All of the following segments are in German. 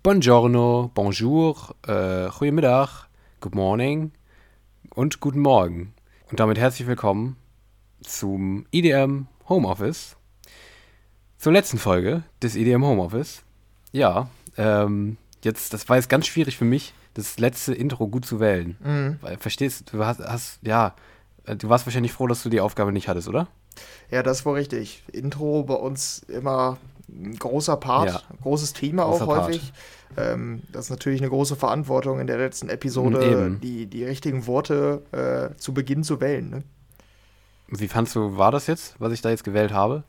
Buongiorno, bonjour, äh, goedemiddag, good morning und guten Morgen. Und damit herzlich willkommen zum IDM Homeoffice. Zur letzten Folge des IDM Homeoffice. Ja, ähm, jetzt, das war jetzt ganz schwierig für mich, das letzte Intro gut zu wählen. Mhm. Weil, verstehst du, hast, hast, ja, äh, du warst wahrscheinlich froh, dass du die Aufgabe nicht hattest, oder? Ja, das war richtig. Intro bei uns immer ein großer Part, Ja. großes Thema Großer auch häufig. Ähm, das ist natürlich eine große Verantwortung in der letzten Episode, Mhm, eben. die, die richtigen Worte äh, zu Beginn zu wählen. Ne? Wie fandst du, war das jetzt, was ich da jetzt gewählt habe?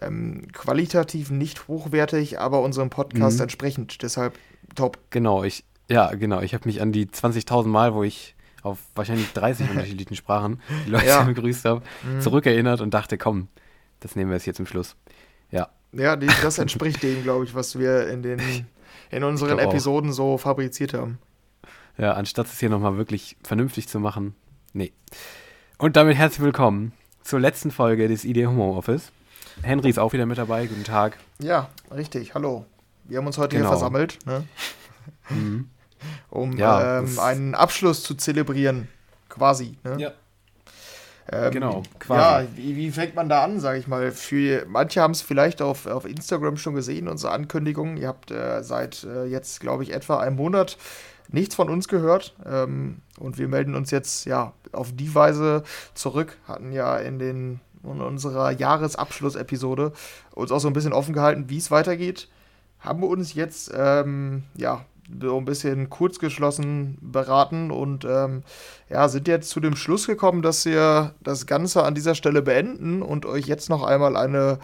Ähm, qualitativ nicht hochwertig, aber unserem Podcast Mhm. entsprechend. Deshalb top. Genau, ich, ja, genau, ich habe mich an die 20.000 Mal, wo ich auf wahrscheinlich 30 unterschiedlichen Sprachen die Leute Ja. begrüßt habe, Mhm. zurückerinnert und dachte, komm, das nehmen wir jetzt hier zum Schluss. Ja, Ja, die, das entspricht dem, glaube ich, was wir in, den, in unseren glaub auch. Episoden so fabriziert haben. ja, anstatt es hier nochmal wirklich vernünftig zu machen, nee. Und damit herzlich willkommen zur letzten Folge des ID Home Office. Henry ist auch wieder mit dabei, guten Tag. Ja, richtig. Hallo. Wir haben uns heute Genau. hier versammelt, ne? Mhm. um Ja, ähm, einen Abschluss zu zelebrieren. Quasi. Ne? Ja, Ähm, genau, quasi. Ja, wie, wie fängt man da an, sage ich mal? Für manche haben es vielleicht auf, auf Instagram schon gesehen, unsere Ankündigung. Ihr habt äh, seit äh, jetzt, glaube ich, etwa einem Monat nichts von uns gehört. Ähm, und wir melden uns jetzt ja auf die Weise zurück. Hatten ja in den in unserer Jahresabschlussepisode uns auch so ein bisschen offen gehalten, wie es weitergeht. Haben wir uns jetzt ähm, ja so ein bisschen kurzgeschlossen beraten und ähm, ja, sind jetzt zu dem Schluss gekommen, dass wir das Ganze an dieser Stelle beenden und euch jetzt noch einmal eine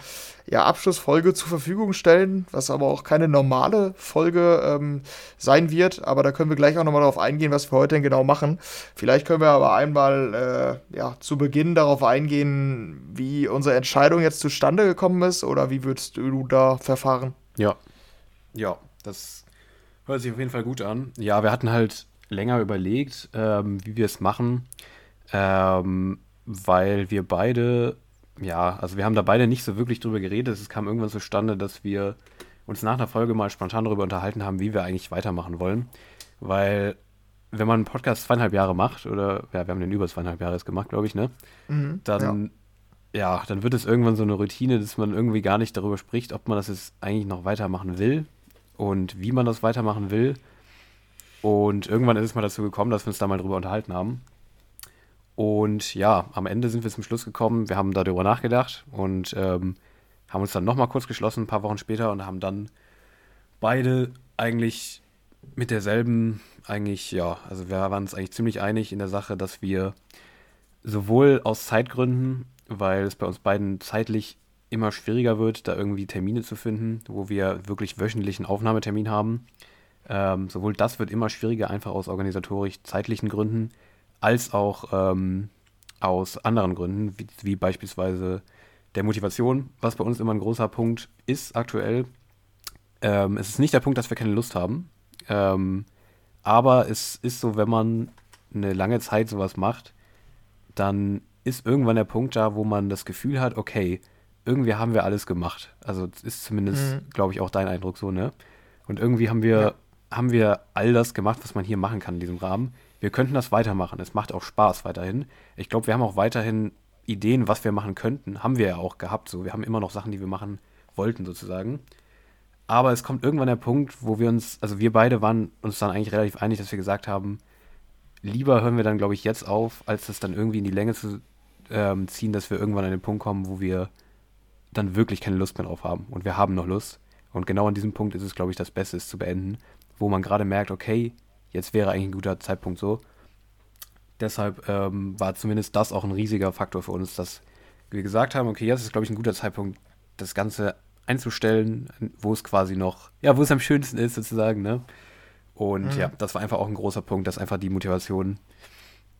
ja, Abschlussfolge zur Verfügung stellen, was aber auch keine normale Folge ähm, sein wird. Aber da können wir gleich auch nochmal darauf eingehen, was wir heute denn genau machen. Vielleicht können wir aber einmal äh, ja, zu Beginn darauf eingehen, wie unsere Entscheidung jetzt zustande gekommen ist oder wie würdest du da verfahren? Ja. Ja, das hört sich auf jeden Fall gut an. Ja, wir hatten halt länger überlegt, ähm, wie wir es machen, ähm, weil wir beide, ja, also wir haben da beide nicht so wirklich drüber geredet. Es kam irgendwann zustande, dass wir uns nach einer Folge mal spontan darüber unterhalten haben, wie wir eigentlich weitermachen wollen. Weil, wenn man einen Podcast zweieinhalb Jahre macht, oder ja, wir haben den über zweieinhalb Jahre jetzt gemacht, glaube ich, ne? Mhm, dann, ja. dann wird es irgendwann so eine Routine, dass man irgendwie gar nicht darüber spricht, ob man das jetzt eigentlich noch weitermachen will und wie man das weitermachen will. Und irgendwann ist es mal dazu gekommen, dass wir uns da mal drüber unterhalten haben. Und ja, am Ende sind wir zum Schluss gekommen, wir haben darüber nachgedacht und ähm, haben uns dann nochmal kurz geschlossen, ein paar Wochen später, und haben dann beide eigentlich mit derselben, eigentlich, ja, also wir waren uns eigentlich ziemlich einig in der Sache, dass wir sowohl aus Zeitgründen, weil es bei uns beiden zeitlich immer schwieriger wird, da irgendwie Termine zu finden, wo wir wirklich wöchentlich einen Aufnahmetermin haben. Ähm, sowohl das wird immer schwieriger, einfach aus organisatorisch zeitlichen Gründen, als auch ähm, aus anderen Gründen, wie, wie beispielsweise der Motivation, was bei uns immer ein großer Punkt ist aktuell. Ähm, es ist nicht der Punkt, dass wir keine Lust haben, ähm, aber es ist so, wenn man eine lange Zeit sowas macht, dann ist irgendwann der Punkt da, wo man das Gefühl hat, okay, irgendwie haben wir alles gemacht. Also ist zumindest, Mhm. glaube ich, auch dein Eindruck so, ne? Und irgendwie haben wir, Ja. haben wir all das gemacht, was man hier machen kann in diesem Rahmen. Wir könnten das weitermachen. Es macht auch Spaß weiterhin. Ich glaube, wir haben auch weiterhin Ideen, was wir machen könnten. Haben wir ja auch gehabt. So, wir haben immer noch Sachen, die wir machen wollten, sozusagen. Aber es kommt irgendwann der Punkt, wo wir uns, also wir beide waren uns dann eigentlich relativ einig, dass wir gesagt haben, lieber hören wir dann, glaube ich, jetzt auf, als das dann irgendwie in die Länge zu ähm, ziehen, dass wir irgendwann an den Punkt kommen, wo wir dann wirklich keine Lust mehr drauf haben. Und wir haben noch Lust. Und genau an diesem Punkt ist es, glaube ich, das Beste, es zu beenden, wo man gerade merkt, okay, jetzt wäre eigentlich ein guter Zeitpunkt so. Deshalb ähm, war zumindest das auch ein riesiger Faktor für uns, dass wir gesagt haben, okay, jetzt ist, glaube ich, ein guter Zeitpunkt, das Ganze einzustellen, wo es quasi noch, ja, wo es am schönsten ist, sozusagen, ne? Und Mhm. ja, das war einfach auch ein großer Punkt, dass einfach die Motivation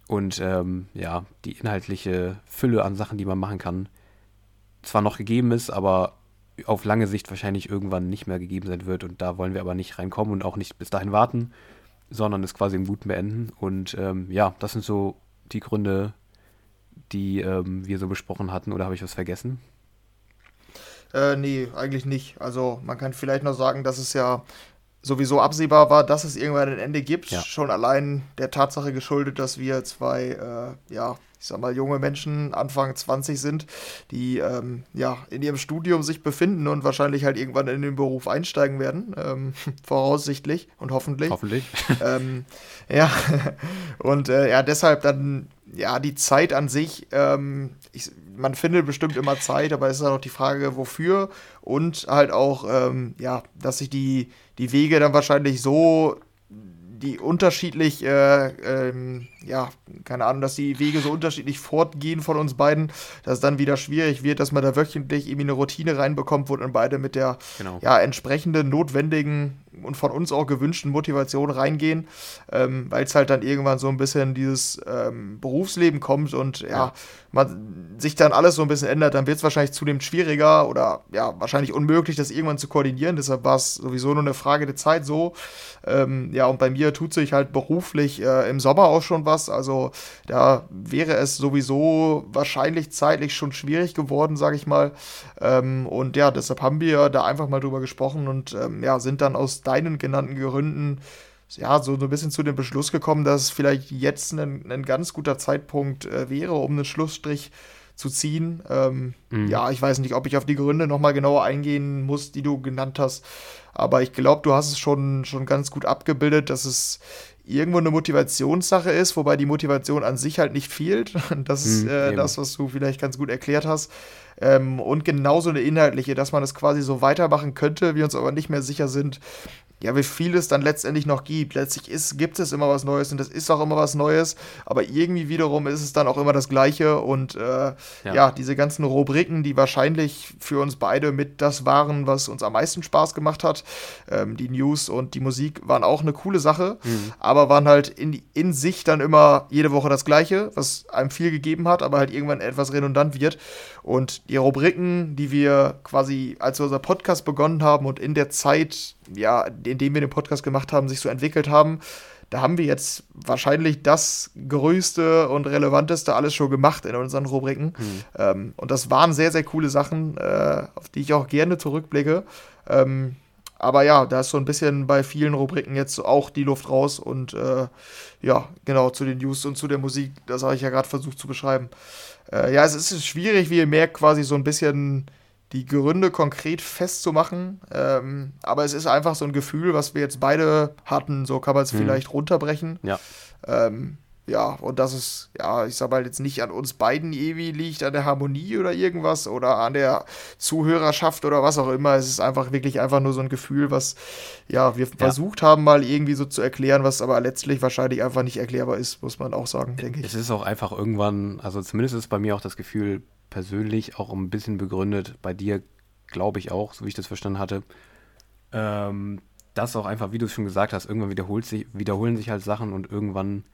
und ähm, ja, die inhaltliche Fülle an Sachen, die man machen kann, zwar noch gegeben ist, aber auf lange Sicht wahrscheinlich irgendwann nicht mehr gegeben sein wird. Und da wollen wir aber nicht reinkommen und auch nicht bis dahin warten, sondern es quasi im Guten beenden. Und ähm, ja, das sind so die Gründe, die ähm, wir so besprochen hatten. Oder habe ich was vergessen? Äh, nee, eigentlich nicht. Also man kann vielleicht noch sagen, dass es ja sowieso absehbar war, dass es irgendwann ein Ende gibt. Ja. Schon allein der Tatsache geschuldet, dass wir zwei, äh, ja, ich sag mal, junge Menschen, Anfang 20 sind, die ähm, ja in ihrem Studium sich befinden und wahrscheinlich halt irgendwann in den Beruf einsteigen werden, ähm, voraussichtlich und hoffentlich. Hoffentlich. ähm, ja, und äh, ja, deshalb dann, ja, die Zeit an sich, ähm, ich, man findet bestimmt immer Zeit, aber es ist auch die Frage, wofür und halt auch, ähm, ja, dass sich die, die Wege dann wahrscheinlich so die unterschiedlich, äh, ähm, ja, keine Ahnung, dass die Wege so unterschiedlich fortgehen von uns beiden, dass es dann wieder schwierig wird, dass man da wöchentlich irgendwie eine Routine reinbekommt, wo dann beide mit der Genau. ja, entsprechenden, notwendigen und von uns auch gewünschten Motivation reingehen, ähm, weil es halt dann irgendwann so ein bisschen dieses ähm, Berufsleben kommt und ja, Ja. man sich dann alles so ein bisschen ändert, dann wird es wahrscheinlich zunehmend schwieriger oder ja, wahrscheinlich unmöglich, das irgendwann zu koordinieren. Deshalb war es sowieso nur eine Frage der Zeit so. Ähm, ja, und bei mir tut sich halt beruflich äh, im Sommer auch schon was. Also da wäre es sowieso wahrscheinlich zeitlich schon schwierig geworden, sage ich mal. Ähm, und ja, deshalb haben wir da einfach mal drüber gesprochen und ähm, ja, sind dann aus deinen genannten Gründen ja, so, so ein bisschen zu dem Beschluss gekommen, dass es vielleicht jetzt ein, ein ganz guter Zeitpunkt äh, wäre, um einen Schlussstrich zu ziehen. Ähm, Mhm. Ja, ich weiß nicht, ob ich auf die Gründe nochmal genauer eingehen muss, die du genannt hast. Aber ich glaube, du hast es schon, schon ganz gut abgebildet, dass es irgendwo eine Motivationssache ist, wobei die Motivation an sich halt nicht fehlt. Das ist Mhm, äh, das, was du vielleicht ganz gut erklärt hast. Ähm, und genauso eine inhaltliche, dass man es quasi so weitermachen könnte, wir uns aber nicht mehr sicher sind, ja, wie viel es dann letztendlich noch gibt. Letztlich ist, gibt es immer was Neues und es ist auch immer was Neues, aber irgendwie wiederum ist es dann auch immer das Gleiche und äh, ja. diese ganzen Rubriken, die wahrscheinlich für uns beide mit das waren, was uns am meisten Spaß gemacht hat. Ähm, die News und die Musik waren auch eine coole Sache, aber waren halt in, in sich dann immer jede Woche das Gleiche, was einem viel gegeben hat, aber halt irgendwann etwas redundant wird. Und die Rubriken, die wir quasi, als wir unser Podcast begonnen haben und in der Zeit, ja, in dem wir den Podcast gemacht haben, sich so entwickelt haben, da haben wir jetzt wahrscheinlich das größte und relevanteste alles schon gemacht in unseren Rubriken. Ähm, und das waren sehr, sehr coole Sachen, äh, auf die ich auch gerne zurückblicke. Ähm, aber ja, da ist so ein bisschen bei vielen Rubriken jetzt auch die Luft raus und äh, ja, genau, zu den News und zu der Musik, das habe ich ja gerade versucht zu beschreiben. Äh, ja, es ist schwierig, wie ihr merkt, quasi so ein bisschen die Gründe konkret festzumachen. Ähm, aber es ist einfach so ein Gefühl, was wir jetzt beide hatten, so kann man es vielleicht runterbrechen. Ja. Ähm, ja, und das ist, ja, ich sag mal, jetzt nicht an uns beiden ewig liegt, an der Harmonie oder irgendwas oder an der Zuhörerschaft oder was auch immer. Es ist einfach wirklich einfach nur so ein Gefühl, was, ja, wir versucht haben, mal irgendwie so zu erklären, was aber letztlich wahrscheinlich einfach nicht erklärbar ist, muss man auch sagen, denke ich. Es ist auch einfach irgendwann, also zumindest ist bei mir auch das Gefühl persönlich auch ein bisschen begründet, bei dir glaube ich auch, so wie ich das verstanden hatte, ähm, dass auch einfach, wie du es schon gesagt hast, irgendwann wiederholt sich, wiederholen sich halt Sachen und irgendwann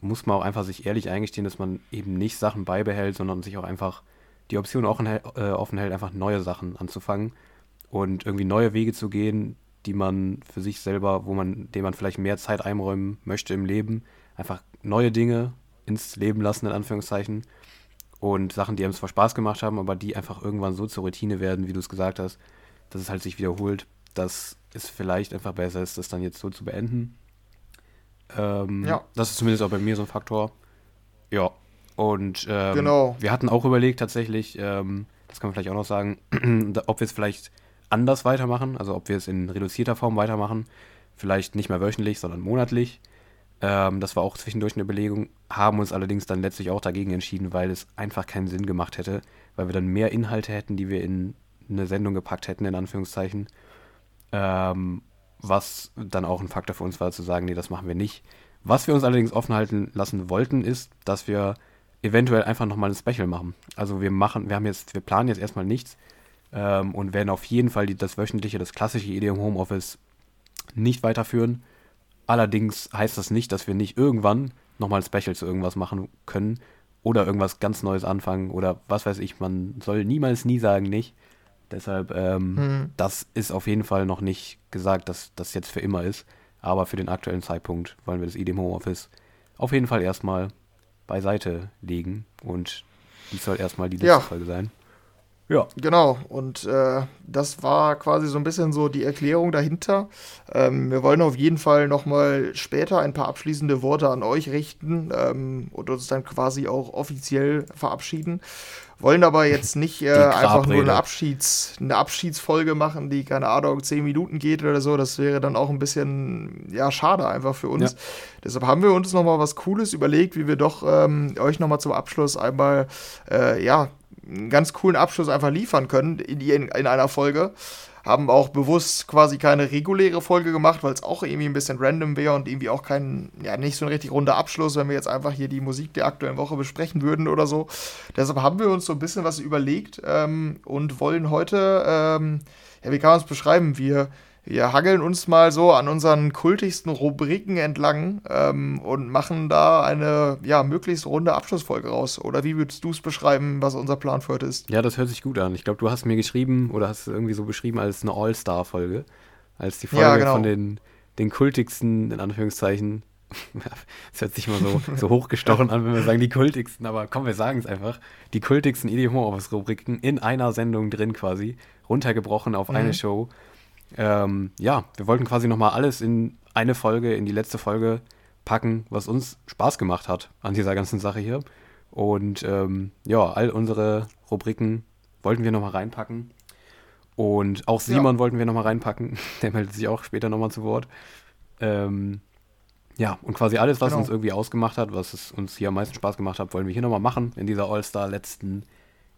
muss man auch einfach sich ehrlich eingestehen, dass man eben nicht Sachen beibehält, sondern sich auch einfach die Option offen, hält- äh, offen hält, einfach neue Sachen anzufangen und irgendwie neue Wege zu gehen, die man für sich selber, wo man, dem man vielleicht mehr Zeit einräumen möchte im Leben, einfach neue Dinge ins Leben lassen, in Anführungszeichen. Und Sachen, die einem zwar Spaß gemacht haben, aber die einfach irgendwann so zur Routine werden, wie du es gesagt hast, dass es halt sich wiederholt, dass es vielleicht einfach besser ist, das dann jetzt so zu beenden. Ähm, Ja. Das ist zumindest auch bei mir so ein Faktor. Ja. Und ähm, Genau. wir hatten auch überlegt tatsächlich, ähm, das kann man vielleicht auch noch sagen, ob wir es vielleicht anders weitermachen, also ob wir es in reduzierter Form weitermachen, vielleicht nicht mehr wöchentlich, sondern monatlich. Ähm, das war auch zwischendurch eine Überlegung, haben uns allerdings dann letztlich auch dagegen entschieden, weil es einfach keinen Sinn gemacht hätte, weil wir dann mehr Inhalte hätten, die wir in eine Sendung gepackt hätten, in Anführungszeichen. Ähm, was dann auch ein Faktor für uns war, zu sagen, nee, das machen wir nicht. Was wir uns allerdings offen halten lassen wollten, ist, dass wir eventuell einfach nochmal ein Special machen. Also wir machen, wir haben jetzt, wir planen jetzt erstmal nichts ähm, und werden auf jeden Fall die, das wöchentliche, das klassische im Homeoffice nicht weiterführen. Allerdings heißt das nicht, dass wir nicht irgendwann nochmal ein Special zu irgendwas machen können oder irgendwas ganz Neues anfangen oder was weiß ich. Man soll niemals nie sagen nicht. Deshalb, ähm, Hm. das ist auf jeden Fall noch nicht gesagt, dass das jetzt für immer ist. Aber für den aktuellen Zeitpunkt wollen wir das Idee im Homeoffice auf jeden Fall erstmal beiseite legen und dies soll erstmal die letzte Ja. Folge sein. Ja. Genau, und äh, das war quasi so ein bisschen so die Erklärung dahinter. Ähm, wir wollen auf jeden Fall nochmal später ein paar abschließende Worte an euch richten ähm, und uns dann quasi auch offiziell verabschieden. Wollen aber jetzt nicht äh, einfach nur eine, Abschieds-, eine Abschiedsfolge machen, die, keine Ahnung, zehn Minuten geht oder so. Das wäre dann auch ein bisschen, ja, schade einfach für uns. Ja. Deshalb haben wir uns nochmal was Cooles überlegt, wie wir doch ähm, euch nochmal zum Abschluss einmal, äh, ja, einen ganz coolen Abschluss einfach liefern können in, in, in einer Folge. Haben auch bewusst quasi keine reguläre Folge gemacht, weil es auch irgendwie ein bisschen random wäre und irgendwie auch kein, ja, nicht so ein richtig runder Abschluss, wenn wir jetzt einfach hier die Musik der aktuellen Woche besprechen würden oder so. Deshalb haben wir uns so ein bisschen was überlegt ähm, und wollen heute, ähm, ja, wie kann man es beschreiben? Wir wir hageln uns mal so an unseren kultigsten Rubriken entlang ähm, und machen da eine ja, möglichst runde Abschlussfolge raus. Oder wie würdest du es beschreiben, was unser Plan für heute ist? Ja, das hört sich gut an. Ich glaube, du hast mir geschrieben oder hast es irgendwie so beschrieben als eine All-Star-Folge. Als die Folge ja, genau. von den, den kultigsten, in Anführungszeichen. Es hört sich mal so, so hochgestochen an, wenn wir sagen die kultigsten, aber komm, wir sagen es einfach. Die kultigsten Idee Homeoffice-Rubriken in einer Sendung drin quasi, runtergebrochen auf mhm. eine Show ähm, ja, wir wollten quasi nochmal alles in eine Folge, in die letzte Folge packen, was uns Spaß gemacht hat an dieser ganzen Sache hier. Und ähm, ja, all unsere Rubriken wollten wir nochmal reinpacken. Und auch Simon ja. wollten wir nochmal reinpacken. Der meldet sich auch später nochmal zu Wort. Ähm, ja, und quasi alles, was genau. uns irgendwie ausgemacht hat, was es uns hier am meisten Spaß gemacht hat, wollen wir hier nochmal machen in dieser All-Star letzten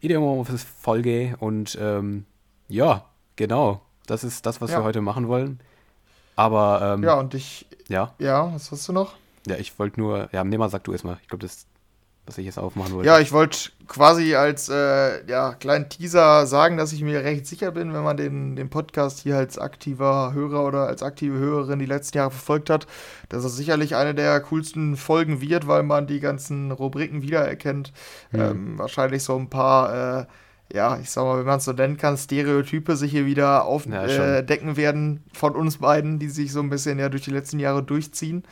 Idiom Folge. Und ähm, ja, genau. Das ist das, was ja. wir heute machen wollen. Aber. Ähm, ja, und ich. Ja. Ja, was hast du noch? Ja, ich wollte nur. Ja, nee, mal sag du erstmal. Ich glaube, das was ich jetzt aufmachen wollte. Ja, ich wollte quasi als äh, ja, kleinen Teaser sagen, dass ich mir recht sicher bin, wenn man den, den Podcast hier als aktiver Hörer oder als aktive Hörerin die letzten Jahre verfolgt hat, dass es sicherlich eine der coolsten Folgen wird, weil man die ganzen Rubriken wiedererkennt. Hm. Ähm, wahrscheinlich so ein paar. Äh, ja, ich sag mal, wenn man es so nennen kann, Stereotype sich hier wieder aufdecken ja, äh, werden von uns beiden, die sich so ein bisschen ja durch die letzten Jahre durchziehen.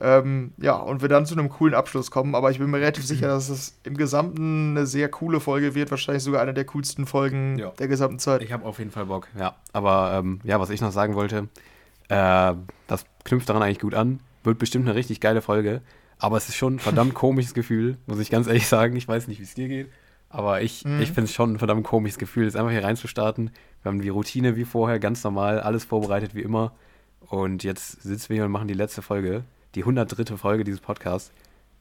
Ähm, ja, und wir dann zu einem coolen Abschluss kommen. Aber ich bin mir relativ sicher, dass es im Gesamten eine sehr coole Folge wird. Wahrscheinlich sogar eine der coolsten Folgen ja. der gesamten Zeit. Ich habe auf jeden Fall Bock, ja. Aber ähm, ja, was ich noch sagen wollte, äh, das knüpft daran eigentlich gut an. Wird bestimmt eine richtig geile Folge. Aber es ist schon ein verdammt komisches Gefühl, muss ich ganz ehrlich sagen. Ich weiß nicht, wie es dir geht. Aber ich, mhm. ich finde es schon ein verdammt komisches Gefühl, jetzt einfach hier reinzustarten. Wir haben die Routine wie vorher, ganz normal, alles vorbereitet wie immer. Und jetzt sitzen wir hier und machen die letzte Folge, die 103. Folge dieses Podcasts.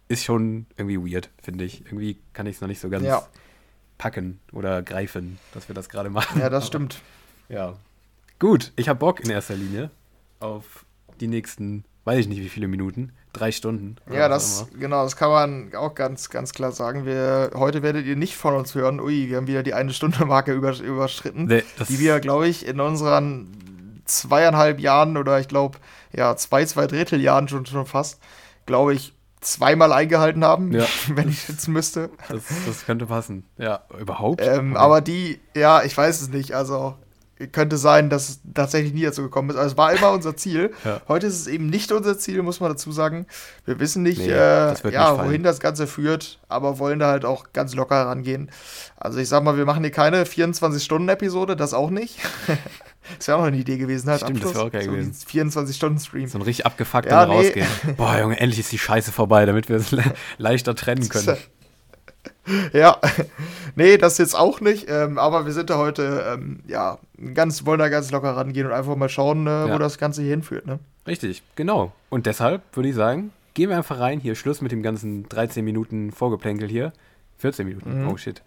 Ist schon irgendwie weird, finde ich. Irgendwie kann ich es noch nicht so ganz ja. packen oder greifen, dass wir das gerade machen. Ja, das Aber, stimmt. Ja. Gut, ich habe Bock in erster Linie auf die nächsten, weiß ich nicht wie viele Minuten drei Stunden. Ja, das, genau, das kann man auch ganz, ganz klar sagen. Wir, heute werdet ihr nicht von uns hören, ui, wir haben wieder die eine Stunde Marke über, überschritten, nee, die wir, glaube ich, in unseren zweieinhalb Jahren oder ich glaube, ja, zwei, zwei Drittel Jahren schon, schon fast, glaube ich, zweimal eingehalten haben, ja. wenn ich jetzt müsste. Das, das könnte passen. Ja, überhaupt. Ähm. Aber die, ja, ich weiß es nicht. Also könnte sein, dass es tatsächlich nie dazu gekommen ist. Also es war immer unser Ziel. ja. Heute ist es eben nicht unser Ziel, muss man dazu sagen. Wir wissen nicht, nee, äh, ja, nicht wohin das Ganze führt, aber wollen da halt auch ganz locker rangehen. Also ich sag mal, wir machen hier keine 24-Stunden-Episode, das auch nicht. das wäre auch noch eine Idee gewesen, halt. Stimmt, Abschluss. das auch geil so gewesen. 24-Stunden-Stream. So ein richtig abgefuckt ja, nee. rausgehen. Boah, Junge, endlich ist die Scheiße vorbei, damit wir es le leichter trennen können. ja, nee, das jetzt auch nicht. Ähm, aber wir sind da heute, ähm, ja, ganz, wollen da ganz locker rangehen und einfach mal schauen, äh, ja. wo das Ganze hier hinführt. Ne? Richtig, genau. Und deshalb würde ich sagen, gehen wir einfach rein. Hier Schluss mit dem ganzen 13 Minuten Vorgeplänkel hier. 14 Minuten, mhm. oh shit.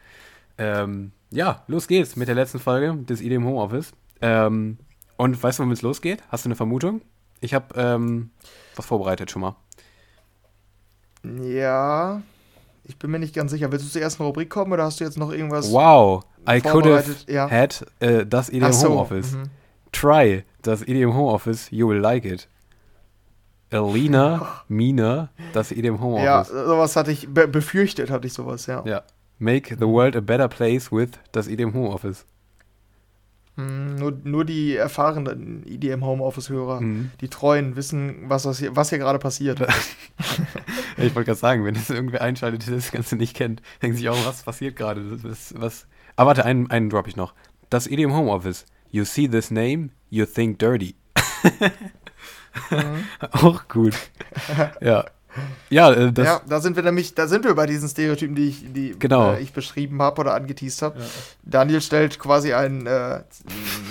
Ähm, ja, los geht's mit der letzten Folge des IDM Homeoffice. Ähm, und weißt du, womit es losgeht? Hast du eine Vermutung? Ich habe ähm, was vorbereitet schon mal. Ja, ich bin mir nicht ganz sicher. Willst du zur ersten Rubrik kommen oder hast du jetzt noch irgendwas? Wow, I could have ja. had uh, das EDM so. Homeoffice. Mhm. Try das EDM Homeoffice, you will like it. Alina, Mina, das EDM Homeoffice. Ja, sowas hatte ich be befürchtet, hatte ich sowas, ja. Ja. Make the world a better place with das EDM Homeoffice. Hm, nur, nur die erfahrenen EDM Homeoffice-Hörer, mhm. die treuen, wissen, was, was hier, was hier gerade passiert. ich wollte gerade sagen, wenn es irgendwer einschaltet, der das Ganze nicht kennt, denkt sich auch, was passiert gerade? Was, was Ah, warte, einen, einen drop ich noch. Das EDM Homeoffice. You see this name, you think dirty. Mhm. Auch gut. ja. Ja, äh, das, ja, da sind wir nämlich, da sind wir bei diesen Stereotypen, die ich, die Genau. äh, ich beschrieben habe oder angeteased habe. Daniel stellt quasi ein, äh,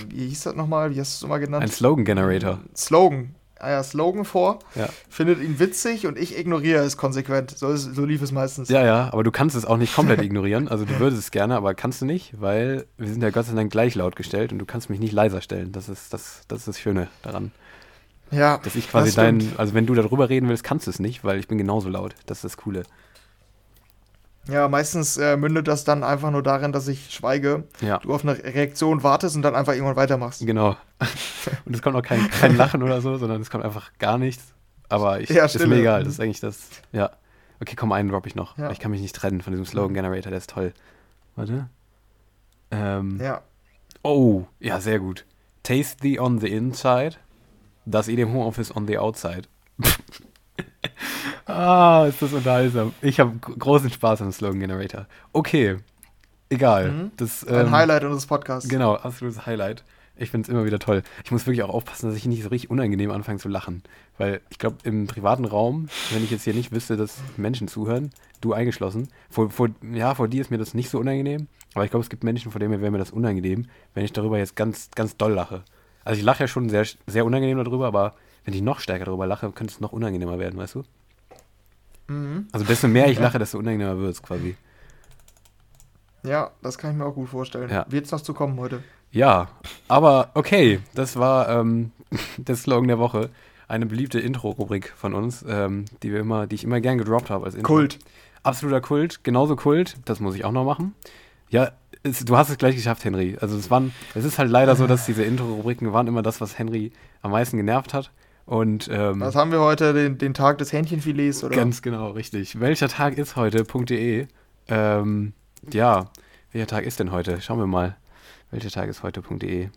wie hieß das nochmal? Wie hast du es nochmal genannt? ein Slogan Generator. Slogan. Ah ja, Slogan vor, Ja. findet ihn witzig und ich ignoriere es konsequent. So, ist, so lief es meistens. Ja, ja, aber du kannst es auch nicht komplett ignorieren. Also du würdest es gerne, aber kannst du nicht, weil wir sind ja Gott sei Dank gleich laut gestellt und du kannst mich nicht leiser stellen. Das ist das, das, ist das Schöne daran. Ja, Dass ich quasi das dein, also wenn du darüber reden willst, kannst du es nicht, weil ich bin genauso laut. Das ist das Coole. Ja, meistens äh, mündet das dann einfach nur darin, dass ich schweige, Ja, du auf eine Reaktion wartest und dann einfach irgendwann weitermachst. genau. Und es kommt auch kein, kein Lachen oder so, sondern es kommt einfach gar nichts. Aber ich, Ja, ist mir egal. Das ist eigentlich das, ja. Okay, komm, einen drop ich noch. Ja. Ich kann mich nicht trennen von diesem Slogan Generator, der ist toll. Warte. Ähm, Ja. Oh, ja, sehr gut. Taste the on the inside, das EDM Homeoffice on the outside. ah, ist das unterhaltsam. Ich habe großen Spaß am Slogan Generator. Okay, egal. Mhm. Das, Ein ähm, Highlight unseres Podcasts. Genau, absolutes Highlight. Ich finde es immer wieder toll. Ich muss wirklich auch aufpassen, dass ich nicht so richtig unangenehm anfange zu lachen. Weil ich glaube, im privaten Raum, wenn ich jetzt hier nicht wüsste, dass Menschen zuhören, du eingeschlossen, vor, vor, ja, vor dir ist mir das nicht so unangenehm. Aber ich glaube, es gibt Menschen, vor denen wäre mir das unangenehm, wenn ich darüber jetzt ganz, ganz doll lache. Also ich lache ja schon sehr, sehr unangenehm darüber, aber wenn ich noch stärker darüber lache, könnte es noch unangenehmer werden, weißt du? Mhm. Also desto mehr ich lache, desto unangenehmer wird es quasi. Ja, das kann ich mir auch gut vorstellen. Ja. Wird's noch zu kommen heute? Ja, aber okay, das war ähm, der Slogan der Woche. Eine beliebte Intro-Rubrik von uns, ähm, die wir immer, die ich immer gern gedroppt habe als Intro. Kult. Absoluter Kult, genauso Kult, das muss ich auch noch machen. Ja, es, du hast es gleich geschafft, Henry. Also es waren, es ist halt leider so, dass diese Intro-Rubriken waren immer das, was Henry am meisten genervt hat. Und ähm, Was haben wir heute? Den, den Tag des Hähnchenfilets, oder? Ganz genau, richtig. Welcher Tag ist heute.de? Ähm, ja, welcher Tag ist denn heute? Schauen wir mal. Welcher Tag ist heute.de?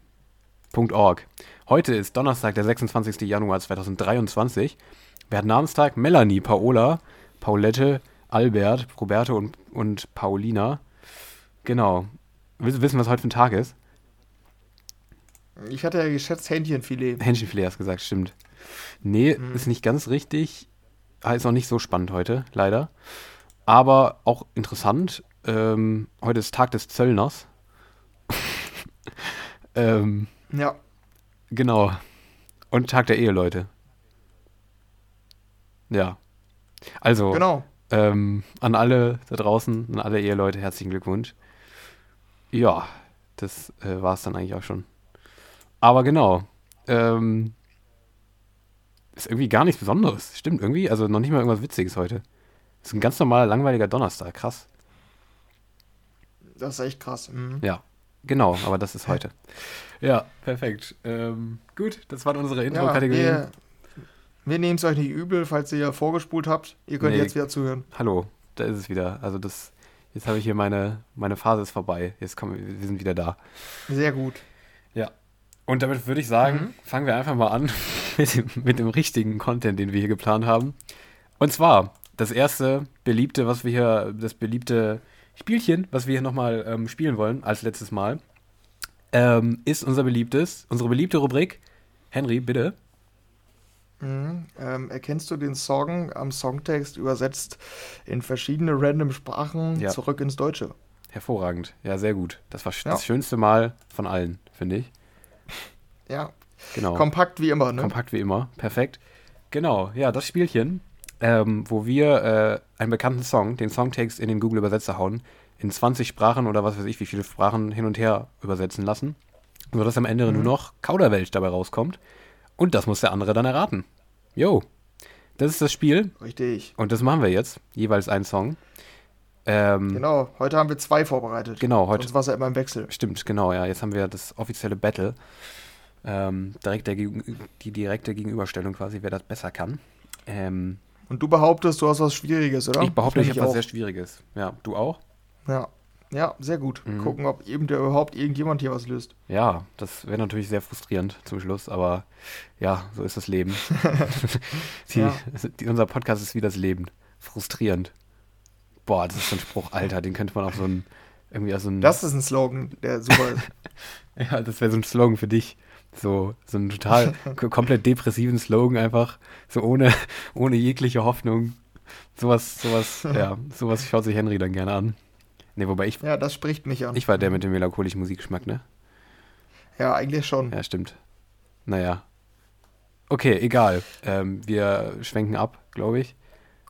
.org. Heute ist Donnerstag, der 26. Januar 2023. Wer hat Namenstag? Melanie, Paola, Paulette, Albert, Roberto und, und Paulina. Genau. Willst du wissen, was heute für ein Tag ist? Ich hatte ja geschätzt Hähnchenfilet. Hähnchenfilet hast du gesagt, stimmt. Nee, ist nicht ganz richtig. Ah, Ist auch nicht so spannend heute, leider. Aber auch interessant. Ähm, heute ist Tag des Zöllners. ähm, Ja. genau. Und Tag der Eheleute. Ja. Also, Genau. ähm, an alle da draußen, an alle Eheleute, herzlichen Glückwunsch. Ja, das äh, war es dann eigentlich auch schon. Aber genau, ähm, ist irgendwie gar nichts Besonderes. Stimmt, irgendwie, also noch nicht mal irgendwas Witziges heute. Ist ein ganz normaler, langweiliger Donnerstag, krass. Das ist echt krass. Mhm. Ja, genau, aber das ist heute. Ja, perfekt. Ähm, gut, das waren unsere Ja, Intro-Kategorien. wir wir nehmen es euch nicht übel, falls ihr ja vorgespult habt. Ihr könnt Nee. jetzt wieder zuhören. Hallo, da ist es wieder. Also das, jetzt habe ich hier meine, meine Phase ist vorbei. Jetzt kommen wir, wir sind wieder da. Sehr gut. Ja. Und damit würde ich sagen, Mhm. fangen wir einfach mal an mit dem, mit dem richtigen Content, den wir hier geplant haben. Und zwar das erste beliebte, was wir hier, das beliebte Spielchen, was wir hier nochmal ähm, spielen wollen, als letztes Mal, ähm, ist unser beliebtes, unsere beliebte Rubrik. Henry, bitte. Mhm. Ähm, erkennst du den Song am Songtext übersetzt in verschiedene random Sprachen Ja. zurück ins Deutsche? Hervorragend. Ja, sehr gut. Das war sch- Ja. das schönste Mal von allen, finde ich. Ja. Genau. Kompakt wie immer, ne? Kompakt wie immer. Perfekt. Genau, ja, das Spielchen, ähm, wo wir äh, einen bekannten Song, den Songtext in den Google-Übersetzer hauen, in 20 Sprachen oder was weiß ich, wie viele Sprachen hin und her übersetzen lassen, sodass am Ende nur noch Kauderwelsch dabei rauskommt. Und das muss der andere dann erraten. Jo, das ist das Spiel Richtig. und das machen wir jetzt. Jeweils einen Song. Ähm, Genau. Heute haben wir zwei vorbereitet. Genau, heute- Sonst war es ja immer im Wechsel. Stimmt, genau, ja. Jetzt haben wir das offizielle Battle. Ähm, direkt der, die direkte Gegenüberstellung quasi, wer das besser kann. Ähm, Und du behauptest, du hast was Schwieriges, oder? ich behaupte, ich nämlich habe was sehr Schwieriges. Ja, du auch? Ja. Ja, sehr gut. Mhm. Gucken, ob eben der überhaupt irgendjemand hier was löst. Ja, das wäre natürlich sehr frustrierend zum Schluss, aber ja, so ist das Leben. die, Ja. die, unser Podcast ist wie das Leben. Frustrierend. Boah, das ist so ein Spruch, Alter, den könnte man auf so ein, Irgendwie also ein, Das ist ein Slogan, der super ist. ja, das wäre so ein Slogan für dich. So, so einen total komplett depressiven Slogan einfach, so ohne, ohne jegliche Hoffnung. Sowas, sowas, ja, sowas schaut sich Henry dann gerne an. Ne, wobei ich, Ja, das spricht mich an. ich war der mit dem melancholischen Musikgeschmack, ne? ja, eigentlich schon. Ja, stimmt. Naja. Okay, egal. Ähm, wir schwenken ab, glaube ich.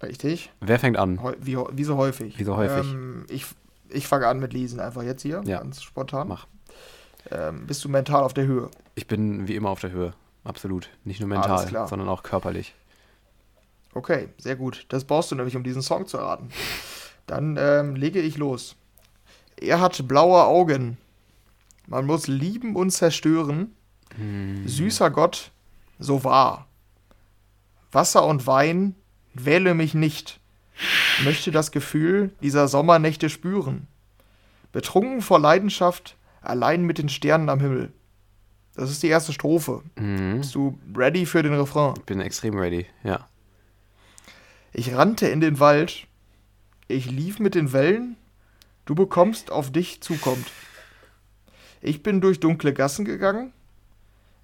Richtig. Wer fängt an? Wie, wie so häufig. Wie so häufig. Ähm, ich ich fange an mit Lesen einfach jetzt hier, Ja. ganz spontan. Mach. Ähm, bist du mental auf der Höhe? Ich bin wie immer auf der Höhe. Absolut. Nicht nur mental, sondern auch körperlich. Okay, sehr gut. Das brauchst du nämlich, um diesen Song zu erraten. Dann ähm, lege ich los. Er hat blaue Augen. Man muss lieben und zerstören. Hm. Süßer Gott, so wahr. Wasser und Wein, wähle mich nicht. Möchte das Gefühl dieser Sommernächte spüren. Betrunken vor Leidenschaft, allein mit den Sternen am Himmel. Das ist die erste Strophe. Mhm. Bist du ready für den Refrain? Bin extrem ready, ja. Ich rannte in den Wald, ich lief mit den Wellen, du bekommst auf dich zukommt. Ich bin durch dunkle Gassen gegangen,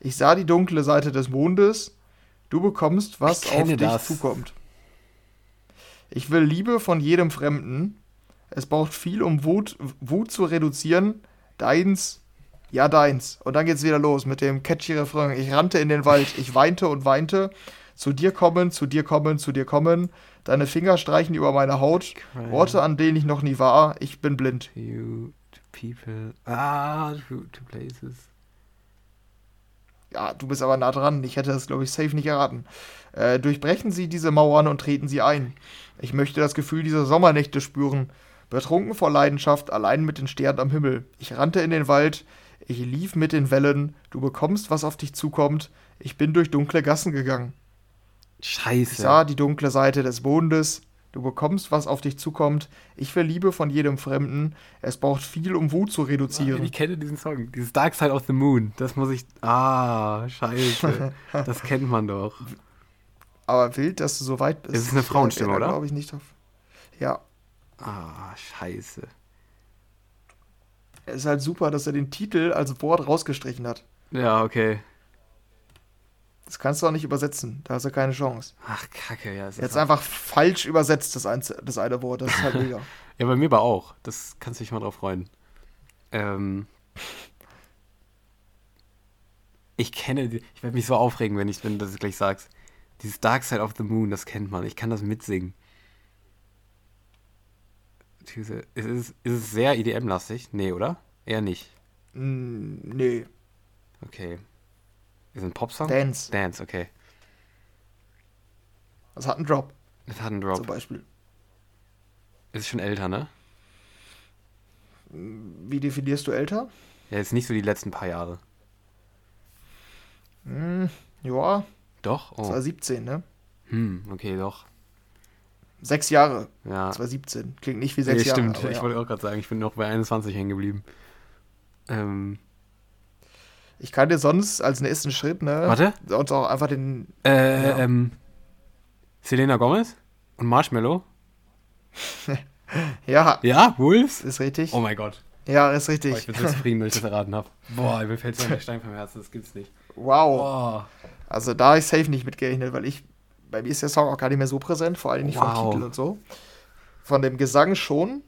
ich sah die dunkle Seite des Mondes, du bekommst, was auf dich das. zukommt. Ich will Liebe von jedem Fremden, es braucht viel, um Wut, Wut zu reduzieren, deins, ja deins. Und dann geht's wieder los mit dem catchy Refrain. Ich rannte in den Wald, ich weinte und weinte, zu dir kommen, zu dir kommen, zu dir kommen. Deine Finger streichen über meine Haut. Orte, an denen ich noch nie war. Ich bin blind. You, to people, ah, to, to places. Ja, du bist aber nah dran. Ich hätte das, glaube ich, safe nicht erraten. Äh, durchbrechen Sie diese Mauern und treten Sie ein. Ich möchte das Gefühl dieser Sommernächte spüren. Betrunken vor Leidenschaft, allein mit den Sternen am Himmel. Ich rannte in den Wald. Ich lief mit den Wellen. Du bekommst, was auf dich zukommt. Ich bin durch dunkle Gassen gegangen. Ich Scheiße. sah die dunkle Seite des Mondes. Du bekommst, was auf dich zukommt. Ich will Liebe von jedem Fremden. Es braucht viel, um Wut zu reduzieren. Ich kenne diesen Song. Dieses Dark Side of the Moon. Das muss ich. Ah, scheiße. das kennt man doch. Aber wild, dass du so weit bist. Es ist eine Frauenstimme, oder? glaube ich nicht drauf. Ja. Ah, scheiße. Es ist halt super, dass er den Titel als Wort rausgestrichen hat. Ja, okay. Das kannst du auch nicht übersetzen. Da hast du keine Chance. Ach, kacke, ja. es Jetzt einfach falsch übersetzt, das, einz das eine Wort. Das ist halt mega. Ja, bei mir aber auch. Das kannst du dich mal drauf freuen. Ähm. Ich kenne, die- ich werde mich so aufregen, wenn, ich, wenn du das gleich sagst. Dieses Dark Side of the Moon, das kennt man. Ich kann das mitsingen. Diese- Ist es, ist es sehr EDM-lastig? Nee, oder? Eher nicht. Mm, nee. Okay. Ist ein Popsong? Dance. Dance, okay. Das hat einen Drop, Das hat einen zum Drop. Beispiel. Ist schon älter, ne? Wie definierst du älter? Ja, ist nicht so die letzten paar Jahre. Hm, ja, Doch? Oh. 2017, ne? Hm, okay, doch. Sechs Jahre, Ja. 2017. Klingt nicht wie sechs Nee, Jahre. stimmt. ich ja. wollte auch gerade sagen, ich bin noch bei 21 hängen geblieben. Ähm, Ich kann dir sonst als nächsten Schritt, ne? Warte. Sonst auch einfach den. äh, Ja. ähm, Selena Gomez und Marshmallow? Ja, Ja, Wolves? ist richtig. Oh mein Gott. Ja, ist Oh, richtig. ich bin so zufrieden, dass ich das erraten habe. Boah, mir fällt so ein Stein vom Herzen, das gibt's nicht. Wow. Boah. Also da habe ich safe nicht mitgerechnet, weil ich, bei mir ist der Song auch gar nicht mehr so präsent, vor allem nicht Wow. vom Titel und so. Von dem Gesang schon,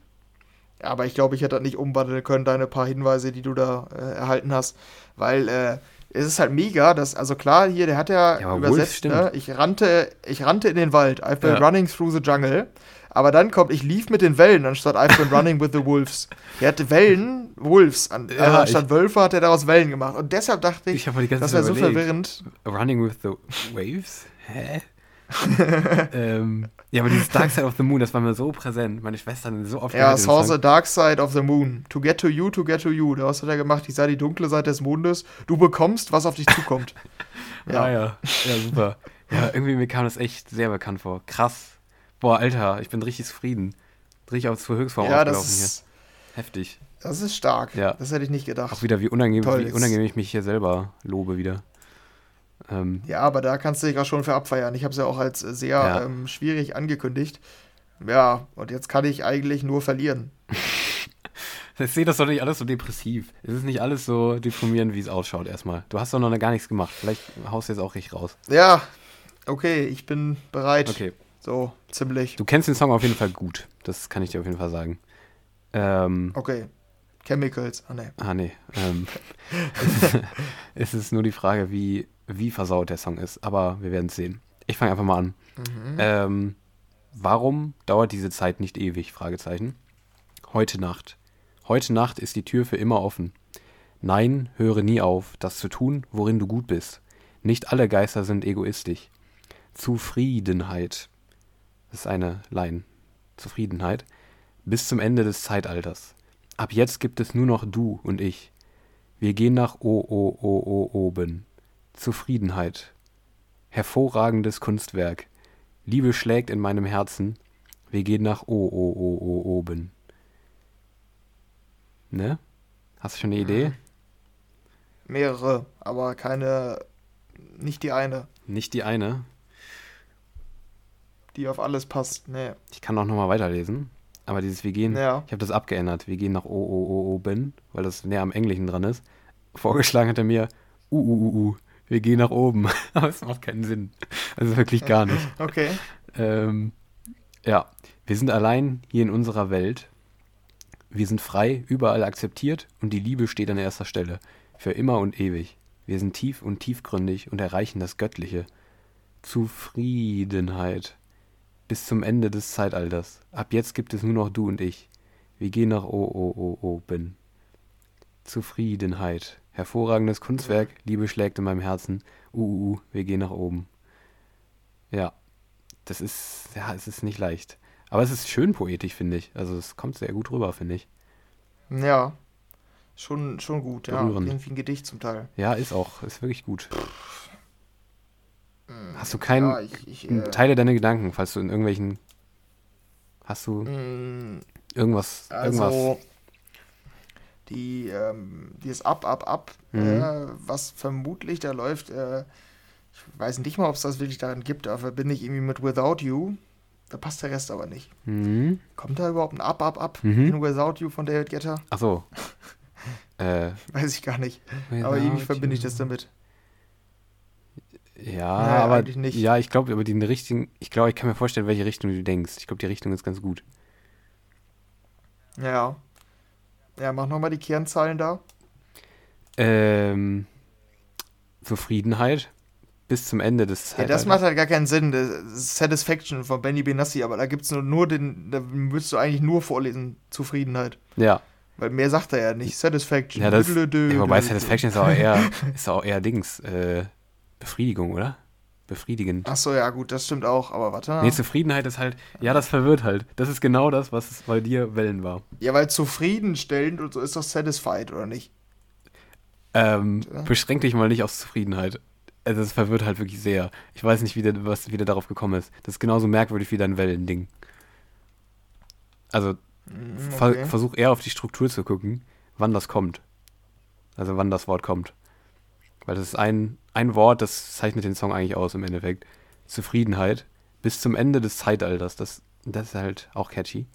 aber ich glaube, ich hätte das nicht umwandeln können, deine paar Hinweise, die du da äh, erhalten hast, weil äh, es ist halt mega, dass, also klar, hier, der hat ja, Ja, Wolf übersetzt, ne, ich rannte, ich rannte in den Wald, I've been Ja. running through the jungle, aber dann kommt, ich lief mit den Wellen, anstatt I've been running with the wolves. Der hatte Wellen, Wolves, an, Ja, also anstatt ich- Wölfe hat er daraus Wellen gemacht und deshalb dachte ich, Ich das wäre so verwirrend. Running with the Waves? Hä? ähm, ja, aber dieses Dark Side of the Moon, das war mir so präsent. Meine Schwester hat so oft Ja, Saw the Dark Side of the Moon. To get to you, to get to you. Daraus hat er gemacht, ich sah die dunkle Seite des Mondes. Du bekommst, was auf dich zukommt. Ja, ja. Ja, super. Ja, irgendwie mir kam das echt sehr bekannt vor. Krass. Boah, Alter, ich bin richtig zufrieden. Richtig auf zur Höchstform ja aufgelaufen ist, hier. Heftig. das ist stark. Ja. Das hätte ich nicht gedacht. Auch wieder, wie unangenehm, Toll, wie unangenehm ich mich hier selber lobe wieder. Ähm, Ja, aber da kannst du dich auch schon für abfeiern. Ich habe es ja auch als sehr Ja. ähm, schwierig angekündigt. Ja, und jetzt kann ich eigentlich nur verlieren. Ich sehe das doch nicht alles so depressiv. Es ist nicht alles so deprimierend, wie es ausschaut erstmal. Du hast doch noch gar nichts gemacht. Vielleicht haust du jetzt auch richtig raus. Ja, okay, ich bin bereit. Okay. So, ziemlich. Du kennst den Song auf jeden Fall gut. Das kann ich dir auf jeden Fall sagen. Ähm, Okay. Chemicals. Ah, ne. ah, nee. Ähm, es ist nur die Frage, wie, wie versaut der Song ist. Aber wir werden es sehen. Ich fange einfach mal an. Ähm, warum dauert diese Zeit nicht ewig? Fragezeichen. Heute Nacht. Heute Nacht ist die Tür für immer offen. Nein, höre nie auf, das zu tun, worin du gut bist. Nicht alle Geister sind egoistisch. Zufriedenheit. Das ist eine Line. Zufriedenheit. Bis zum Ende des Zeitalters. Ab jetzt gibt es nur noch du und ich. Wir gehen nach O, O, O, O, oben. Zufriedenheit. Hervorragendes Kunstwerk. Liebe schlägt in meinem Herzen. Wir gehen nach O, O, O, O, oben. Ne? Hast du schon eine Idee? Mehrere, aber keine. Nicht die eine, Nicht die eine. die auf alles passt. Nee. Ich kann auch nochmal weiterlesen. Aber dieses Wir gehen, Ja. ich habe das abgeändert. Wir gehen nach O, O, O, oben, weil das näher am Englischen dran ist. Vorgeschlagen hat er mir U, U, U, U. Wir gehen nach oben. Aber es macht keinen Sinn. Also wirklich gar nicht. Okay. Ähm, ja, wir sind allein hier in unserer Welt. Wir sind frei, überall akzeptiert und die Liebe steht an erster Stelle. Für immer und ewig. Wir sind tief und tiefgründig und erreichen das Göttliche. Zufriedenheit. Bis zum Ende des Zeitalters. Ab jetzt gibt es nur noch du und ich. Wir gehen nach O, O, O, oben. Zufriedenheit. Hervorragendes Kunstwerk. Liebe schlägt in meinem Herzen. Uh, uh, uh, wir gehen nach oben. Ja, das ist, ja, es ist nicht leicht. Aber es ist schön poetisch, finde ich. Also es kommt sehr gut rüber, finde ich. Ja. Schon, schon gut, ja. Berührend. Irgendwie ein Gedicht zum Teil. Ja, ist auch, ist wirklich gut. Hast du keinen, Ja, ich, ich, äh, teile deine Gedanken, falls du in irgendwelchen, hast du mh, irgendwas, irgendwas, Also, die, ähm, dieses Up, Up, Up, Mhm. äh, was vermutlich da läuft, äh, ich weiß nicht mal, ob es das wirklich darin gibt, aber verbinde ich irgendwie mit Without You. Da passt der Rest aber nicht. mhm. Kommt da überhaupt ein Up, Up, Up Mhm. in Without You von David Guetta? ach so, äh, Weiß ich gar nicht. aber irgendwie verbinde ich das damit. Ja, Nee, aber, nicht. ja, ich glaube, aber die richtigen, ich glaube, ich kann mir vorstellen, welche Richtung du denkst. Ich glaube, die Richtung ist ganz gut. Ja. Ja, mach nochmal die Kernzahlen da. Ähm, Zufriedenheit bis zum Ende des Ja, das Zeitalters. macht halt gar keinen Sinn. Satisfaction von Benny Benassi, aber da gibt es nur, nur den, da müsstest du eigentlich nur vorlesen, Zufriedenheit. Ja, Weil mehr sagt er ja nicht. Satisfaction. Ja, das, ja, wobei. Satisfaction ist auch eher, ist auch eher Dings, äh, Befriedigung, oder? Befriedigend. Ach so, ja, gut, das stimmt auch, aber warte. Nee, Zufriedenheit ist halt, ja, das verwirrt halt. Das ist genau das, was es bei dir Wellen war. Ja, weil zufriedenstellend und so ist doch satisfied, oder nicht? Ähm, Ja. beschränk dich mal nicht auf Zufriedenheit. Also, es verwirrt halt wirklich sehr. Ich weiß nicht, wie der, was, wie der darauf gekommen ist. Das ist genauso merkwürdig wie dein Wellending. Also, ver okay. versuch eher auf die Struktur zu gucken, wann das kommt. Also, wann das Wort kommt. Weil das ist ein, ein Wort, das zeichnet den Song eigentlich aus im Endeffekt. Zufriedenheit bis zum Ende des Zeitalters. Das, das ist halt auch catchy.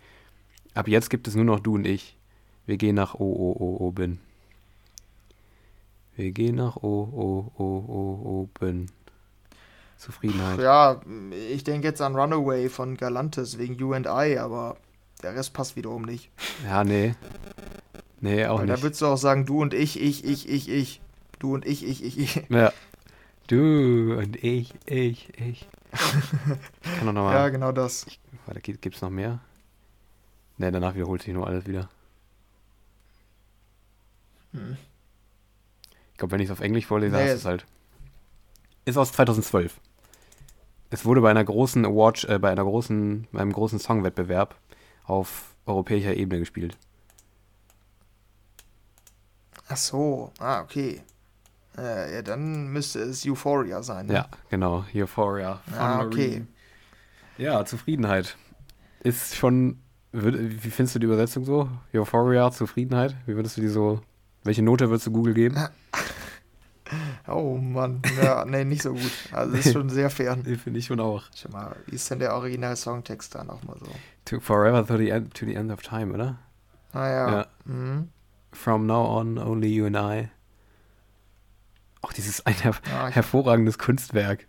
Ab jetzt gibt es nur noch du und ich. Wir gehen nach O, O, O, oben. Wir gehen nach O, O, O, O, oben. Zufriedenheit. Ja, ich denke jetzt an Runaway von Galantis wegen You and I, aber der Rest passt wiederum nicht. Ja, nee. Nee, auch Weil da nicht. würdest du auch sagen, du und ich, ich, ich, ich, ich. Du und ich, ich, ich, ich. Ja. Du und ich, ich, ich. Ich kann doch nochmal. Ja, genau das. Warte, gibt, gibt's noch mehr? Ne, danach wiederholt sich nur alles wieder. Hm. Ich glaube, wenn ich es auf Englisch vorlese, Nee. hast du es halt. Ist aus 2012. Es wurde bei einer großen Award, äh, bei einer großen, bei einem großen Songwettbewerb auf europäischer Ebene gespielt. Ach so, ah, okay. Äh, ja, dann müsste es Euphoria sein. Ne? Ja, genau. Euphoria. Ah, okay. Ja, Zufriedenheit. Ist schon. Wie findest du die Übersetzung so? Euphoria, Zufriedenheit? Wie würdest du die so. Welche Note würdest du Google geben? Oh Mann, ja, nee, nicht so gut. Also ist schon sehr fern. Die finde ich schon auch. Schau mal, wie ist denn der Original-Songtext da nochmal so? To forever to the, end, to the end of time, oder? Ah ja. Ja. Mhm. From now on, only you and I. Auch dieses ein her ich- hervorragendes Kunstwerk.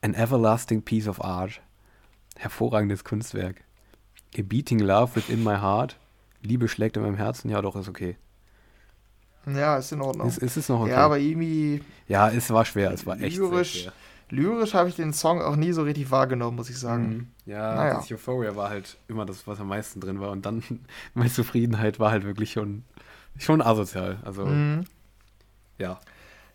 An everlasting piece of art. Hervorragendes Kunstwerk. A beating love within my heart. Liebe schlägt in meinem Herzen. Ja, doch, ist okay. ja, ist in Ordnung. Ist, ist es noch okay? Ja, aber irgendwie ja, es war schwer. Es war echt lyrisch, schwer. lyrisch habe ich den Song auch nie so richtig wahrgenommen, muss ich sagen. Mhm. Ja, Naja. das Euphoria war halt immer das, was am meisten drin war. Und dann meine Zufriedenheit war halt wirklich schon, schon asozial. Also, Mhm. ja.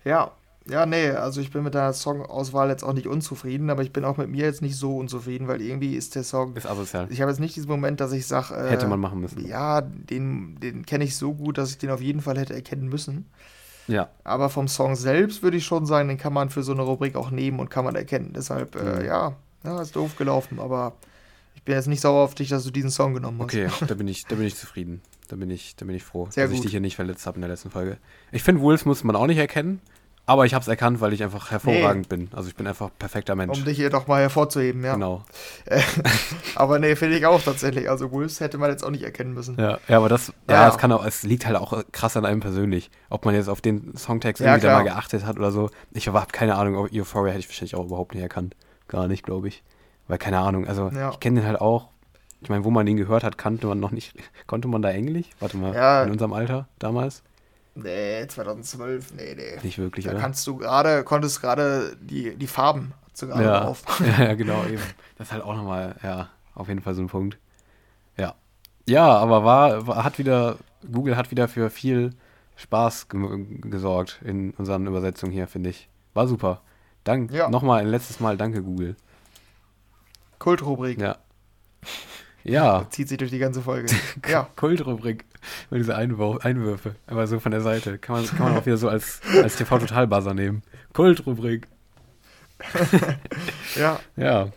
Ja, ja, nee, also ich bin mit der Songauswahl jetzt auch nicht unzufrieden, aber ich bin auch mit mir jetzt nicht so unzufrieden, weil irgendwie ist der Song. Ist asozial. Ich habe jetzt nicht diesen Moment, dass ich sage, äh, Hätte man machen müssen. ja, den, den kenne ich so gut, dass ich den auf jeden Fall hätte erkennen müssen. Ja. Aber vom Song selbst würde ich schon sagen, den kann man für so eine Rubrik auch nehmen und kann man erkennen. Deshalb, äh, Mhm. ja, ja, ist doof gelaufen, aber ich bin jetzt nicht sauer auf dich, dass du diesen Song genommen hast. Okay, da bin ich, da bin ich zufrieden. Da bin ich, da bin ich froh, Sehr dass ich gut. dich hier nicht verletzt habe in der letzten Folge. Ich finde, Wolves muss man auch nicht erkennen, aber ich habe es erkannt, weil ich einfach hervorragend bin. Also ich bin einfach perfekter Mensch. Um dich hier doch mal hervorzuheben, ja. Genau. Aber nee, finde ich auch tatsächlich. Also Wolves hätte man jetzt auch nicht erkennen müssen. Ja, ja, aber das, ja, Ja. es kann auch, es liegt halt auch krass an einem persönlich. Ob man jetzt auf den Songtext Ja, irgendwie da mal geachtet hat oder so. Ich habe keine Ahnung, ob Euphoria hätte ich wahrscheinlich auch überhaupt nicht erkannt. Gar nicht, glaube ich. Weil keine Ahnung, also Ja. ich kenne den halt auch. Ich meine, wo man den gehört hat, kannte man noch nicht. Konnte man da Englisch? Warte mal, in unserem Alter damals? Nee, 2012, nee, nee. Nicht wirklich, Da oder? kannst du gerade, konntest gerade die, die Farben gerade ja. drauf. ja, ja, genau, eben. Das ist halt auch nochmal, ja, auf jeden Fall so ein Punkt. Ja. Ja, aber war, war hat wieder, Google hat wieder für viel Spaß ge gesorgt in unseren Übersetzungen hier, finde ich. War super. Dank, Ja. nochmal ein letztes Mal danke, Google. Kultrubrik. Ja. Ja, Zieht sich durch die ganze Folge. ja. Kultrubrik. Mit diese Einwür Einwürfe. Aber so von der Seite. Kann man, kann man auch wieder so als, als TV-Total-Buzzer nehmen. Kultrubrik. Ja, Ja,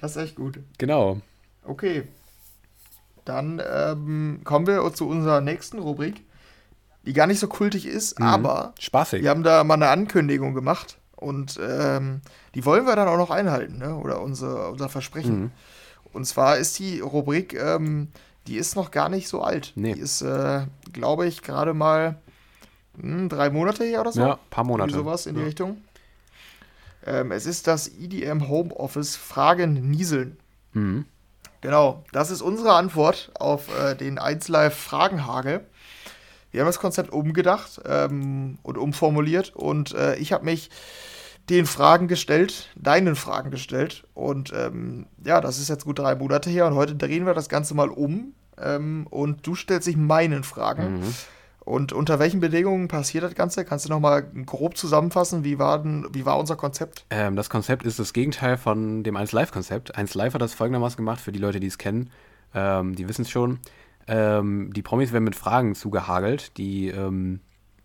das ist echt gut. genau. Okay. Dann ähm, kommen wir zu unserer nächsten Rubrik, die gar nicht so kultig ist, Mhm. aber Spaßig. wir haben da mal eine Ankündigung gemacht und ähm, die wollen wir dann auch noch einhalten, ne? oder unser, unser Versprechen. Mhm. Und zwar ist die Rubrik, ähm, die ist noch gar nicht so alt. Nee. Die ist, äh, glaube ich, gerade mal hm, drei Monate her oder so. Ja, paar Monate. Irgendwie sowas in die Ja. Richtung. Ähm, es ist das EDM Homeoffice Fragen Nieseln. Mhm. Genau, das ist unsere Antwort auf äh, den 1Live Fragenhagel. Wir haben das Konzept umgedacht ähm, und umformuliert und äh, ich habe mich den Fragen gestellt, deinen Fragen gestellt und ähm, ja, das ist jetzt gut drei Monate her und heute drehen wir das Ganze mal um ähm, und du stellst dich meinen Fragen. Mhm. Und unter welchen Bedingungen passiert das Ganze? Kannst du noch mal grob zusammenfassen? Wie war, denn, wie war unser Konzept? Ähm, das Konzept ist das Gegenteil von dem 1 Live-Konzept. 1 Live hat das folgendermaßen gemacht, für die Leute, die es kennen, ähm, die wissen es schon. Ähm, die Promis werden mit Fragen zugehagelt, die, ähm,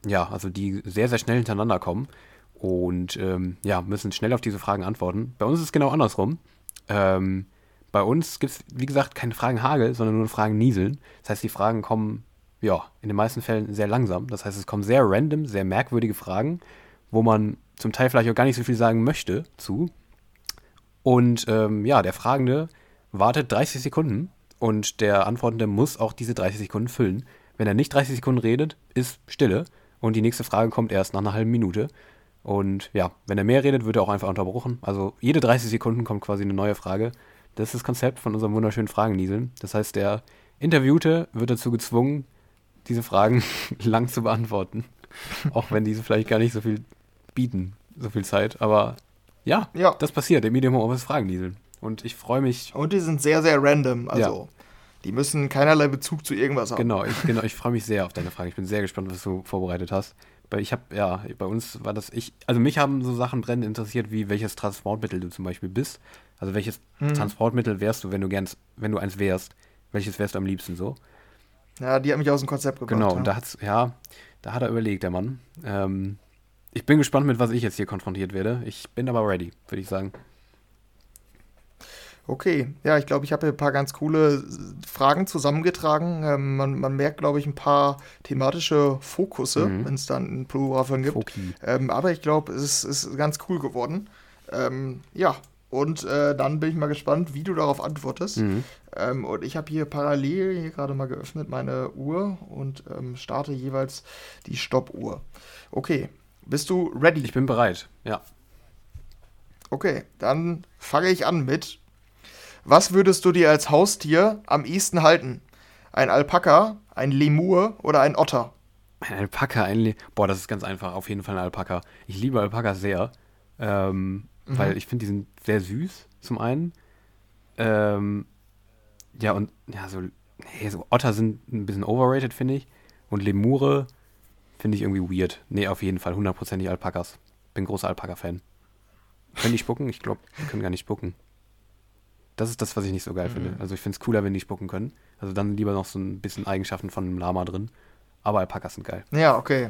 ja, also die sehr, sehr schnell hintereinander kommen und ähm, ja, müssen schnell auf diese Fragen antworten. Bei uns ist es genau andersrum. Ähm, bei uns gibt es, wie gesagt, keine Fragenhagel, sondern nur Fragen nieseln. Das heißt, die Fragen kommen, ja, in den meisten Fällen sehr langsam. Das heißt, es kommen sehr random, sehr merkwürdige Fragen, wo man zum Teil vielleicht auch gar nicht so viel sagen möchte zu. Und ähm, ja, der Fragende wartet 30 Sekunden und der Antwortende muss auch diese 30 Sekunden füllen. Wenn er nicht 30 Sekunden redet, ist Stille und die nächste Frage kommt erst nach einer halben Minute. Und ja, wenn er mehr redet, wird er auch einfach unterbrochen. Also jede 30 Sekunden kommt quasi eine neue Frage. Das ist das Konzept von unserem wunderschönen Fragennieseln. Das heißt, der Interviewte wird dazu gezwungen, diese Fragen lang zu beantworten. Auch wenn diese vielleicht gar nicht so viel bieten, so viel Zeit. Aber ja, Ja. das passiert im Medium Office Fragennieseln. Und ich freue mich, Und die sind sehr, sehr random. Also, die müssen keinerlei Bezug zu irgendwas haben. genau, ich, genau, ich freue mich sehr auf deine Frage. Ich bin sehr gespannt, was du vorbereitet hast. Weil ich habe, ja, bei uns war das, ich, also mich haben so Sachen brennend interessiert, wie welches Transportmittel du zum Beispiel bist. Also welches Mhm. Transportmittel wärst du, wenn du gern, wenn du eins wärst? Welches wärst du am liebsten so? Ja, die haben mich aus dem Konzept gebracht. Genau, ja. und da hat's, ja, da hat er überlegt, der Mann. Ähm, ich bin gespannt, mit was ich jetzt hier konfrontiert werde. Ich bin aber ready, würde ich sagen. Okay, ja, ich glaube, ich habe hier ein paar ganz coole Fragen zusammengetragen. Ähm, man, man merkt, glaube ich, ein paar thematische Fokusse, Mhm. wenn es dann einen Plural von gibt. Ähm, aber ich glaube, es ist, ist ganz cool geworden. Ähm, ja, Und äh, dann bin ich mal gespannt, wie du darauf antwortest. Mhm. Ähm, und ich habe hier parallel hier gerade mal geöffnet meine Uhr und ähm, starte jeweils die Stoppuhr. Okay, bist du ready? Ich bin bereit, ja. Okay, dann fange ich an mit. Was würdest du dir als Haustier am ehesten halten? Ein Alpaka, ein Lemur oder ein Otter? Ein Alpaka, ein Le Boah, das ist ganz einfach. Auf jeden Fall ein Alpaka. Ich liebe Alpakas sehr. Ähm, mhm. Weil ich finde, die sind sehr süß, zum einen. Ähm, ja, und ja, so, nee, so Otter sind ein bisschen overrated, finde ich. Und Lemure finde ich irgendwie weird. Nee, auf jeden Fall, hundertprozentig Alpakas. Bin großer Alpaka-Fan. Können die spucken? Ich glaube, die können gar nicht spucken. Das ist das, was ich nicht so geil mhm. finde. Also ich finde es cooler, wenn die spucken können. Also dann lieber noch so ein bisschen Eigenschaften von einem Lama drin. Aber Alpakas sind geil. Ja, okay.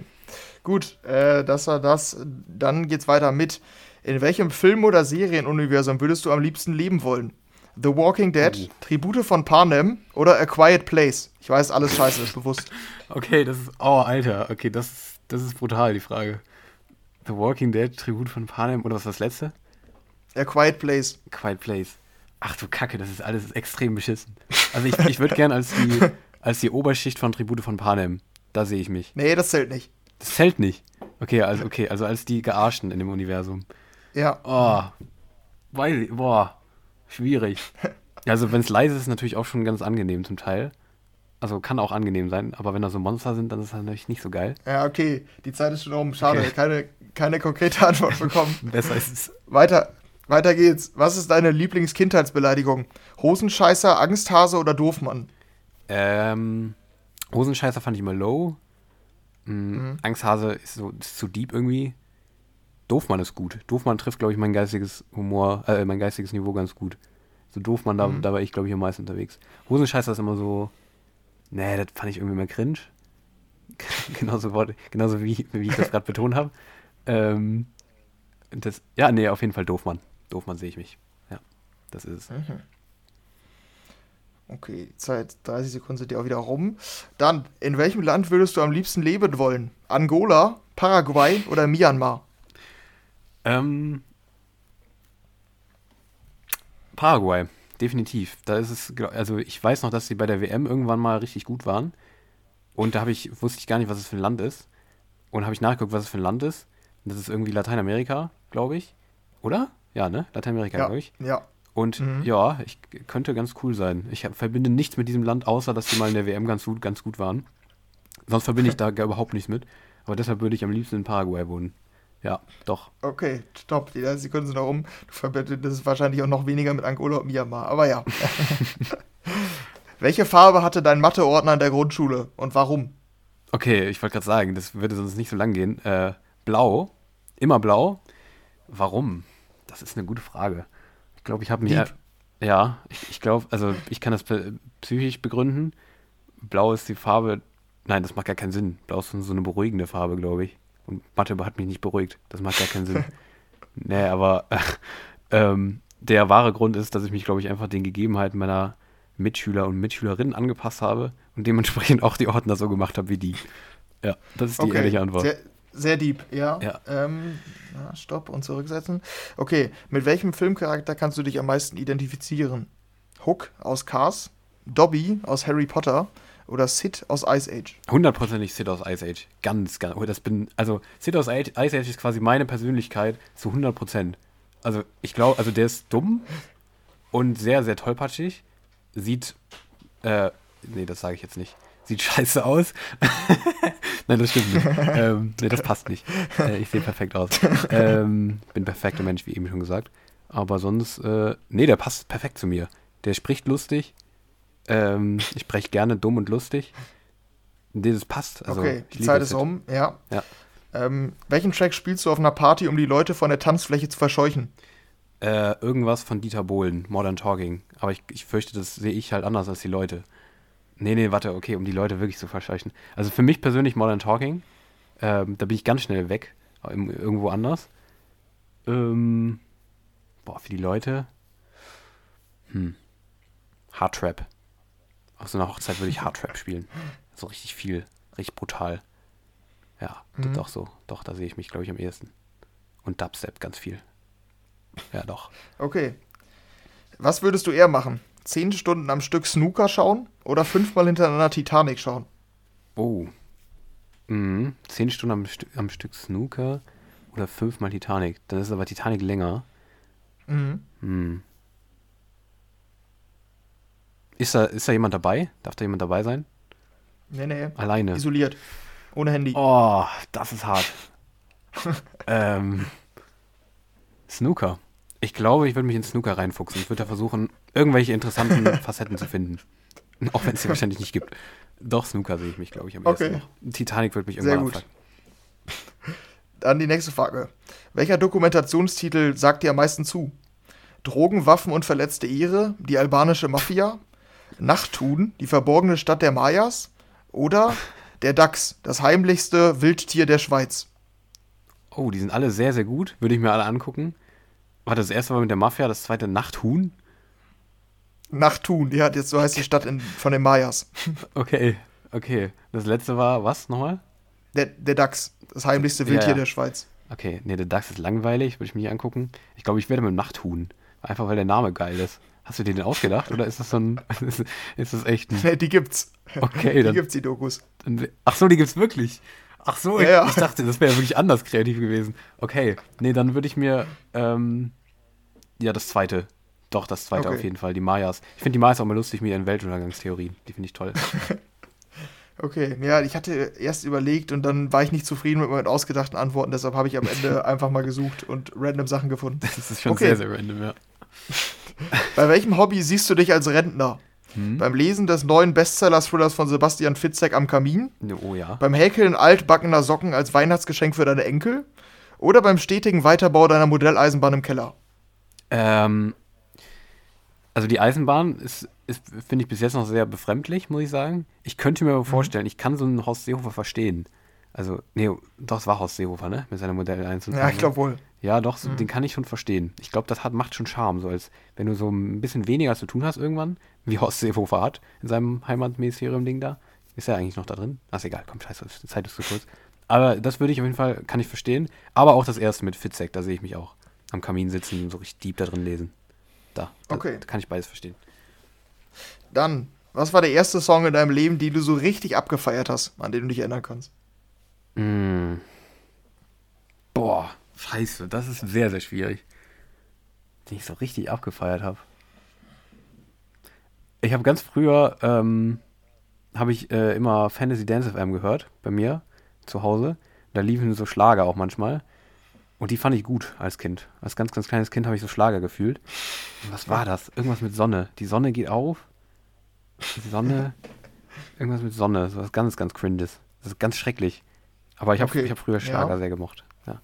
Gut, äh, das war das. Dann geht's weiter mit. In welchem Film- oder Serienuniversum würdest du am liebsten leben wollen? The Walking Dead, oh. Tribute von Panem oder A Quiet Place? Ich weiß, alles scheiße, ist bewusst. Okay, das ist. Oh, Alter. Okay, das ist, das ist brutal, die Frage. The Walking Dead, Tribut von Panem oder was war das letzte? A Quiet Place. Quiet Place. Ach du Kacke, das ist alles extrem beschissen. Also ich, ich würde gern als die, als die Oberschicht von Tribute von Panem. Da sehe ich mich. Nee, das zählt nicht. Das zählt nicht. Okay, also okay, also als die Gearschten in dem Universum. Ja. Oh. Ich, boah. Schwierig. Also wenn es leise ist, ist natürlich auch schon ganz angenehm zum Teil. Also kann auch angenehm sein, aber wenn da so Monster sind, dann ist das natürlich nicht so geil. Ja, okay. Die Zeit ist schon um. Schade, okay. keine, keine konkrete Antwort bekommen. Besser ist es. Weiter, weiter geht's. Was ist deine Lieblingskindheitsbeleidigung? Hosenscheißer, Angsthase oder Doofmann? Ähm, Hosenscheißer fand ich immer low. Mhm. mhm. Angsthase ist so ist zu deep irgendwie. Doofmann ist gut. Doofmann trifft, glaube ich, mein geistiges Humor, äh, mein geistiges Niveau ganz gut. So Doofmann, da, mhm. da war ich, glaube ich, am meisten unterwegs. Hosenscheißer ist immer so Nee, das fand ich irgendwie mal cringe. genauso, genauso wie, wie ich das gerade betont habe. Ähm, das, ja, nee, auf jeden Fall Doofmann. Doofmann sehe ich mich. Ja, das ist es. Mhm. Okay, die Zeit 30 Sekunden sind ja auch wieder rum. Dann, in welchem Land würdest du am liebsten leben wollen? Angola, Paraguay oder Myanmar? Ähm, Paraguay definitiv. Da ist es, also ich weiß noch, dass sie bei der WM irgendwann mal richtig gut waren. Und da habe ich, wusste ich gar nicht, was es für ein Land ist. Und habe ich nachgeguckt, was es für ein Land ist. Und das ist irgendwie Lateinamerika, glaube ich. Oder? Ja, ne? Lateinamerika, ja, glaube ich. Ja. Und mhm. ja, ich könnte ganz cool sein. Ich verbinde nichts mit diesem Land, außer dass sie mal in der WM ganz gut, ganz gut waren. Sonst verbinde ich da überhaupt nichts mit. Aber deshalb würde ich am liebsten in Paraguay wohnen. Ja, doch. Okay, stopp. Die 30 Sekunden sind noch um. Du verbindest wahrscheinlich auch noch weniger mit Angola und Myanmar. Aber ja. Welche Farbe hatte dein Matheordner in der Grundschule und warum? Okay, ich wollte gerade sagen, das würde sonst nicht so lang gehen. Äh, blau. Immer blau. Warum? Das ist eine gute Frage. Ich glaube, ich habe mir. Ja, ich, ich glaube, also ich kann das psychisch begründen. Blau ist die Farbe. Nein, das macht gar keinen Sinn. Blau ist so eine beruhigende Farbe, glaube ich. Und Mathe hat mich nicht beruhigt. Das macht gar keinen Sinn. nee, aber äh, ähm, der wahre Grund ist, dass ich mich, glaube ich, einfach den Gegebenheiten meiner Mitschüler und Mitschülerinnen angepasst habe und dementsprechend auch die Ordner so gemacht habe wie die. Ja, das ist die okay. ehrliche Antwort. Sehr, sehr deep, ja. ja. Ähm, na, stopp und zurücksetzen. Okay, mit welchem Filmcharakter kannst du dich am meisten identifizieren? Hook aus Cars, Dobby aus Harry Potter oder Sid aus Ice Age? Hundertprozentig Sid aus Ice Age. Ganz, ganz. Das bin, also Sid aus Ice Age ist quasi meine Persönlichkeit zu 100 Prozent. Also ich glaube, also der ist dumm und sehr, sehr tollpatschig. Sieht, äh, nee, das sage ich jetzt nicht. Sieht scheiße aus. Nein, das stimmt nicht. ähm, nee, das passt nicht. Äh, ich sehe perfekt aus. Ähm, bin perfekter Mensch, wie eben schon gesagt. Aber sonst, äh, nee, der passt perfekt zu mir. Der spricht lustig, ähm, ich spreche gerne dumm und lustig. Das passt. Also, okay, die Zeit ist um, ja. ja. Ähm, welchen Track spielst du auf einer Party, um die Leute von der Tanzfläche zu verscheuchen? Äh, irgendwas von Dieter Bohlen, Modern Talking. Aber ich, ich fürchte, das sehe ich halt anders als die Leute. Nee, nee, warte, okay, um die Leute wirklich zu verscheuchen. Also für mich persönlich Modern Talking. Ähm, da bin ich ganz schnell weg. Irgendwo anders. Ähm, boah, für die Leute. Hm. Hard Trap. Auf so einer Hochzeit würde ich Hardtrap spielen. So richtig viel, richtig brutal. Ja, mhm. doch so. Doch, da sehe ich mich, glaube ich, am ehesten. Und Dubstep ganz viel. Ja, doch. Okay. Was würdest du eher machen? Zehn Stunden am Stück Snooker schauen oder fünfmal hintereinander Titanic schauen? Oh. Mhm. Zehn Stunden am, Stück am Stück Snooker oder fünfmal Titanic. Dann ist aber Titanic länger. Mhm. Hm. Ist da, ist da jemand dabei? Darf da jemand dabei sein? Nee, nee. Alleine. Isoliert. Ohne Handy. Oh, das ist hart. ähm, Snooker. Ich glaube, ich würde mich in Snooker reinfuchsen. Ich würde da versuchen, irgendwelche interessanten Facetten zu finden. Auch wenn es sie wahrscheinlich nicht gibt. Doch, Snooker sehe ich mich, glaube ich, am Okay. ehesten noch. Titanic würde mich Sehr irgendwann gut. abfucken. Dann die nächste Frage. Welcher Dokumentationstitel sagt dir am meisten zu? Drogen, Waffen und verletzte Ehre, die albanische Mafia, Nachthuhn, die verborgene Stadt der Mayas oder der Dachs, das heimlichste Wildtier der Schweiz. Oh, die sind alle sehr, sehr gut. Würde ich mir alle angucken. Warte, das erste war mit der Mafia, das zweite Nachthuhn. Nachthuhn, ja, jetzt so heißt die Stadt in, von den Mayas. Okay, okay. Das letzte war was nochmal? Der, der Dachs, das heimlichste Wildtier ja. der Schweiz. Okay, nee, der DAX ist langweilig, würde ich mir nicht angucken. Ich glaube, ich werde mit Nachthuhn. Einfach weil der Name geil ist. Hast du dir den ausgedacht oder ist das so ein. Ist, ist das echt ein. Nee, die gibt's. Okay, Die dann. gibt's, die Dokus. dann ach so, die gibt's wirklich. Ach so, ich, Ja, ja. ich dachte, das wäre ja wirklich anders kreativ gewesen. Okay, nee, dann würde ich mir. Ähm, ja, das zweite. Doch, das zweite Okay. auf jeden Fall, die Mayas. Ich finde die Mayas auch mal lustig mit ihren Weltuntergangstheorien. Die finde ich toll. Okay, ja, ich hatte erst überlegt und dann war ich nicht zufrieden mit meinen ausgedachten Antworten, deshalb habe ich am Ende einfach mal gesucht und random Sachen gefunden. Das ist schon Okay. sehr, sehr random, ja. Bei welchem Hobby siehst du dich als Rentner? Hm? Beim Lesen des neuen Bestseller-Thrillers von Sebastian Fitzek am Kamin? Oh ja. Beim Häkeln altbackener Socken als Weihnachtsgeschenk für deine Enkel? Oder beim stetigen Weiterbau deiner Modelleisenbahn im Keller? Ähm, also die Eisenbahn ist, ist finde ich bis jetzt noch sehr befremdlich, muss ich sagen. Ich könnte mir Mhm. aber vorstellen, ich kann so einen Horst Seehofer verstehen. Also, nee, doch, es war Horst Seehofer, ne? Mit seiner Modell 1 und Ja, 2, ich ne? glaube wohl. Ja, doch, so, Mhm. den kann ich schon verstehen. Ich glaube, das hat, macht schon Charme, so als wenn du so ein bisschen weniger zu tun hast irgendwann, wie Horst Seehofer hat in seinem Heimatministerium-Ding da. Ist er eigentlich noch da drin? Ach, ist egal, komm, scheiße, die Zeit ist zu kurz. Aber das würde ich auf jeden Fall, kann ich verstehen. Aber auch das erste mit Fitzek, da sehe ich mich auch am Kamin sitzen und so richtig deep da drin lesen. Da, da, Okay. da kann ich beides verstehen. Dann, was war der erste Song in deinem Leben, den du so richtig abgefeiert hast, an den du dich erinnern kannst? Mm. Boah, scheiße, das ist sehr, sehr schwierig. Den ich so richtig abgefeiert habe. Ich habe ganz früher, ähm, habe ich äh, immer Fantasy Dance FM gehört, bei mir zu Hause. Da liefen so Schlager auch manchmal. Und die fand ich gut als Kind. Als ganz, ganz kleines Kind habe ich so Schlager gefühlt. Und was war das? Irgendwas mit Sonne. Die Sonne geht auf. Die Sonne. Irgendwas mit Sonne. So was ganz, ganz cringes. Das ist ganz schrecklich. Aber ich habe Okay, ich hab früher ja. Schlager sehr gemocht. Ja.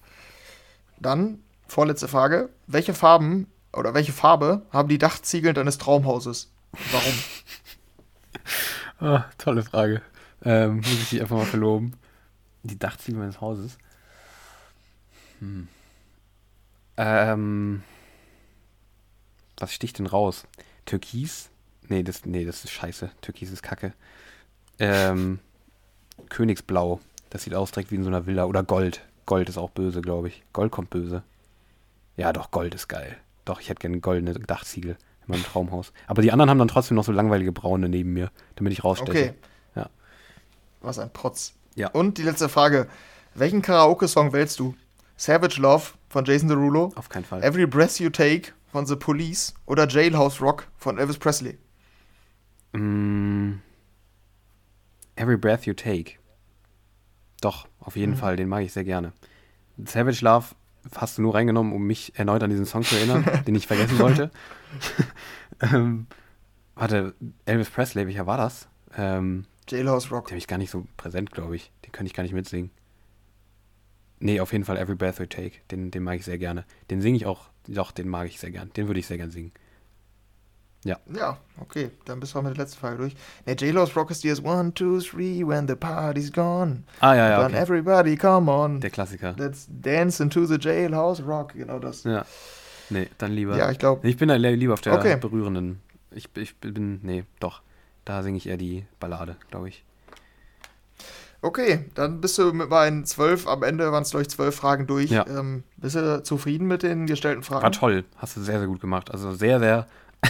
Dann, vorletzte Frage. Welche Farben oder welche Farbe haben die Dachziegel deines Traumhauses? Warum? Ah, tolle Frage. Ähm, muss ich dich einfach mal verloben. Die Dachziegel meines Hauses. Hm. Ähm, was sticht denn raus? Türkis? Nee, das, nee, das ist scheiße. Türkis ist kacke. Ähm, Königsblau. Das sieht aus direkt wie in so einer Villa. Oder Gold. Gold ist auch böse, glaube ich. Gold kommt böse. Ja, doch, Gold ist geil. Doch, ich hätte gerne goldene Dachziegel in meinem Traumhaus. Aber die anderen haben dann trotzdem noch so langweilige braune neben mir, damit ich raussteche. Okay. Ja. Was ein Protz. Ja. Und die letzte Frage. Welchen Karaoke-Song wählst du? Savage Love von Jason Derulo, Auf keinen Fall. Every Breath You Take von The Police oder Jailhouse Rock von Elvis Presley? Mm, Every Breath You Take. Doch, auf jeden Mhm. Fall, den mag ich sehr gerne. Savage Love hast du nur reingenommen, um mich erneut an diesen Song zu erinnern, den ich vergessen wollte. ähm, warte, Elvis Presley, welcher war das? Ähm, Jailhouse Rock. den habe ich gar nicht so präsent, glaube ich. Den könnte ich gar nicht mitsingen. Nee, auf jeden Fall Every Breath You Take. Den, den mag ich sehr gerne. Den singe ich auch, doch, den mag ich sehr gern. Den würde ich sehr gern singen. Ja, okay, dann bist du auch mit der letzten Frage durch. Ne, Jailhouse Rock ist One, Two, Three, when the party's gone. Ah, ja, ja, okay. everybody come on. Der Klassiker. Let's dance into the Jailhouse Rock. Genau das. Ja. Nee, dann lieber. Ja, ich glaube. Ich bin da lieber auf der Okay. berührenden. Ich, ich bin, nee, doch. Da singe ich eher die Ballade, glaube ich. Okay, dann bist du mit meinen zwölf, am Ende waren es, ich, zwölf Fragen durch. Ja. Ähm, bist du zufrieden mit den gestellten Fragen? War toll. Hast du sehr, sehr gut gemacht. Also sehr, sehr,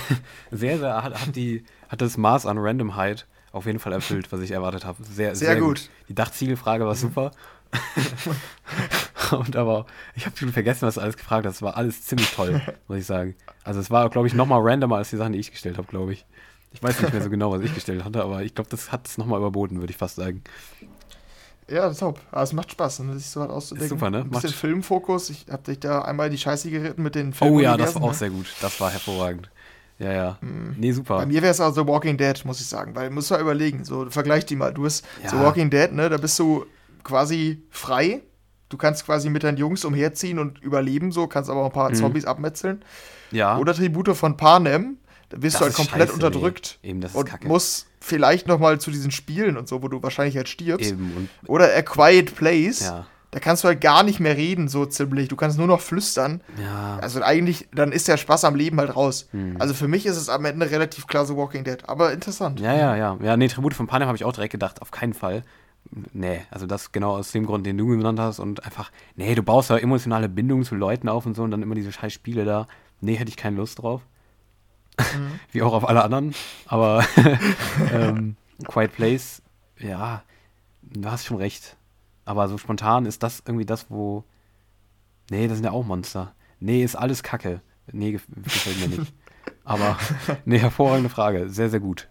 sehr, sehr, hat, hat, die, hat das Maß an Randomheit auf jeden Fall erfüllt, was ich erwartet habe. Sehr, Sehr gut. Die Dachziegelfrage war super. Und aber, ich habe schon vergessen, was du alles gefragt hast. Es war alles ziemlich toll, muss ich sagen. Also es war, glaube ich, nochmal randomer als die Sachen, die ich gestellt habe, glaube ich. Ich weiß nicht mehr so genau, was ich gestellt hatte, aber ich glaube, das hat es nochmal überboten, würde ich fast sagen. Ja, top. Aber es macht Spaß, ne, sich so was auszudenken. Ist super, ne? Ein bisschen Macht- Filmfokus. Ich habe dich da einmal die Scheiße geritten mit den Filmen. Oh ja, das war auch sehr gut. Das war hervorragend. Ja, ja. Nee, super. Bei mir wäre es also The Walking Dead, muss ich sagen. Weil, muss mal überlegen, so, vergleich die mal. Du bist Ja. The Walking Dead, ne, da bist du quasi frei. Du kannst quasi mit deinen Jungs umherziehen und überleben, so, kannst aber auch ein Mhm. paar Zombies abmetzeln. Ja. Oder Tribute von Panem, da bist Das du halt komplett scheiße, unterdrückt. nee. Eben, das ist und kacke. musst vielleicht noch mal zu diesen Spielen und so, wo du wahrscheinlich halt stirbst. Eben. Und, Oder A Quiet Place. ja. Da kannst du halt gar nicht mehr reden, so ziemlich. Du kannst nur noch flüstern. Ja. Also eigentlich, dann ist der Spaß am Leben halt raus. Hm. Also für mich ist es am Ende relativ klar The Walking Dead. Aber interessant. Ja, ja, ja. Ja, nee, Tribute von Panem habe ich auch direkt gedacht, auf keinen Fall. Nee, also das genau aus dem Grund, den du genannt hast und einfach, nee, du baust ja emotionale Bindungen zu Leuten auf und so und dann immer diese scheiß Spiele da. Nee, hätte ich keine Lust drauf. Wie auch auf alle anderen. Aber ähm, Quiet Place, ja, du hast schon recht. Aber so spontan ist das irgendwie das, wo. Nee, das sind ja auch Monster. Nee, ist alles Kacke. Nee, gef gefällt mir nicht. Aber, nee, hervorragende Frage. Sehr, sehr gut.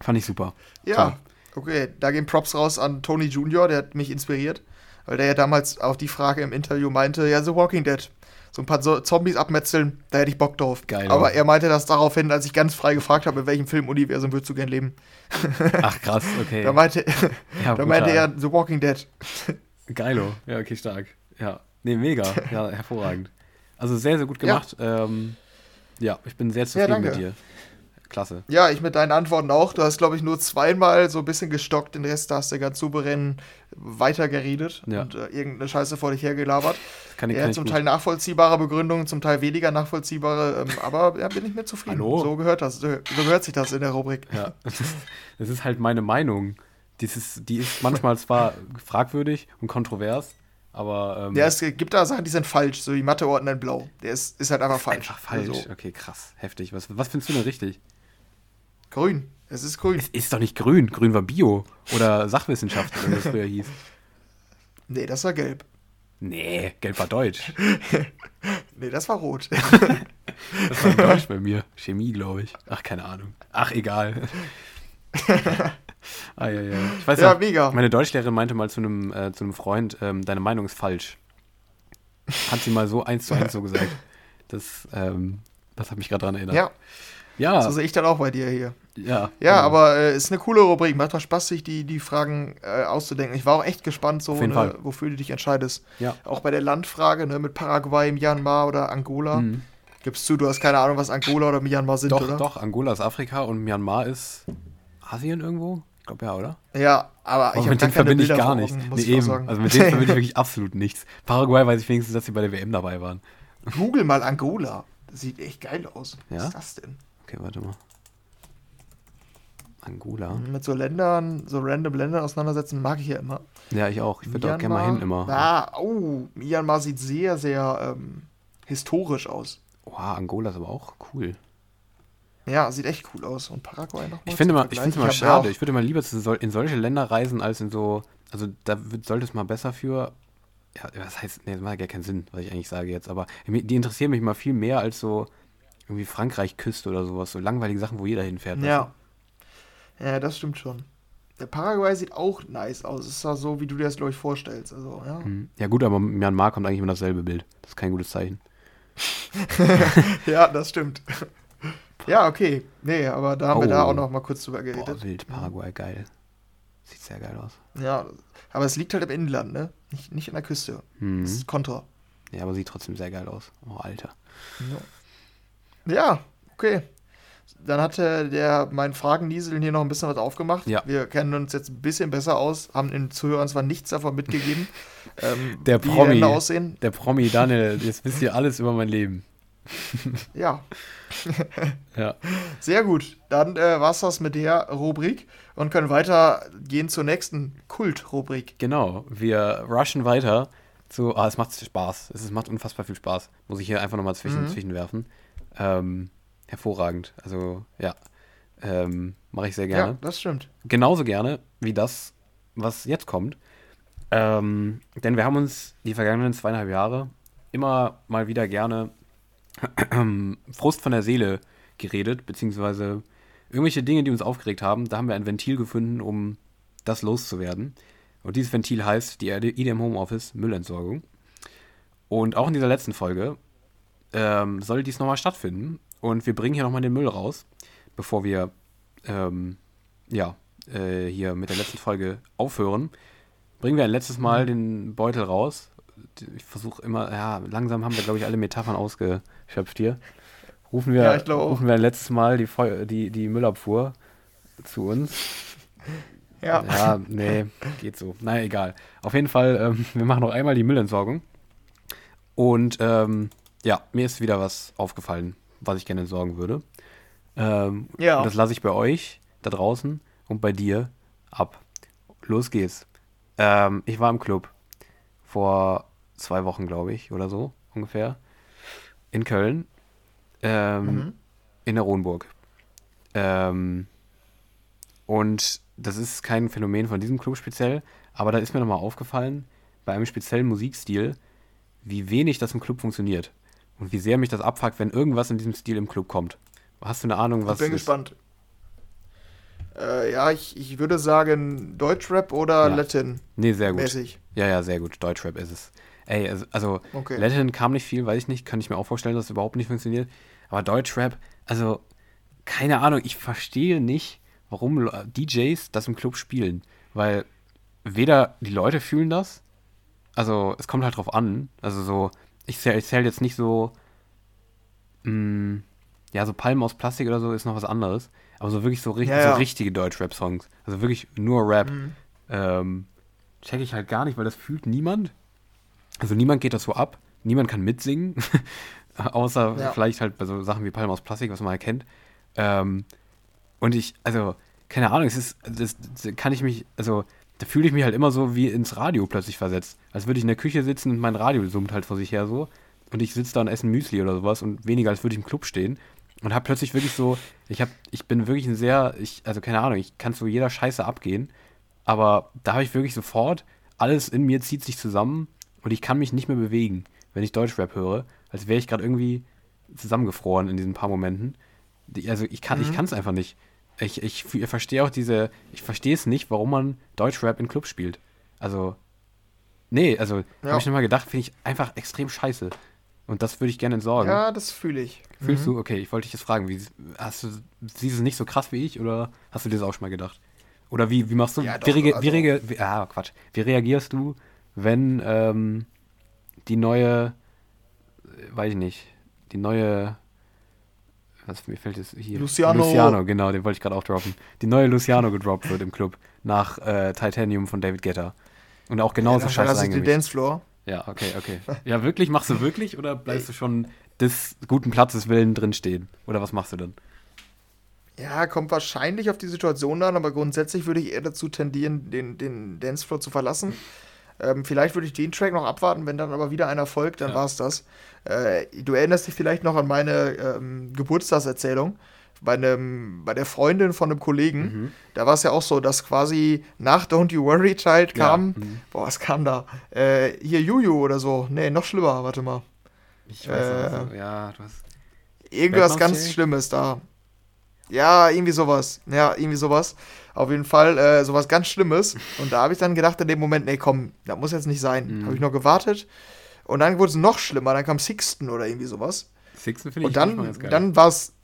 Fand ich super. Ja, okay. Da gehen Props raus an Tony Jr., der hat mich inspiriert. Weil der ja damals auf die Frage im Interview meinte, ja, The Walking Dead. So ein paar Zombies abmetzeln, da hätte ich Bock drauf. Geil, Aber oder? er meinte das daraufhin, als ich ganz frei gefragt habe, in welchem Filmuniversum würdest du gern leben. Ach, krass, okay. Da meinte, Ja, da meinte er The Walking Dead. Geilo. Ja, okay, stark. Ja. Nee, mega. Ja, hervorragend. Also sehr, sehr gut Ja. gemacht. Ja, ähm, ja ich bin sehr zufrieden danke. mit dir. Klasse. Ja, ich mit deinen Antworten auch. Du hast, glaube ich, nur zweimal so ein bisschen gestockt, den Rest hast du ganz souverän weitergeredet Ja. und äh, irgendeine Scheiße vor dich hergelabert. Kann, ich- Er hat zum. Teil nachvollziehbare Begründungen, zum Teil weniger nachvollziehbare, ähm, aber ja, bin ich mir zufrieden. Hallo? So gehört das, so, gehört sich das in der Rubrik. Ja, das ist, das ist halt meine Meinung. Dieses, die ist manchmal zwar fragwürdig und kontrovers, aber ähm, Ja, es gibt da Sachen, die sind falsch, so wie Matheordner in Blau. Der ist, ist halt einfach falsch. einfach falsch. Also, Okay, krass, heftig. Was, was findest du denn richtig? Grün. Es ist grün. Ist doch nicht grün. Grün war Bio oder Sachwissenschaft, wie das früher hieß. Nee, das war gelb. Nee, gelb war Deutsch. Nee, das war rot. Das war Deutsch bei mir. Chemie, glaube ich. Ach, keine Ahnung. Ach, egal. ah, ja, ja. Ich weiß Ja, noch, mega. Meine Deutschlehrerin meinte mal zu einem, äh, zu einem Freund, ähm, deine Meinung ist falsch. Hat sie mal so eins zu eins so gesagt. Das, ähm, das hat mich gerade daran erinnert. ja, ja, so sehe ich dann auch bei dir hier. Ja. Ja, genau. aber äh, ist eine coole Rubrik. Macht doch Spaß, sich die, die Fragen äh, auszudenken. Ich war auch echt gespannt, so, ne, wofür du dich entscheidest. Ja. Auch bei der Landfrage ne, mit Paraguay, Myanmar oder Angola. Mhm. Gibst du, du hast keine Ahnung, was Angola oder Myanmar sind, Doch, oder? doch, Angola ist Afrika und Myanmar ist Asien irgendwo? Ich glaube ja, oder? Ja, aber Aber ich mit denen verbinde ich gar nichts. Nee, eben. Also mit denen verbinde ich wirklich absolut nichts. Paraguay weiß ich wenigstens, dass sie bei der WM dabei waren. Google mal Angola. Das sieht echt geil aus. Ja? Was ist das denn? Okay, warte mal. Angola. Mit so Ländern, so random Ländern auseinandersetzen, mag ich ja immer. Ja, ich auch. Ich würde auch gerne mal hin immer. Ah, oh, Myanmar sieht sehr, sehr ähm, historisch aus. Wow, Angola ist aber auch cool. Ja, sieht echt cool aus. Und Paraguay noch mal Ich finde mal, ich finde es ja schade. Ich würde mal lieber in solche Länder reisen, als in so, also da sollte es mal besser für, ja, was heißt, nee, das macht ja gar keinen Sinn, was ich eigentlich sage jetzt, aber die interessieren mich mal viel mehr als so irgendwie Frankreich-Küste oder sowas, so langweilige Sachen, wo jeder hinfährt. Ja. Ja, das stimmt schon. Der Paraguay sieht auch nice aus. Ist ja so, wie du dir das, glaube ich, vorstellst. Also, ja. Mhm. Ja gut, aber Myanmar kommt eigentlich immer dasselbe Bild. Das ist kein gutes Zeichen. ja, das stimmt. ja, okay. Nee, aber da haben wir Oh. da auch noch mal kurz drüber geredet. Boah, wild, Paraguay, geil. Sieht sehr geil aus. Ja, aber es liegt halt im Inland, ne? Nicht, nicht an der Küste. Mhm. Das ist Kontra. Ja, aber sieht trotzdem sehr geil aus. Oh, Alter. Ja, okay. Dann hatte der mein Fragennieseln hier noch ein bisschen was aufgemacht. Ja. Wir kennen uns jetzt ein bisschen besser aus, haben den Zuhörern zwar nichts davon mitgegeben, ähm, Der die Promi. Länder aussehen. Der Promi Daniel, jetzt wisst ihr alles über mein Leben. ja. ja. Sehr gut. Dann äh, war es das mit der Rubrik und können weitergehen zur nächsten Kult-Rubrik. Genau. Wir rushen weiter zu. Ah, es macht Spaß. Es macht unfassbar viel Spaß. Muss ich hier einfach nochmal zwischen, mhm. zwischenwerfen. Ähm, hervorragend. Also, ja. Ähm, Mache ich sehr gerne. Ja, das stimmt. Genauso gerne wie das, was jetzt kommt. Ähm, denn wir haben uns die vergangenen zweieinhalb Jahre immer mal wieder gerne Frust von der Seele geredet, beziehungsweise irgendwelche Dinge, die uns aufgeregt haben. Da haben wir ein Ventil gefunden, um das loszuwerden. Und dieses Ventil heißt die IDM Homeoffice Müllentsorgung. Und auch in dieser letzten Folge ähm, soll dies nochmal stattfinden. Und wir bringen hier nochmal den Müll raus, bevor wir ähm, ja, äh, hier mit der letzten Folge aufhören. Bringen wir ein letztes Mal mhm. den Beutel raus. Ich versuche immer, ja, langsam haben wir, glaube ich, alle Metaphern ausgeschöpft hier. Rufen wir, ja, rufen wir ein letztes Mal die, Feu die, die Müllabfuhr zu uns. Ja. Ja, nee, geht so. Naja, egal. Auf jeden Fall, ähm, wir machen noch einmal die Müllentsorgung. Und ähm, ja, mir ist wieder was aufgefallen, was ich gerne entsorgen würde. Ähm, ja. Und das lasse ich bei euch da draußen und bei dir ab. Los geht's. Ähm, ich war im Club vor zwei Wochen, glaube ich, oder so ungefähr. In Köln. Ähm, mhm. In der Rohnburg. Ähm, und das ist kein Phänomen von diesem Club speziell, aber da ist mir nochmal aufgefallen, bei einem speziellen Musikstil, wie wenig das im Club funktioniert. Und wie sehr mich das abfuckt, wenn irgendwas in diesem Stil im Club kommt. Hast du eine Ahnung, was Ich bin gespannt. Äh, ja, ich, ich würde sagen Deutschrap oder ja. Latin. Nee, sehr gut. Mäßig. Ja, ja, sehr gut. Deutschrap ist es. Ey, also, also okay. Latin kam nicht viel, weiß ich nicht. Kann ich mir auch vorstellen, dass es überhaupt nicht funktioniert. Aber Deutschrap, also, keine Ahnung, ich verstehe nicht, warum DJs das im Club spielen. Weil weder die Leute fühlen das, also es kommt halt drauf an. Also so, ich zähle zähl jetzt nicht so, mh, mm, ja, so Palmen aus Plastik oder so ist noch was anderes. Aber so wirklich so, richtig, ja, ja. so richtige Deutsch-Rap-Songs. Also wirklich nur Rap. Mhm. Ähm, check ich halt gar nicht, weil das fühlt niemand. Also niemand geht das so ab. Niemand kann mitsingen. Außer ja. vielleicht halt bei so Sachen wie Palmen aus Plastik, was man erkennt. Ähm, und ich, also, keine Ahnung, es ist, das, das kann ich mich, also, da fühle ich mich halt immer so wie ins Radio plötzlich versetzt. Als würde ich in der Küche sitzen und mein Radio summt halt vor sich her so. Und ich sitze da und esse ein Müsli oder sowas und weniger als würde ich im Club stehen und habe plötzlich wirklich so, ich habe, ich bin wirklich ein sehr, ich, also keine Ahnung, ich kann zu jeder Scheiße abgehen, aber da habe ich wirklich sofort, alles in mir zieht sich zusammen und ich kann mich nicht mehr bewegen, wenn ich Deutschrap höre, als wäre ich gerade irgendwie zusammengefroren in diesen paar Momenten. Also ich kann, mhm. ich kann es einfach nicht. Ich, ich, ich verstehe auch diese, ich verstehe es nicht, warum man Deutschrap in Clubs spielt. Also, nee, also, ja. habe ich nochmal gedacht, finde ich einfach extrem scheiße. Und das würde ich gerne entsorgen. Ja, das fühle ich. Fühlst mhm. du? Okay, ich wollte dich jetzt fragen, wie, hast du, siehst du es nicht so krass wie ich oder hast du dir das auch schon mal gedacht? Oder wie, wie machst du, ja, doch, wie, rege, also, wie, rege, wie, ah, Quatsch, wie reagierst du, wenn ähm, die neue, äh, weiß ich nicht, die neue, was mir fällt jetzt hier, Luciano. Luciano, genau, den wollte ich gerade auch droppen. Die neue Luciano gedroppt wird im Club nach äh, Titanium von David Guetta. Und auch genauso ja, scheiße eingemischt. den Dancefloor. Ja, okay, okay. Ja, wirklich? Machst du wirklich oder bleibst du schon des guten Platzes willen drinstehen? Oder was machst du dann? Ja, kommt wahrscheinlich auf die Situation an, aber grundsätzlich würde ich eher dazu tendieren, den, den Dancefloor zu verlassen. Ähm, vielleicht würde ich den Track noch abwarten, wenn dann aber wieder einer folgt, dann ja. war es das. Äh, du erinnerst dich vielleicht noch an meine ähm, Geburtstagserzählung bei, einem, bei der Freundin von einem Kollegen, mhm. da war es ja auch so, dass quasi nach Don't You Worry Child kam, ja. mhm. boah, was kam da? Äh, hier Juju oder so. Nee, noch schlimmer, warte mal. Ich weiß äh, also, ja, du hast. Irgendwas ganz Schlimmes da. Ja, irgendwie sowas. Ja, irgendwie sowas. Auf jeden Fall äh, sowas ganz Schlimmes. Und da habe ich dann gedacht in dem Moment, nee, komm, das muss jetzt nicht sein. Mhm. Habe ich noch gewartet. Und dann wurde es noch schlimmer. Dann kam Sixten oder irgendwie sowas. Sixten finde ich Und dann, dann war es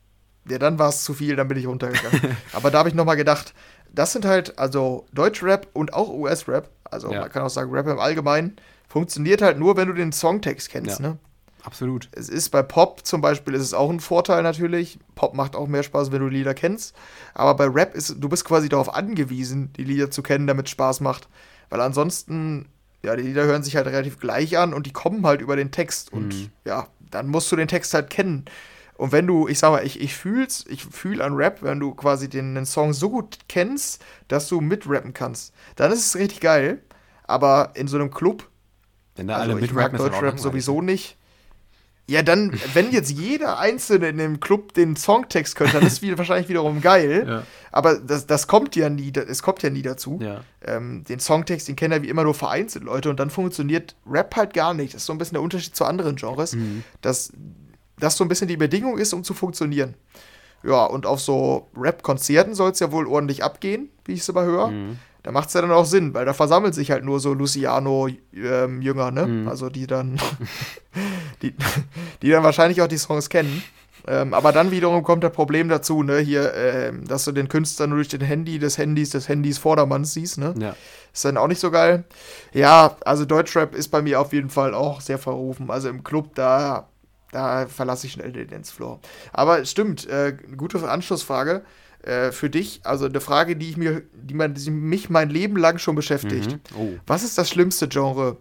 ja, dann war es zu viel, dann bin ich runtergegangen. Aber da habe ich nochmal gedacht, das sind halt, also Deutschrap und auch US-Rap, also ja. man kann auch sagen Rap im Allgemeinen, funktioniert halt nur, wenn du den Songtext kennst, ja. ne? Absolut. Es ist bei Pop zum Beispiel, ist es auch ein Vorteil natürlich. Pop macht auch mehr Spaß, wenn du Lieder kennst. Aber bei Rap ist, du bist quasi darauf angewiesen, die Lieder zu kennen, damit es Spaß macht. Weil ansonsten, ja, die Lieder hören sich halt relativ gleich an und die kommen halt über den Text. Und Mhm. ja, dann musst du den Text halt kennen. Und wenn du, ich sag mal, ich, ich fühl's, ich fühl an Rap, wenn du quasi den, den Song so gut kennst, dass du mitrappen kannst, dann ist es richtig geil. Aber in so einem Club, Wenn da also alle ich mitrappen, mag das auch Deutschrap sowieso nicht. Ja, dann, wenn jetzt jeder Einzelne in dem Club den Songtext könnte, dann ist es wahrscheinlich wiederum geil. Ja. Aber das, das kommt ja nie, es kommt ja nie dazu. Ja. Ähm, den Songtext, den kennen ja wie immer nur vereinzelt Leute und dann funktioniert Rap halt gar nicht. Das ist so ein bisschen der Unterschied zu anderen Genres, Mhm. dass das so ein bisschen die Bedingung ist, um zu funktionieren. Ja, und auf so Rap-Konzerten soll es ja wohl ordentlich abgehen, wie ich es immer höre. Mhm. Da macht es ja dann auch Sinn, weil da versammelt sich halt nur so Luciano-Jünger, ne? Mhm. Also die dann, die, die dann wahrscheinlich auch die Songs kennen. Ähm, aber dann wiederum kommt das Problem dazu, ne, hier, ähm, dass du den Künstler nur durch den Handy des Handys des Handys Vordermanns siehst, ne? Ja. Ist dann auch nicht so geil. Ja, also Deutschrap ist bei mir auf jeden Fall auch sehr verrufen. Also im Club, da, da verlasse ich schnell den Dancefloor. Aber es stimmt, äh, gute Anschlussfrage äh, für dich. Also eine Frage, die ich mir, die, man, die mich mein Leben lang schon beschäftigt. Mhm. Oh. Was ist das schlimmste Genre?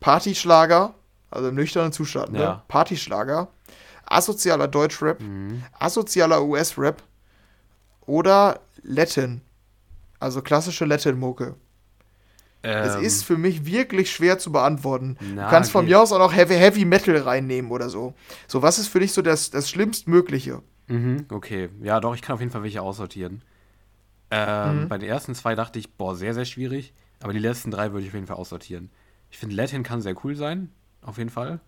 Partyschlager, also im nüchternen Zustand, ne? Ja. Partyschlager, asozialer Deutschrap, Mhm. asozialer US-Rap oder Latin, also klassische Latin-Mucke. Es Ähm, ist für mich wirklich schwer zu beantworten. na, du kannst von geht. mir aus auch noch Heavy, Heavy Metal reinnehmen oder so. So, was ist für dich so das, das Schlimmstmögliche? Mhm, okay. Ja, doch, ich kann auf jeden Fall welche aussortieren. Ähm, Mhm. Bei den ersten zwei dachte ich, boah, sehr, sehr schwierig. Aber die letzten drei würde ich auf jeden Fall aussortieren. Ich finde, Latin kann sehr cool sein, auf jeden Fall.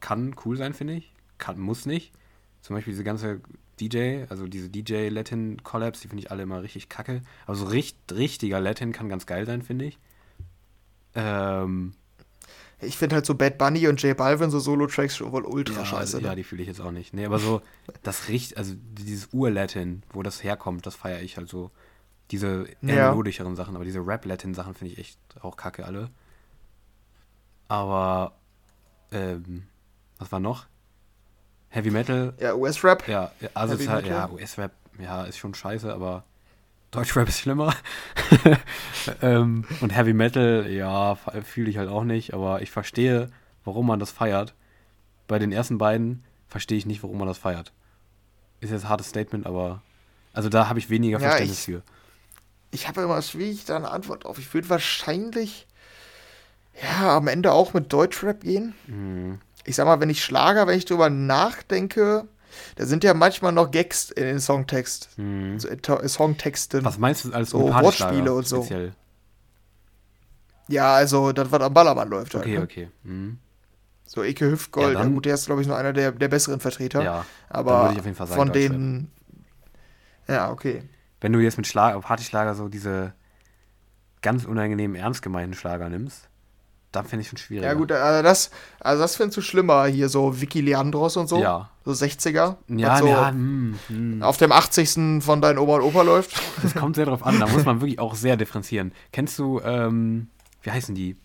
Kann cool sein, finde ich. Kann, muss nicht. Zum Beispiel diese ganze DJ, also diese DJ-Latin-Collabs, die finde ich alle immer richtig kacke. Aber so richt, richtiger Latin kann ganz geil sein, finde ich. Ähm, Ich finde halt so Bad Bunny und J Balvin, so Solo-Tracks schon wohl ultra ja, scheiße. ja, ne? die fühle ich jetzt auch nicht. Nee, aber so das riecht, also dieses Ur-Latin, wo das herkommt, das feiere ich halt so. Diese eher Ja. melodischeren Sachen, aber diese Rap-Latin-Sachen finde ich echt auch kacke alle. Aber, ähm, was war noch? Heavy Metal, Ja, US-Rap. ja, also halt, ja? US-Rap, ja, ist schon scheiße, aber Deutschrap ist schlimmer. ähm, und Heavy Metal, ja, fühle ich halt auch nicht, aber ich verstehe, warum man das feiert. Bei den ersten beiden verstehe ich nicht, warum man das feiert. Ist jetzt ein hartes Statement, aber also da habe ich weniger Ja, Verständnis ich- für. Ich habe immer schwierig da eine Antwort drauf. Ich würde wahrscheinlich, ja, am Ende auch mit Deutschrap gehen. Mhm. Ich sag mal, wenn ich Schlager, wenn ich drüber nachdenke, da sind ja manchmal noch Gags in den Songtext. Mhm. So, äh, to- Songtexten. Was meinst du als So Wortspiele und so. speziell? Ja, also das, was am Ballermann läuft. Halt, Okay, ne? okay. Mhm. So Eke Hüftgold, Ja, ja, dann- gut, der ist, glaube ich, noch einer der, der besseren Vertreter. Ja, aber würde ich auf jeden Fall sagen, von denen. Ja, okay. wenn du jetzt mit Schlag Partyschlager so diese ganz unangenehmen, ernst gemeinten Schlager nimmst, dann finde ich schon schwierig. Ja, gut, also das, also das findest du schlimmer hier, so Vicky Leandros und so. Ja. So 60er. Ja, so ja, hm, hm. auf dem 80. von deinen Oma und Opa läuft. Das kommt sehr drauf an. Da muss man wirklich auch sehr differenzieren. Kennst du, ähm, wie heißen die?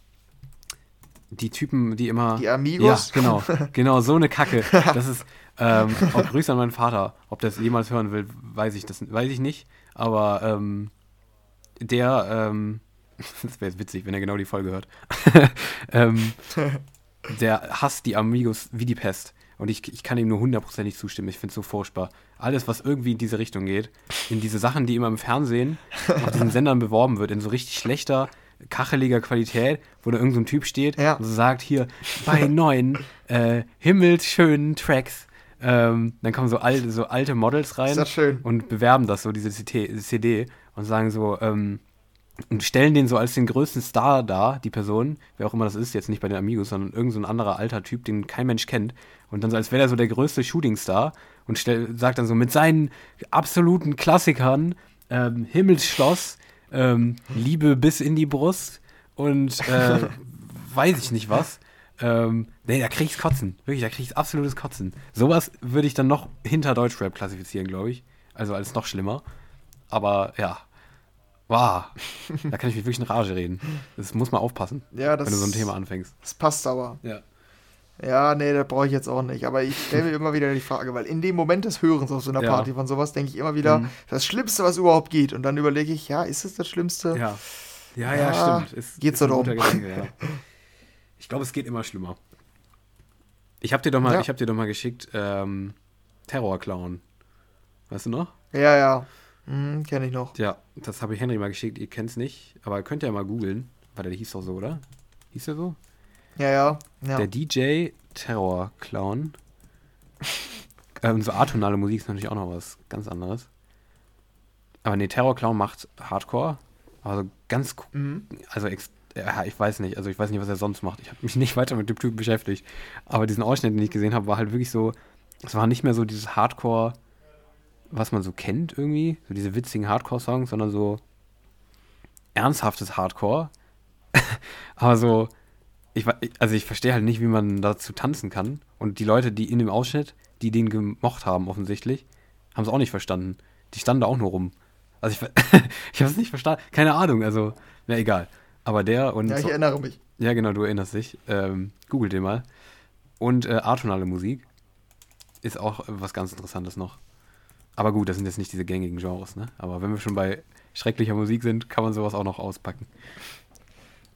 Die Typen, die immer. Die Amigos? Ja, genau. Genau, so eine Kacke. Das ist. Ähm, auch Grüße an meinen Vater. Ob der es jemals hören will, weiß ich, das, weiß ich nicht. Aber ähm, der, ähm, das wäre jetzt witzig, wenn er genau die Folge hört. ähm, der hasst die Amigos wie die Pest. Und ich, ich kann ihm nur hundertprozentig zustimmen. Ich finde es so furchtbar. Alles, was irgendwie in diese Richtung geht, in diese Sachen, die immer im Fernsehen auf diesen Sendern beworben wird, in so richtig schlechter, kacheliger Qualität, wo da irgendein so Typ steht Ja. und so sagt, hier, bei neuen, äh, himmelsschönen Tracks, ähm, dann kommen so alte, so alte Models rein und bewerben das so, diese CD, und sagen so, ähm, und stellen den so als den größten Star dar, die Person, wer auch immer das ist, jetzt nicht bei den Amigos, sondern irgend so ein anderer alter Typ, den kein Mensch kennt. Und dann so, als wäre er so der größte Shootingstar und stell, sagt dann so mit seinen absoluten Klassikern, ähm, Himmelsschloss, ähm, Liebe bis in die Brust und äh, weiß ich nicht was. Ähm, nee, da krieg ich's Kotzen. Wirklich, da krieg ich's absolutes Kotzen. Sowas würde ich dann noch hinter Deutschrap klassifizieren, glaube ich. Also als noch schlimmer. Aber ja. Wow. Da kann ich mich wirklich in Rage reden. Das muss man aufpassen, Ja, das, wenn du so ein Thema anfängst. das passt aber. Ja. Ja, nee, das brauche ich jetzt auch nicht. Aber ich stelle mir immer wieder die Frage, weil in dem Moment des Hörens auf so einer Ja. Party von sowas denke ich immer wieder, Mhm. das Schlimmste, was überhaupt geht. Und dann überlege ich, ja, ist es das Schlimmste? Ja. Ja, ja, Ja, stimmt. Ist, geht's ist drum. Gedanke, ja. Ich glaube, es geht immer schlimmer. Ich habe dir doch mal, Ja. ich habe dir doch mal geschickt, ähm, Terrorclown. Weißt du noch? Ja, ja. Hm, Kenne ich noch. Ja, das habe ich Henry mal geschickt. Ihr kennt's nicht, aber ihr könnt ja mal googeln. Warte, der hieß doch so, oder? Hieß der so? Ja, ja. ja. Der DJ Terrorclown. ähm, so atonale Musik ist natürlich auch noch was ganz anderes. Aber nee, Terrorclown macht Hardcore. Also ganz, Mhm. also ja, ich weiß nicht, also ich weiß nicht, was er sonst macht. Ich habe mich nicht weiter mit dem Typen beschäftigt. Aber diesen Ausschnitt, den ich gesehen habe, war halt wirklich so, es war nicht mehr so dieses Hardcore, was man so kennt irgendwie, so diese witzigen Hardcore-Songs, sondern so ernsthaftes Hardcore. Aber so, ich, also ich verstehe halt nicht, wie man dazu tanzen kann. Und die Leute, die in dem Ausschnitt, die den gemocht haben, offensichtlich, haben es auch nicht verstanden. Die standen da auch nur rum. Also ich, ich habe es nicht verstanden. Keine Ahnung, also, na egal. Aber der und. Ja, ich so, erinnere mich. ja, genau, du erinnerst dich. Ähm, Google den mal. Und äh, atonale Musik ist auch was ganz Interessantes noch. Aber gut, das sind jetzt nicht diese gängigen Genres, ne? Aber wenn wir schon bei schrecklicher Musik sind, kann man sowas auch noch auspacken.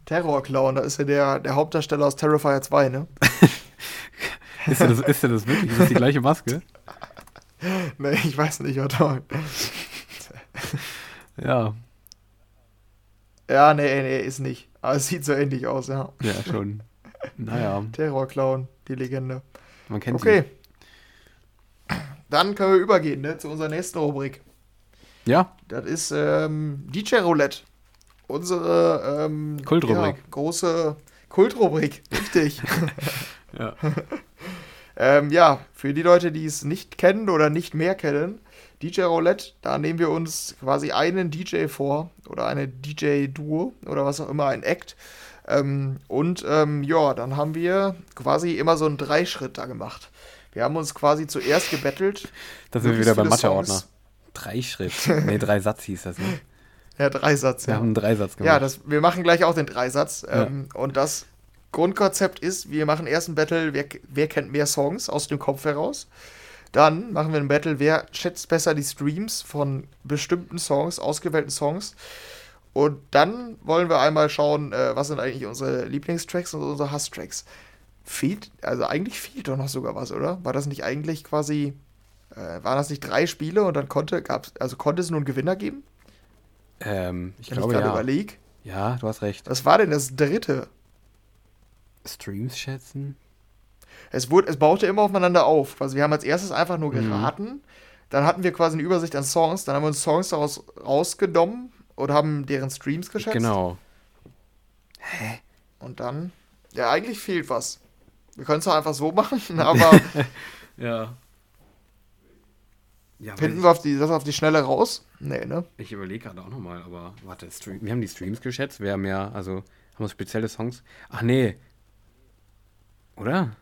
Terrorclown, da ist ja der, der Hauptdarsteller aus Terrifier 2, ne? Ist denn das, ist denn das wirklich? Ist das die gleiche Maske? Nee, ich weiß nicht, warte mal. Ja, Ja, nee, nee, ist nicht. Aber es sieht so ähnlich aus, ja. ja, schon. Naja, Terrorclown, die Legende. man kennt Okay. Dann können wir übergehen, ne, zu unserer nächsten Rubrik. Ja, Das ist ähm, DJ Roulette. Unsere ähm, Kultrubrik. Ja, große Kultrubrik, richtig. ja. ähm, ja, für die Leute, die es nicht kennen oder nicht mehr kennen, DJ Roulette, da nehmen wir uns quasi einen DJ vor oder eine DJ-Duo oder was auch immer, ein Act. Ähm, und ähm, ja, dann haben wir quasi immer so einen Dreischritt da gemacht. Wir haben uns quasi zuerst gebettelt. Da sind wir wieder beim Mathe-Ordner. Drei Schritt. Nee, drei Satz hieß das, ne? Ja, Dreisatz. Wir Ja. haben einen Dreisatz gemacht. Ja, das, wir machen gleich auch den Dreisatz. Ja. Ähm, und das Grundkonzept ist, wir machen erst ein Battle, wer, wer kennt mehr Songs aus dem Kopf heraus. Dann machen wir ein Battle, wer schätzt besser die Streams von bestimmten Songs, ausgewählten Songs. Und dann wollen wir einmal schauen, äh, was sind eigentlich unsere Lieblingstracks und unsere Hasstracks. Fehlt, also eigentlich fehlt doch noch sogar was, oder? War das nicht eigentlich quasi, äh, waren das nicht drei Spiele und dann konnte, gab's, also konnte es nur einen Gewinner geben? ähm, ich Wenn glaube ich ja. überlege. Ja, du hast recht. Was war denn das dritte? Streams schätzen? Es, wurde, es baute immer aufeinander auf. Also wir haben als erstes einfach nur Mhm. geraten. Dann hatten wir quasi eine Übersicht an Songs. Dann haben wir uns Songs daraus rausgenommen oder haben deren Streams geschätzt. Genau. Und dann, ja, eigentlich fehlt was. Wir können es doch einfach so machen, aber Ja. Ja, finden wir auf die, das auf die Schnelle raus? Nee, ne? Ich überlege gerade auch nochmal, aber warte, Stream, wir haben die Streams geschätzt, wir haben ja, also haben wir spezielle Songs. Ach nee. Oder?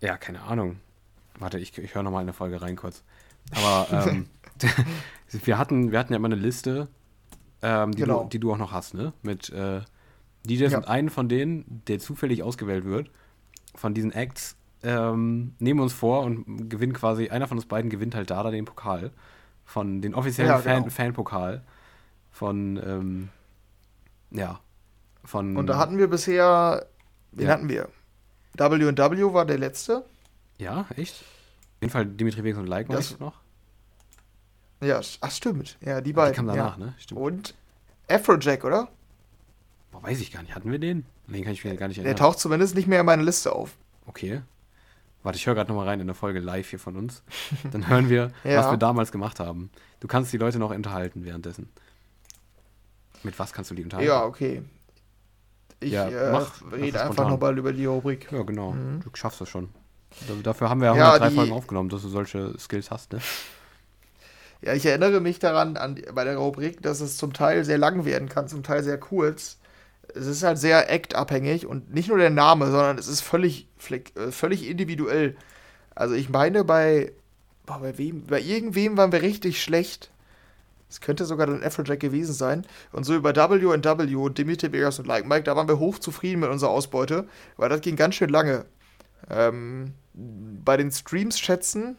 Ja, keine Ahnung. Warte, ich, ich höre nochmal in eine Folge rein kurz. Aber ähm, wir, hatten, wir hatten ja immer eine Liste, ähm, die, Genau. du, die du auch noch hast, ne? Mit äh, DJs Ja. und einen von denen, der zufällig ausgewählt wird, von diesen Acts, ähm, nehmen wir uns vor und gewinnen quasi, einer von uns beiden gewinnt halt da den Pokal. Von den offiziellen Ja, Fan, genau. Fanpokal. Von, ähm, ja. Von. Und da hatten wir bisher, wen Ja. hatten wir? W&W war der letzte. Ja, echt? Auf jeden Fall Dimitri Vegas und Like noch. Ja, ach stimmt. Ja, die Die beiden. kam danach, ja. ne? Stimmt. Und Afrojack, oder? Boah, weiß ich gar nicht. Hatten wir den? Den kann ich mir gar nicht Der erinnern. taucht zumindest nicht mehr in meiner Liste auf. Okay. Warte, ich höre gerade nochmal rein in der Folge live hier von uns. Dann hören wir, Ja. was wir damals gemacht haben. Du kannst die Leute noch unterhalten währenddessen. Mit was kannst du die unterhalten? Ja, okay. Ich Ja, äh, mach- rede einfach nochmal über die Rubrik. Ja, genau. Mhm. Du schaffst das schon. Dafür haben wir ja Ja, 103 die- Folgen aufgenommen, dass du solche Skills hast, ne? Ja, ich erinnere mich daran, an, bei der Rubrik, dass es zum Teil sehr lang werden kann, zum Teil sehr kurz. Es ist halt sehr actabhängig und nicht nur der Name, sondern es ist völlig, äh, völlig individuell. Also ich meine, bei, boah, bei wem, bei irgendwem waren wir richtig schlecht. Es könnte sogar dann Afrojack gewesen sein. Und so über und Dimitri Vegas und Like Mike, da waren wir hochzufrieden mit unserer Ausbeute, weil das ging ganz schön lange. Ähm, bei den Streams schätzen,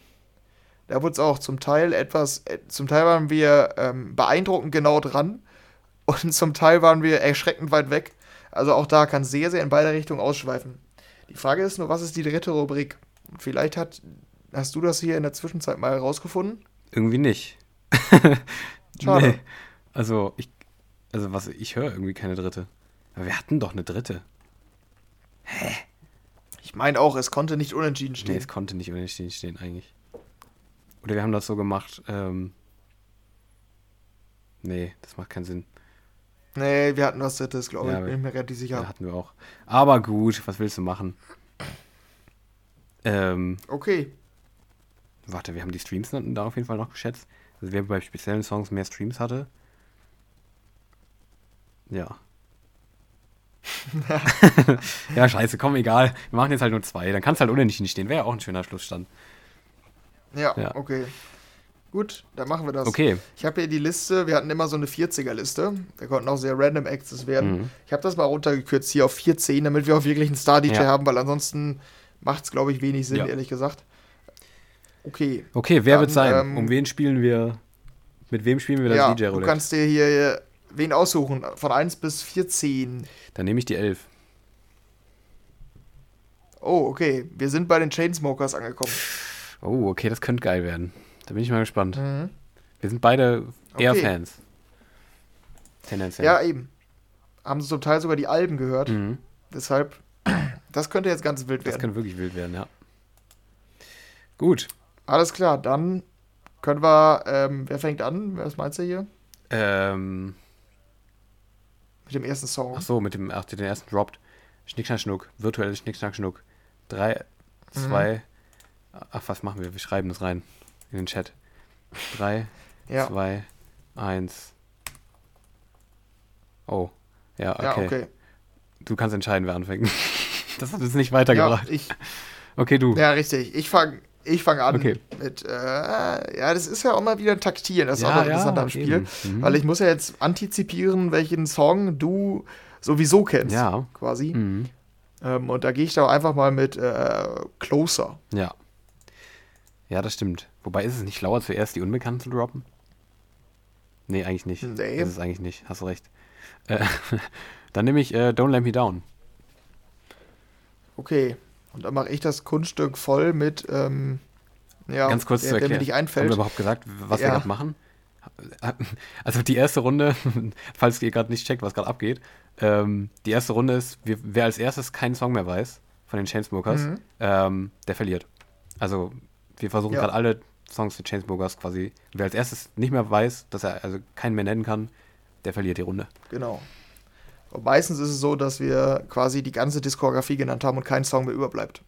da wurde es auch zum Teil etwas, äh, zum Teil waren wir ähm, beeindruckend genau dran. Und zum Teil waren wir erschreckend weit weg. Also auch da kann sehr, sehr in beide Richtungen ausschweifen. Die Frage ist nur, was ist die dritte Rubrik? Vielleicht hat, hast du das hier in der Zwischenzeit mal herausgefunden? Irgendwie nicht. Schade. Nee. Also, ich, also was, ich höre irgendwie keine dritte. Aber wir hatten doch eine dritte. Ich meine auch, es konnte nicht unentschieden Nee, stehen. es konnte nicht unentschieden stehen eigentlich. Oder wir haben das so gemacht, ähm. Nee, das macht keinen Sinn. Nee, wir hatten was drittes, glaube Ja, ich. Bin ich mir relativ sicher. Hatten wir auch. Aber gut, was willst du machen? Ähm, Okay. warte, wir haben die Streams da auf jeden Fall noch geschätzt. Also wer bei speziellen Songs mehr Streams hatte. Ja. ja, scheiße, komm, egal. Wir machen jetzt halt nur zwei. Dann kann es halt unentschieden stehen. Wäre ja auch ein schöner Schlussstand. Ja, Ja. okay. Gut, dann machen wir das. Okay. Ich habe hier die Liste, wir hatten immer so eine 40er-Liste. Da konnten auch sehr random Access werden. Mhm. Ich habe das mal runtergekürzt hier auf 14, damit wir auch wirklich einen Star-DJ Ja. haben, weil ansonsten macht es, glaube ich, wenig Sinn, Ja. ehrlich gesagt. Okay. Okay, wer Dann, wird sein? ähm, um wen spielen wir? Mit wem spielen wir das ja, DJ du kannst dir hier wen aussuchen, von 1 bis 14. Dann nehme ich die 11. Oh, okay. Wir sind bei den Chainsmokers angekommen. Oh, okay, das könnte geil werden. Da bin ich mal gespannt. Mhm. Wir sind beide eher Okay. Fans. Tendenziell. Ja, eben. Haben sie zum Teil sogar die Alben gehört. Mhm. Deshalb, das könnte jetzt ganz wild Das werden. kann wirklich wild werden, ja. Gut. Alles klar, dann können wir, ähm, wer fängt an? Was meinst du hier? Ähm, Mit dem ersten Song. ach so, mit dem, ach, den ersten droppt. Schnick, schnack, schnuck. Virtuelles Schnick, schnack, schnuck. Drei, Mhm. zwei. Ach, was machen wir? Wir schreiben das rein. In den Chat. Drei, ja. zwei, eins. Oh. Ja, okay. ja, okay. Du kannst entscheiden, wer anfängt. Das hat es nicht Ja, weitergebracht. ich, Okay, du. ja, richtig. Ich fange ich fang an Okay. mit, äh, ja, das ist ja auch mal wieder ein Taktieren. Das ist auch Ja, ja, interessant am Spiel. Mhm. Weil ich muss ja jetzt antizipieren, welchen Song du sowieso kennst. Ja. Quasi. Mhm. Ähm, und da gehe ich da einfach mal mit äh, Closer. Ja. Ja, das stimmt. Wobei ist es nicht schlauer, zuerst die Unbekannten zu droppen? Nee, eigentlich nicht. Nee. Ist es eigentlich nicht. Hast du recht. Äh, dann nehme ich äh, Don't Let Me Down. Okay. Und dann mache ich das Kunststück voll mit, ähm, ja, Ganz kurz der, zu der erklären. mir nicht Haben einfällt. wir überhaupt gesagt, was wir Ja. gerade machen? Also die erste Runde, falls ihr gerade nicht checkt, was gerade abgeht, ähm, die erste Runde ist, wir, wer als erstes keinen Song mehr weiß von den Chainsmokers, Mhm. ähm, der verliert. Also wir versuchen Ja. gerade alle Songs der Chainsmokers quasi, wer als erstes nicht mehr weiß, dass er also keinen mehr nennen kann, der verliert die Runde. Genau. Und meistens ist es so, dass wir quasi die ganze Diskografie genannt haben und kein Song mehr überbleibt.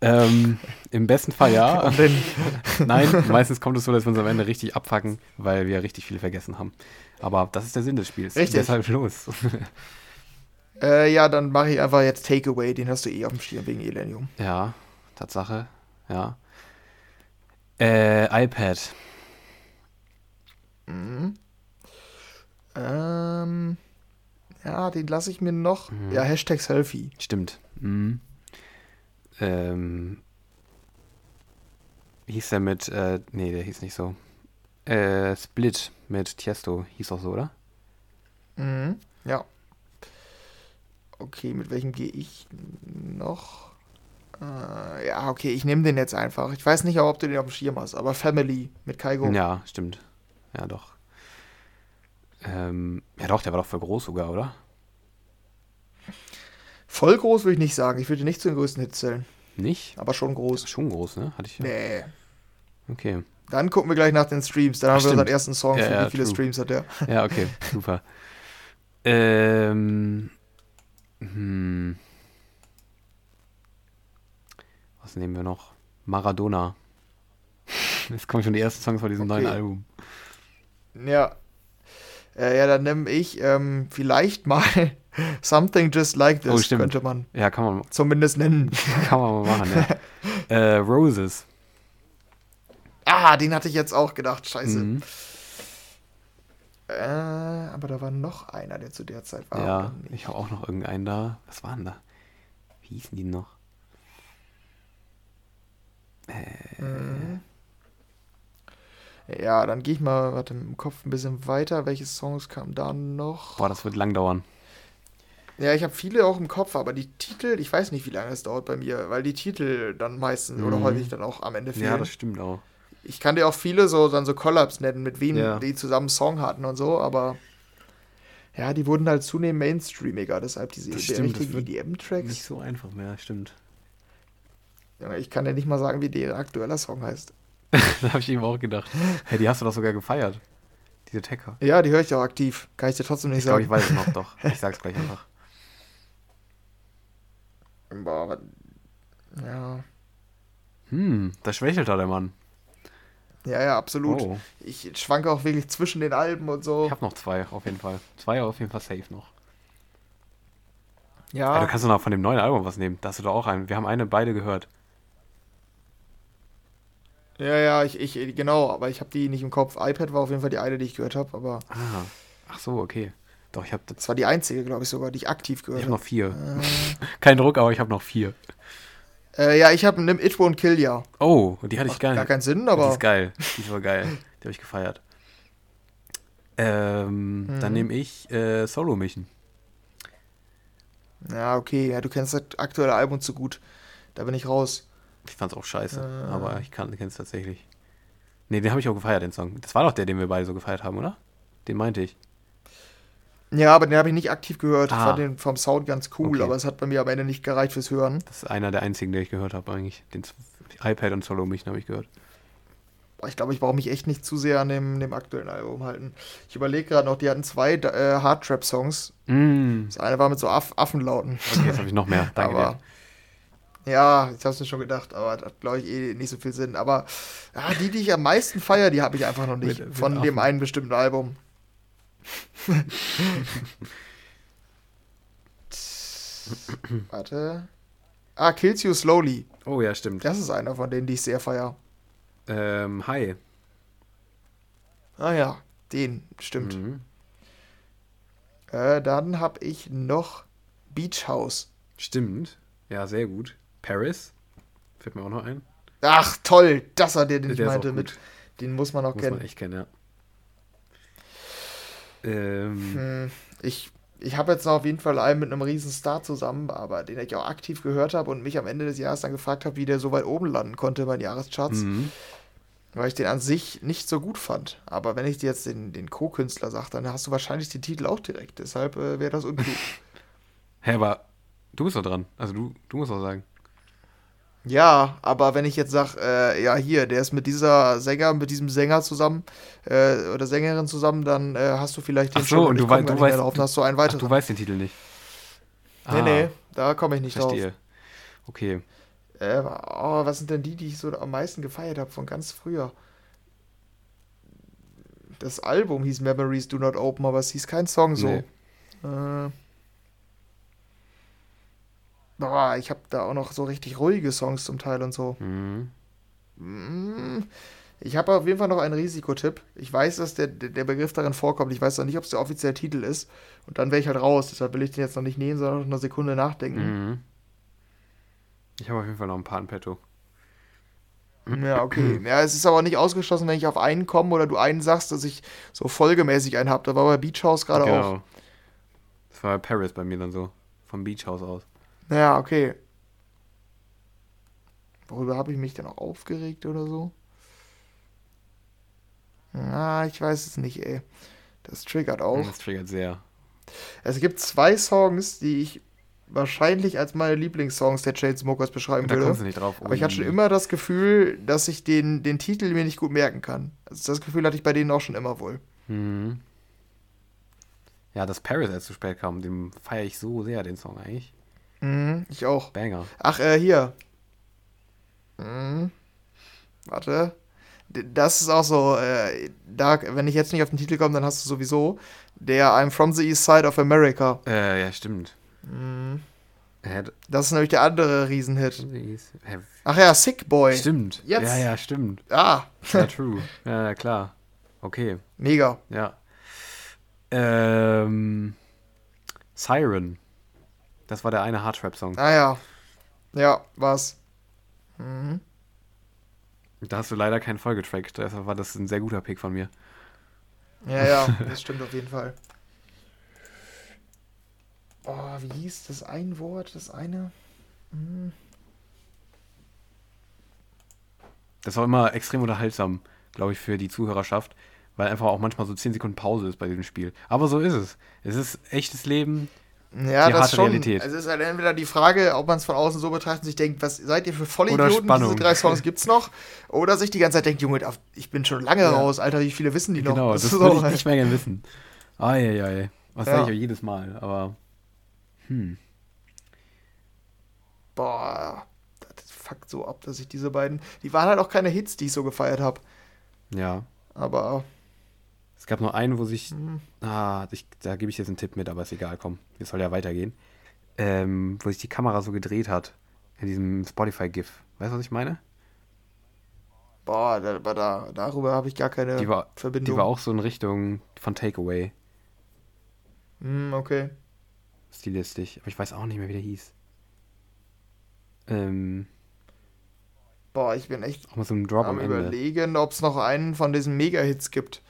Ähm, Im besten Fall ja. Nein, meistens kommt es so, dass wir uns am Ende richtig abfacken, weil wir richtig viel vergessen haben. Aber das ist der Sinn des Spiels. Richtig. Deshalb los. äh, ja, dann mache ich einfach jetzt Takeaway, den hast du eh auf dem Schirm wegen Elenium. Ja, Tatsache. Ja. Äh, iPad. Mhm. Ähm, ja, den lasse ich mir noch. Ja, Hashtag Selfie. Stimmt. Mhm. Ähm, hieß der mit, äh, nee, der hieß nicht so. Äh, Split mit Tiesto. Hieß auch so, oder? Mhm. Ja. Okay, mit welchem gehe ich noch? Äh, ja, okay, ich nehme den jetzt einfach. Ich weiß nicht, ob du den auf dem Schirm hast, aber Family mit Kaigo. Ja, stimmt. Ja, doch. Ähm, ja doch, der war doch voll groß sogar, oder? Voll groß würde ich nicht sagen. Ich würde nicht zu den größten Hits zählen, Nicht? aber schon groß. Schon groß, ne? Hatte ich ja. Nee. Okay. Dann gucken wir gleich nach den Streams. Dann haben wir unseren ersten Song. Ja, für ja, wie viele true. Streams hat der? Ja, okay, super. Ähm, hm. Was nehmen wir noch? Maradona. Jetzt kommen schon die ersten Songs von diesem Okay. neuen Album. Ja. Äh, ja, dann nehme ich ähm, vielleicht mal Something Just Like This, Oh, stimmt. könnte man Ja, kann man, zumindest nennen. kann man mal machen, ja. äh, Roses. ah, den hatte ich jetzt auch gedacht. Scheiße. Mhm. Äh, aber da war noch einer, der zu der Zeit war. ja, ich habe auch noch irgendeinen da. Was waren da? Wie hießen die noch? Mhm. Ja, dann gehe ich mal, warte, im Kopf ein bisschen weiter. Welche Songs kamen da noch? Boah, das wird lang dauern. Ja, ich habe viele auch im Kopf, aber die Titel, ich weiß nicht, wie lange es dauert bei mir, weil die Titel dann meistens oder Mhm. häufig dann auch am Ende fehlen. Ja, das stimmt auch. ich kann dir auch viele so dann so Collabs nennen, mit wem Ja. die zusammen einen Song hatten und so, aber ja, die wurden halt zunehmend mainstreamiger, deshalb diese Das die stimmt, das wird EDM-Tracks. Nicht so einfach mehr, stimmt. Ich kann dir nicht mal sagen, wie der aktueller Song heißt. da habe ich eben auch gedacht. Hey, die hast du doch sogar gefeiert. Diese Tecker. Ja, die höre ich auch aktiv. Kann ich dir trotzdem nicht Ich glaube, sagen. ich weiß es noch doch. Ich sag's gleich einfach. Boah, was- ja. Hm, da schwächelt da der Mann. ja, ja, absolut. Oh. Ich schwanke auch wirklich zwischen den Alben und so. Ich habe noch zwei, auf jeden Fall. Zwei auf jeden Fall safe noch. Ja, Ja, du kannst doch noch von dem neuen Album was nehmen. Da hast du doch auch einen. Wir haben eine beide gehört. Ja, ja, ich, ich, genau, aber ich habe die nicht im Kopf. iPad war auf jeden Fall die eine, die ich gehört habe, aber Ah. Ach so, okay. Doch, ich habe das war die einzige, glaube ich sogar, die ich aktiv ich gehört hab habe. noch vier. Kein Druck, aber ich habe noch vier. Äh, ja, ich habe Nimm It Won't Kill Ya. Oh, die hatte ich Macht geil. gar keinen Sinn, Die aber ist geil. Die ist aber geil. Die habe ich gefeiert. Ähm, dann Mhm. nehme ich äh, Solo Mission. ja, okay, ja, du kennst das aktuelle Album zu gut. Da bin ich raus. Ich fand's auch scheiße, Äh. aber ich kann es tatsächlich. Nee, den habe ich auch gefeiert, den Song. Das war doch der, den wir beide so gefeiert haben, oder? Den meinte ich. Ja, aber den habe ich nicht aktiv gehört. Ich Ah. fand den vom Sound ganz cool, Okay. aber es hat bei mir am Ende nicht gereicht fürs Hören. Das ist einer der einzigen, den ich gehört habe eigentlich. Den iPad und Solo Mission habe ich gehört. Ich glaube, ich brauche mich echt nicht zu sehr an dem, dem aktuellen Album halten. Ich überlege gerade noch, die hatten zwei äh, Hard-Trap-Songs. Mm. Das eine war mit so Aff Affenlauten. Okay, jetzt habe ich noch mehr. Danke aber dir. Ja, ich hab's mir schon gedacht, aber das hat, glaube ich, eh nicht so viel Sinn. Aber ja, die, die ich am meisten feiere, die habe ich einfach noch nicht. Mit- von dem einen bestimmten Album. Warte. Ah, Kills You Slowly. Oh ja, stimmt. Das ist einer von denen, die ich sehr feiere. Ähm, hi. Ah ja, den, stimmt. Mhm. Äh, dann habe ich noch Beach House. Stimmt. Ja, sehr gut. Paris. Fällt mir auch noch ein. Ach, toll, das war der, den ich Der auch meinte. Mit, den muss man auch Muss kennen. man echt kennen, ja. Ähm, Hm, ich ich habe jetzt noch auf jeden Fall einen mit einem riesen Star zusammen, aber den ich auch aktiv gehört habe und mich am Ende des Jahres dann gefragt habe, wie der so weit oben landen konnte bei den Jahrescharts, mhm. weil ich den an sich nicht so gut fand. Aber wenn ich dir jetzt den, den Co-Künstler sage, dann hast du wahrscheinlich den Titel auch direkt. Deshalb äh, wäre das unklug. Hä, aber du bist doch dran. Also du, du musst auch sagen. Ja, aber wenn ich jetzt sage, äh, ja hier, der ist mit dieser Sänger, mit diesem Sänger zusammen äh, oder Sängerin zusammen, dann äh, hast du vielleicht den Ach so, und du wei- du weißt- drauf, hast du einen Ach, weiteren. du weißt den Titel nicht. nee, Ah, nee, da komme ich nicht drauf. Verstehe. Okay. Äh, oh, was sind denn die, die ich so am meisten gefeiert habe von ganz früher? Das Album hieß Memories Do Not Open, aber es hieß kein Song so. Nee. Äh, boah, ich habe da auch noch so richtig ruhige Songs zum Teil und so. Mhm. Mm, Ich habe auf jeden Fall noch einen Risikotipp. Ich weiß, dass der, der Begriff darin vorkommt. Ich weiß noch nicht, ob es der offizielle Titel ist. Und dann wäre ich halt raus. Deshalb will ich den jetzt noch nicht nehmen, sondern noch eine Sekunde nachdenken. Mhm. Ich habe auf jeden Fall noch ein paar in petto. Ja, okay. Ja, es ist aber nicht ausgeschlossen, wenn ich auf einen komme oder du einen sagst, dass ich so folgemäßig einen habe. Da war bei Beach House gerade auch. Genau. Das war bei Paris bei mir dann so. Vom Beach House aus. Ja, okay. Worüber habe ich mich denn auch aufgeregt oder so? Na, ich weiß es nicht, ey. Das triggert auch. Das triggert sehr. Es gibt zwei Songs, die ich wahrscheinlich als meine Lieblingssongs der Chainsmokers beschreiben Da kommst würde. du nicht drauf. Aber ich hatte schon Ui. immer das Gefühl, dass ich den, den Titel mir nicht gut merken kann. Also das Gefühl hatte ich bei denen auch schon immer wohl. Mhm. Ja, dass Paris erst zu spät kam, den feiere ich so sehr, den Song eigentlich. Mhm, ich auch. Banger. Ach, äh, hier. Hm. Warte. Das ist auch so, äh, da, wenn ich jetzt nicht auf den Titel komme, dann hast du sowieso der I'm from the East Side of America. Äh, ja, stimmt. Mhm. Das ist nämlich der andere Riesenhit. Ach ja, Sick Boy. Stimmt. Jetzt. Ja, ja, stimmt. Ah, Ja, true. ja, klar. Okay, mega. ja. Ähm, Siren. Das war der eine Hardtrap-Song. Ah ja. Ja, was. Mhm. Da hast du leider keinen Folgetrack. Deshalb war das ein sehr guter Pick von mir. Ja, ja, das stimmt auf jeden Fall. Oh, wie hieß das ein Wort, das eine? Hm. Das war immer extrem unterhaltsam, glaube ich, für die Zuhörerschaft, weil einfach auch manchmal so 10 Sekunden Pause ist bei diesem Spiel. Aber so ist es. Es ist echtes Leben. Ja, Die das harte schon. Realität. Es ist halt entweder die Frage, ob man es von außen so betrachtet und sich denkt, was seid ihr für Oder Vollidioten, diese drei Songs gibt's noch? Oder sich die ganze Zeit denkt, Junge, ich bin schon lange Ja. raus, Alter, wie viele wissen die noch? Genau, das, ist würde ich halt. nicht mehr gerne wissen. Eieiei. Was Ja. sage ich ja jedes Mal, aber. Hm. Boah, das fuckt so ab, dass ich diese beiden. Die waren halt auch keine Hits, die ich so gefeiert habe. Ja. Aber Es gab noch einen, wo sich. hm, Ah, ich, da gebe ich jetzt einen Tipp mit, aber ist egal, komm. Es soll ja weitergehen. Ähm, wo sich die Kamera so gedreht hat. In diesem Spotify-GIF. Weißt du, was ich meine? boah, da, da, darüber habe ich gar keine Die war, Verbindung. die war auch so in Richtung von Takeaway. Hm, okay. Stilistisch. Aber ich weiß auch nicht mehr, wie der hieß. Ähm, Boah, ich bin echt auch mit so einem Drop am am Ende. überlegen, ob es noch einen von diesen Mega-Hits gibt.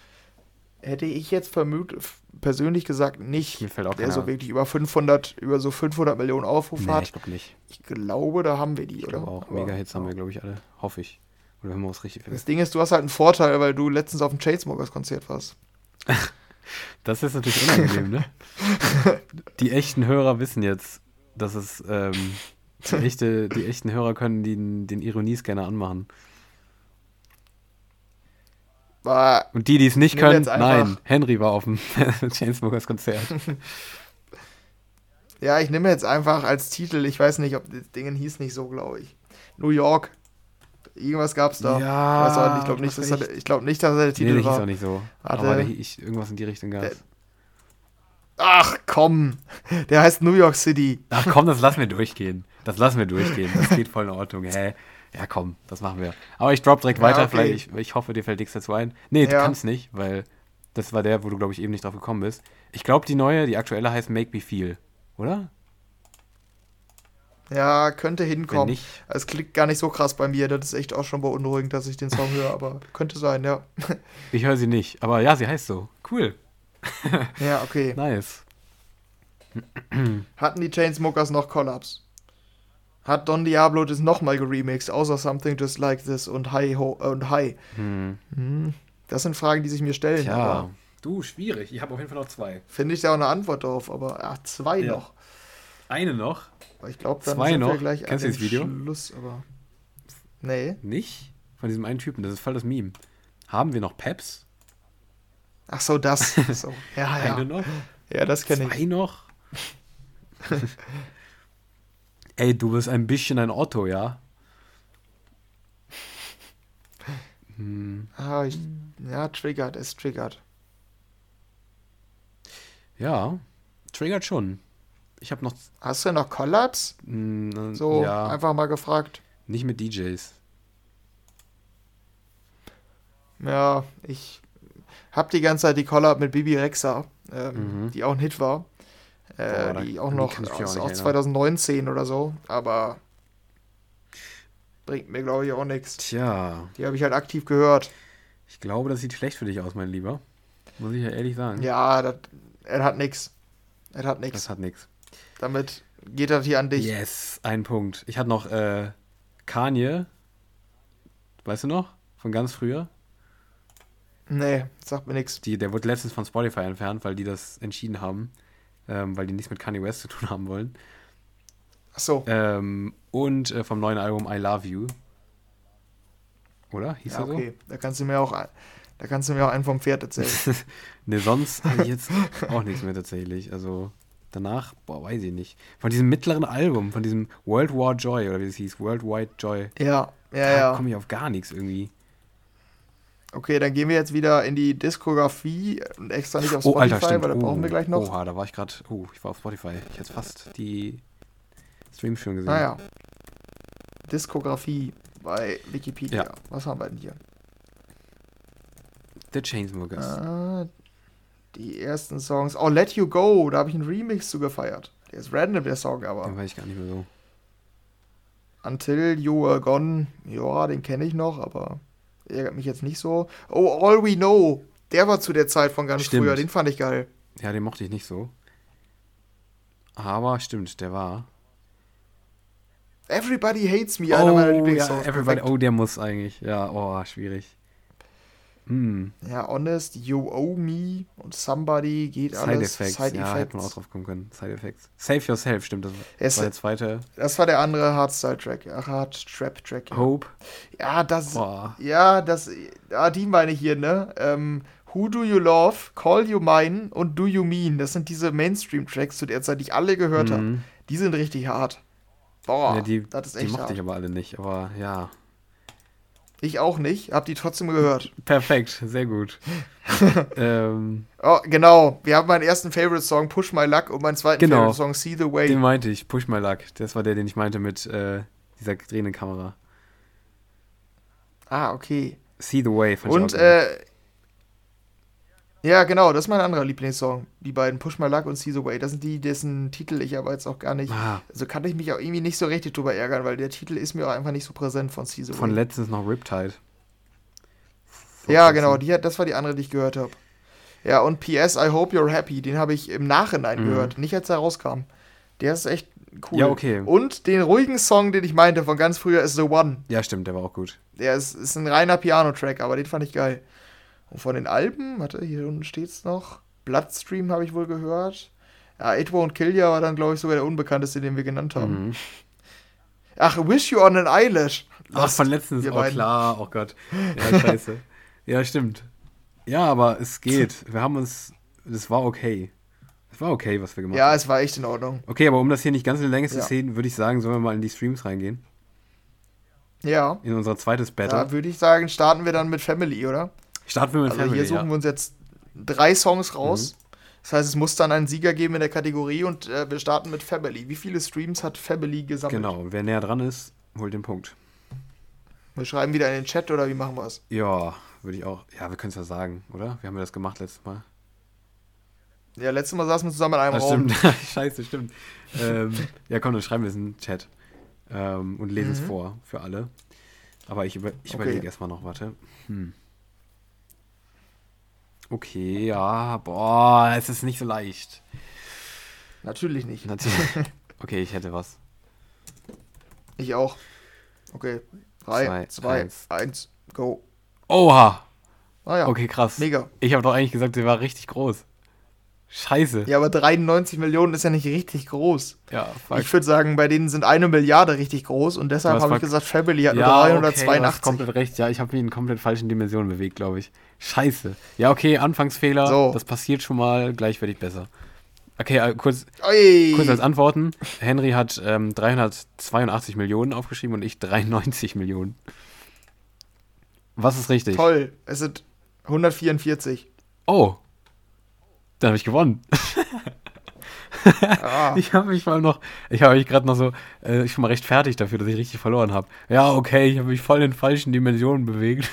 Hätte ich jetzt vermutet, persönlich gesagt, nicht. Mir fällt auch der so wirklich über 500, über so 500 Millionen Aufrufe Nee, hat. ich glaube nicht. Ich glaube, da haben wir die, Ich oder? auch. Mega-Hits haben wir, glaube ich, alle. Hoffe ich. Oder wenn wir was richtig finden. Das Ding ist, du hast halt einen Vorteil, weil du letztens auf dem Chainsmokers-Konzert warst. Das ist natürlich unangenehm, ne? Die echten Hörer wissen jetzt, dass es, ähm, die, echte, die echten Hörer können den, den Ironiescanner anmachen. War, Und die, die es nicht können, nein, Henry war auf dem Chainsmokers Konzert. ja, ich nehme jetzt einfach als Titel, ich weiß nicht, ob das Ding hieß nicht so, glaube ich. New York. Irgendwas gab's da. Ja, ich nicht, ich glaube nicht, dass er, ich glaub nicht, dass er der Nee, Titel der hieß war. auch nicht so. Warte. Aber der hieß, irgendwas in die Richtung gab Der- Ach komm, der heißt New York City. Ach komm, das lassen wir durchgehen. Das lassen wir durchgehen. Das geht voll in Ordnung. Hä? Ja, komm, das machen wir. Aber ich drop direkt Ja, weiter. okay. Vielleicht, ich, ich hoffe, dir fällt nichts dazu ein. Nee, du Ja. kannst nicht, weil das war der, wo du, glaube ich, eben nicht drauf gekommen bist. Ich glaube, die neue, die aktuelle heißt Make Me Feel. Oder? Ja, könnte hinkommen. nicht, Es klingt gar nicht so krass bei mir. Das ist echt auch schon beunruhigend, dass ich den Song höre, aber könnte sein, ja. ich höre sie nicht. Aber ja, sie heißt so. Cool. Ja, okay. Nice. Hatten die Chainsmokers noch Collabs? Hat Don Diablo das nochmal geremixed, außer Something Just Like This und Hi Ho äh, und Hi? Hm. Hm, das sind Fragen, die sich mir stellen. Aber Du, schwierig. Ich habe auf jeden Fall noch zwei. Finde ich da auch eine Antwort drauf, aber ach, zwei Ja. noch. Eine noch? Ich glaube, dann Zwei sind wir noch? gleich Kennst du an das dem Video? Schluss, aber. Nee. Nicht? Von diesem einen Typen. Das ist voll das Meme. Haben wir noch Peps? Ach so, das. So. Ja, Eine ja. noch? Ja, das kenne ich. Zwei noch? Ey, du bist ein bisschen ein Otto, ja? Hm, Ah, ich, ja, triggert, es triggert. ja, triggert schon. Ich habe noch Hast du noch Collabs? mm, So, ja, einfach mal gefragt. nicht mit DJs. Ja, ich hab die ganze Zeit die Collab mit Bibi Rexa, ähm, Mhm. die auch ein Hit war. Äh, Boah, die auch noch mich auch aus, nicht aus erinnern. 2019 oder so, aber bringt mir, glaube ich, auch nichts. Tja, Die habe ich halt aktiv gehört. ich glaube, das sieht schlecht für dich aus, mein Lieber. Muss ich ja ehrlich sagen. Ja, das, er hat nichts. Er hat nichts. Das hat nichts. Damit geht das hier an dich. Yes, ein Punkt. Ich hatte noch äh, Kanye. Weißt du noch? Von ganz früher. Nee, sagt mir nichts. Der wurde letztens von Spotify entfernt, weil die das entschieden haben. Ähm, weil die nichts mit Kanye West zu tun haben wollen. Ach so. Ähm, und äh, vom neuen Album I Love You. Oder? Hieß Ja, er so? okay. Da kannst du mir auch, da kannst du mir auch einen vom Pferd erzählen. ne, sonst habe ich jetzt auch nichts mehr tatsächlich. Also danach, boah, weiß ich nicht. Von diesem mittleren Album, von diesem World War Joy oder wie es hieß, Worldwide Joy, ja, ja, da ja. komme ich auf gar nichts irgendwie. Okay, dann gehen wir jetzt wieder in die Diskografie und extra nicht auf Oh, Spotify, Alter, stimmt. weil da brauchen wir Oh, gleich noch. Oha, da war ich gerade, oh, ich war auf Spotify. Ich hätte fast die Streams schon gesehen. Naja. Diskografie bei Wikipedia. Ja. Was haben wir denn hier? The Chainsmokers. Ah, die ersten Songs. Oh, Let You Go, da habe ich einen Remix zu gefeiert. Der ist random, der Song, aber. Den weiß ich gar nicht mehr so. Until You Are Gone, ja, den kenne ich noch, aber ärgert mich jetzt nicht so. Oh, All We Know, der war zu der Zeit von ganz Stimmt. früher, den fand ich geil. Ja, den mochte ich nicht so. Aber stimmt, der war. Everybody Hates Me, einer meiner Oh, ja, Lieblingssongs. everybody, perfekt. oh, der muss eigentlich. Ja, oh, schwierig. Hm, Ja, Honest, You Owe Me und Somebody geht Side alles. Effects. Side ja, hätte man auch Effects. drauf kommen können. Side Effects. Save Yourself, stimmt. Das Es- war der zweite. Das war der andere Hardstyle-Track, ach, Hard-Trap-Track. Ja. Hope. ja, das, Boah. ja, das, ja, die meine ich hier, ne? Ähm, Who Do You Love, Call You Mine und Do You Mean, das sind diese Mainstream-Tracks, zu der Zeit, die ich alle gehört habe. Mhm. Die sind richtig hart. Boah, ja, die, das ist die echt mochte hart. ich aber alle nicht. Aber ja. Ich auch nicht, hab die trotzdem gehört. Perfekt, sehr gut. ähm, Oh, genau. Wir haben meinen ersten Favorite-Song, Push My Luck, und meinen zweiten Genau. Favorite-Song, See the Way. den meinte ich, Push My Luck. Das war der, den ich meinte mit äh, dieser drehenden Kamera. ah, okay. See the Way fand Und, äh, ja, genau, das ist mein anderer Lieblingssong. Die beiden, Push My Luck und See the Way. Das sind die, dessen Titel ich aber jetzt auch gar nicht. Ah, Also kann ich mich auch irgendwie nicht so richtig drüber ärgern, weil der Titel ist mir auch einfach nicht so präsent von See the von letztens noch Riptide. Vor Ja, genau, die, hat- das war die andere, die ich gehört habe. Ja, und PS, I Hope You're Happy, den habe ich im Nachhinein Mhm. gehört, nicht als er rauskam. Der ist echt cool. Ja, okay. Und den ruhigen Song, den ich meinte von ganz früher, ist The One. Ja, stimmt, der war auch gut. Der ist, ist ein reiner Piano-Track, aber den fand ich geil. Und von den Alben, warte, hier unten steht's noch. Bloodstream habe ich wohl gehört. Ja, It Won't Kill Ya war dann, glaube ich, sogar der unbekannteste, den wir genannt haben. Mhm. Ach, Wish You on an Eyelash. Ach, von letztens, oh beiden. klar, oh Gott. Ja, scheiße. ja, stimmt. Ja, aber es geht. Wir haben uns, es war okay. Es war okay, was wir gemacht Ja, haben. es war echt in Ordnung. Okay, aber um das hier nicht ganz in die Länge zu Ja. sehen, würde ich sagen, sollen wir mal in die Streams reingehen. Ja. In unser zweites Battle. Da würde ich sagen, starten wir dann mit Family, oder? Starten wir mit Also Family, hier suchen ja. Mhm. wir uns jetzt drei Songs raus. Das heißt, es muss dann einen Sieger geben in der Kategorie und äh, wir starten mit Family. Wie viele Streams hat Family gesammelt? Genau, wer näher dran ist, holt den Punkt. Wir schreiben wieder in den Chat oder wie machen wir es? Ja, würde ich auch. Ja, wir können es ja sagen, oder? Wir haben ja das gemacht letztes Mal. Ja, letztes Mal saßen wir zusammen in einem Ah, Raum. stimmt. Scheiße, stimmt. ähm, ja, komm, dann schreiben wir es in den Chat. Ähm, und lesen es Mhm. vor für alle. Aber ich, über, ich Okay. überlege erstmal noch, warte. Hm. Okay, ja, boah, es ist nicht so leicht. Natürlich nicht. Natürlich. Okay, ich hätte was. Ich auch. Okay. Drei, Zwei, zwei, eins. eins, go. Oha! Ah ja. Okay, krass. Mega. Ich habe doch eigentlich gesagt, sie war richtig groß. Scheiße. Ja, aber 93 Millionen ist ja nicht richtig groß. Ja, fuck. Ich würde sagen, bei denen sind eine Milliarde richtig groß und deshalb habe ich gesagt, Family hat nur ja, okay, du 382. hast komplett recht. Ja, ich habe mich in komplett falschen Dimensionen bewegt, glaube ich. Scheiße. Ja, okay, Anfangsfehler. So. Das passiert schon mal. Gleich werde ich besser. Okay, äh, kurz, kurz als Antworten. Henry hat ähm, 382 Millionen aufgeschrieben und ich 93 Millionen. Was ist richtig? Toll. Es sind 144. Oh. Dann habe ich gewonnen. Ah, Ich habe mich mal noch, ich habe mich gerade noch so, äh, ich bin mal recht fertig dafür, dass ich richtig verloren habe. Ja, okay, ich habe mich voll in falschen Dimensionen bewegt.